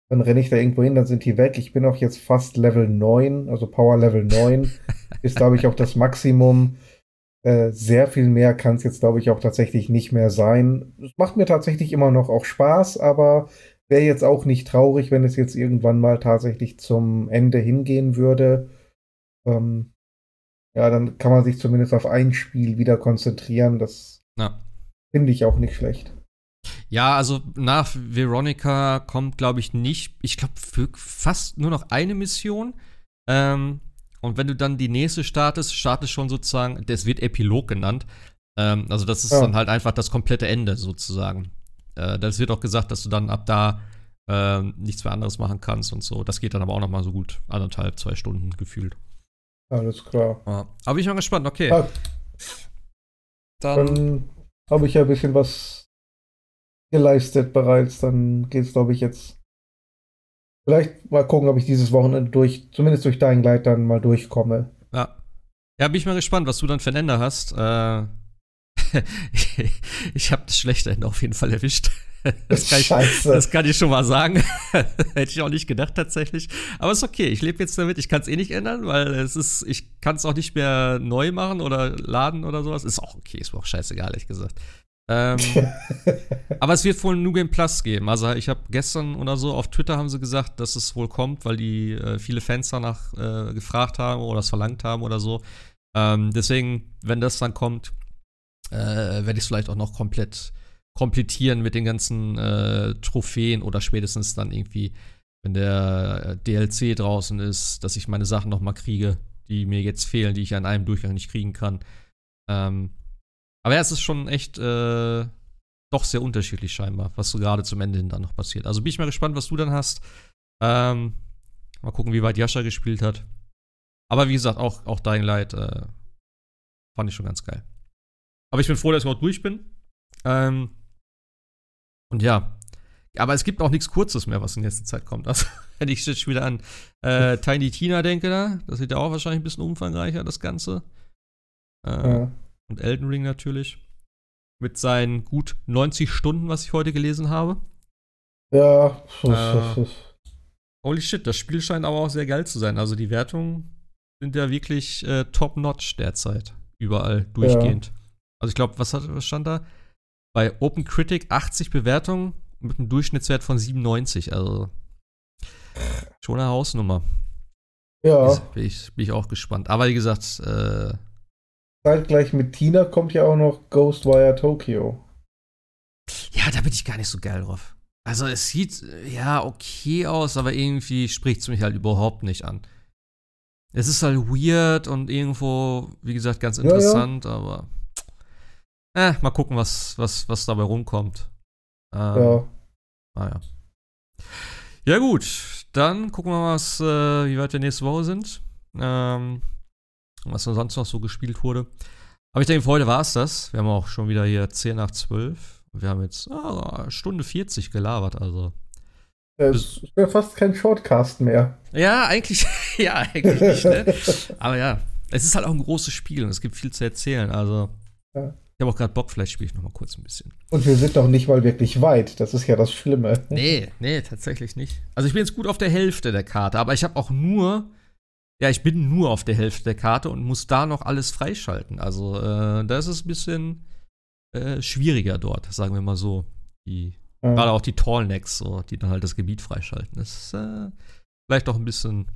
Dann renne ich da irgendwo hin, dann sind die weg. Ich bin auch jetzt fast Level 9, also Power Level 9. (laughs) ist, glaube ich, auch das Maximum. Äh, sehr viel mehr kann es jetzt, glaube ich, auch tatsächlich nicht mehr sein. Es macht mir tatsächlich immer noch auch Spaß, aber wäre jetzt auch nicht traurig, wenn es jetzt irgendwann mal tatsächlich zum Ende hingehen würde. Ähm, ja, dann kann man sich zumindest auf ein Spiel wieder konzentrieren. Das Ja. finde ich auch nicht schlecht. Ja, also nach Veronica kommt, glaube ich, nicht. Ich glaube, fast nur noch eine Mission. Ähm, und wenn du dann die nächste startest, startest schon sozusagen, das wird Epilog genannt. Ähm, also, das ist Ja. dann halt einfach das komplette Ende sozusagen. Äh, das wird auch gesagt, dass du dann ab da ähm, nichts mehr anderes machen kannst und so. Das geht dann aber auch noch mal so gut anderthalb, zwei Stunden gefühlt. Alles klar. Ja. Aber bin ich mal gespannt, okay. Ah, Dann, dann habe ich ja ein bisschen was geleistet bereits. Dann geht es, glaube ich, jetzt. Vielleicht mal gucken, ob ich dieses Wochenende durch, zumindest durch Dying Light dann mal durchkomme. ja. Ja, bin ich mal gespannt, was du dann für ein Ende hast. Äh, (laughs) ich habe das schlechte Ende auf jeden Fall erwischt. (laughs) Das kann, ich, das kann ich schon mal sagen. (laughs) Hätte ich auch nicht gedacht tatsächlich. Aber ist okay. Ich lebe jetzt damit. Ich kann es eh nicht ändern, weil es ist, ich kann es auch nicht mehr neu machen oder laden oder sowas. Ist auch okay. Ist mir auch scheißegal, ehrlich gesagt. Ähm, aber es wird wohl New Game Plus geben. Also ich habe gestern oder so auf Twitter haben sie gesagt, dass es wohl kommt, weil die äh, viele Fans danach äh, gefragt haben oder es verlangt haben oder so. Ähm, deswegen, wenn das dann kommt, äh, werde ich es vielleicht auch noch komplett komplettieren mit den ganzen äh, Trophäen oder spätestens dann irgendwie, wenn der äh, DLC draußen ist, dass ich meine Sachen noch mal kriege, die mir jetzt fehlen, die ich an einem Durchgang nicht kriegen kann. Ähm, aber ja, es ist schon echt äh, doch sehr unterschiedlich scheinbar, was so gerade zum Ende hin dann noch passiert. Also bin ich mal gespannt, was du dann hast. Ähm, mal gucken, wie weit Jascha gespielt hat. Aber wie gesagt, auch, auch Dying Light äh, fand ich schon ganz geil. Aber ich bin froh, dass ich überhaupt durch bin. Ähm, und ja. Aber es gibt auch nichts Kurzes mehr, was in letzter Zeit kommt. Also, (laughs) wenn ich jetzt wieder an äh, (laughs) Tiny Tina denke, da, das wird ja auch wahrscheinlich ein bisschen umfangreicher, das Ganze. Äh, Ja. Und Elden Ring natürlich. Mit seinen gut 90 Stunden, was ich heute gelesen habe. Ja, Äh, (laughs) Holy shit, das Spiel scheint aber auch sehr geil zu sein. Also die Wertungen sind ja wirklich äh, top-notch derzeit. Überall durchgehend. Also ich glaube, was, was stand da? Bei Open Critic 80 Bewertungen mit einem Durchschnittswert von 97. Also schon eine Hausnummer. ja. Bin, ich, bin ich auch gespannt. Aber wie gesagt, äh, Zeitgleich mit Tina kommt ja auch noch Ghostwire Tokyo. ja, da bin ich gar nicht so geil drauf. Also es sieht ja okay aus, aber irgendwie spricht es mich halt überhaupt nicht an. Es ist halt weird und irgendwo, wie gesagt, ganz Ja, ja. interessant, aber äh, mal gucken, was, was, was dabei rumkommt. Ähm, Ja. Naja. Ja, gut. Dann gucken wir mal, was, äh, wie weit wir nächste Woche sind. Ähm, was sonst noch so gespielt wurde. Aber ich denke, für heute war es das. Wir haben auch schon wieder hier 10 nach 12. Und wir haben jetzt ah, Stunde 40 gelabert, also. Es wäre fast kein Shortcast mehr. Ja, eigentlich, (laughs) ja, eigentlich nicht, ne? Aber ja, es ist halt auch ein großes Spiel und es gibt viel zu erzählen. Also, Ja. Ich habe auch gerade Bock, vielleicht spiele ich noch mal kurz ein bisschen. Und wir sind doch nicht mal wirklich weit. Das ist ja das Schlimme. Nee, nee, tatsächlich nicht. Also ich bin jetzt gut auf der Hälfte der Karte, aber ich habe auch nur, ja, ich bin nur auf der Hälfte der Karte und muss da noch alles freischalten. Also äh, da ist es ein bisschen äh, schwieriger dort, sagen wir mal so. Die, Ja. Gerade auch die Tallnecks, so, die dann halt das Gebiet freischalten. Das ist äh, vielleicht auch ein bisschen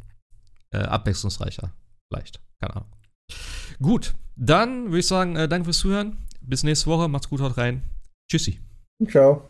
äh, abwechslungsreicher. Vielleicht, keine Ahnung. Gut, dann würde ich sagen, äh, danke fürs Zuhören. Bis nächste Woche. Macht's gut, haut rein. Tschüssi. Ciao.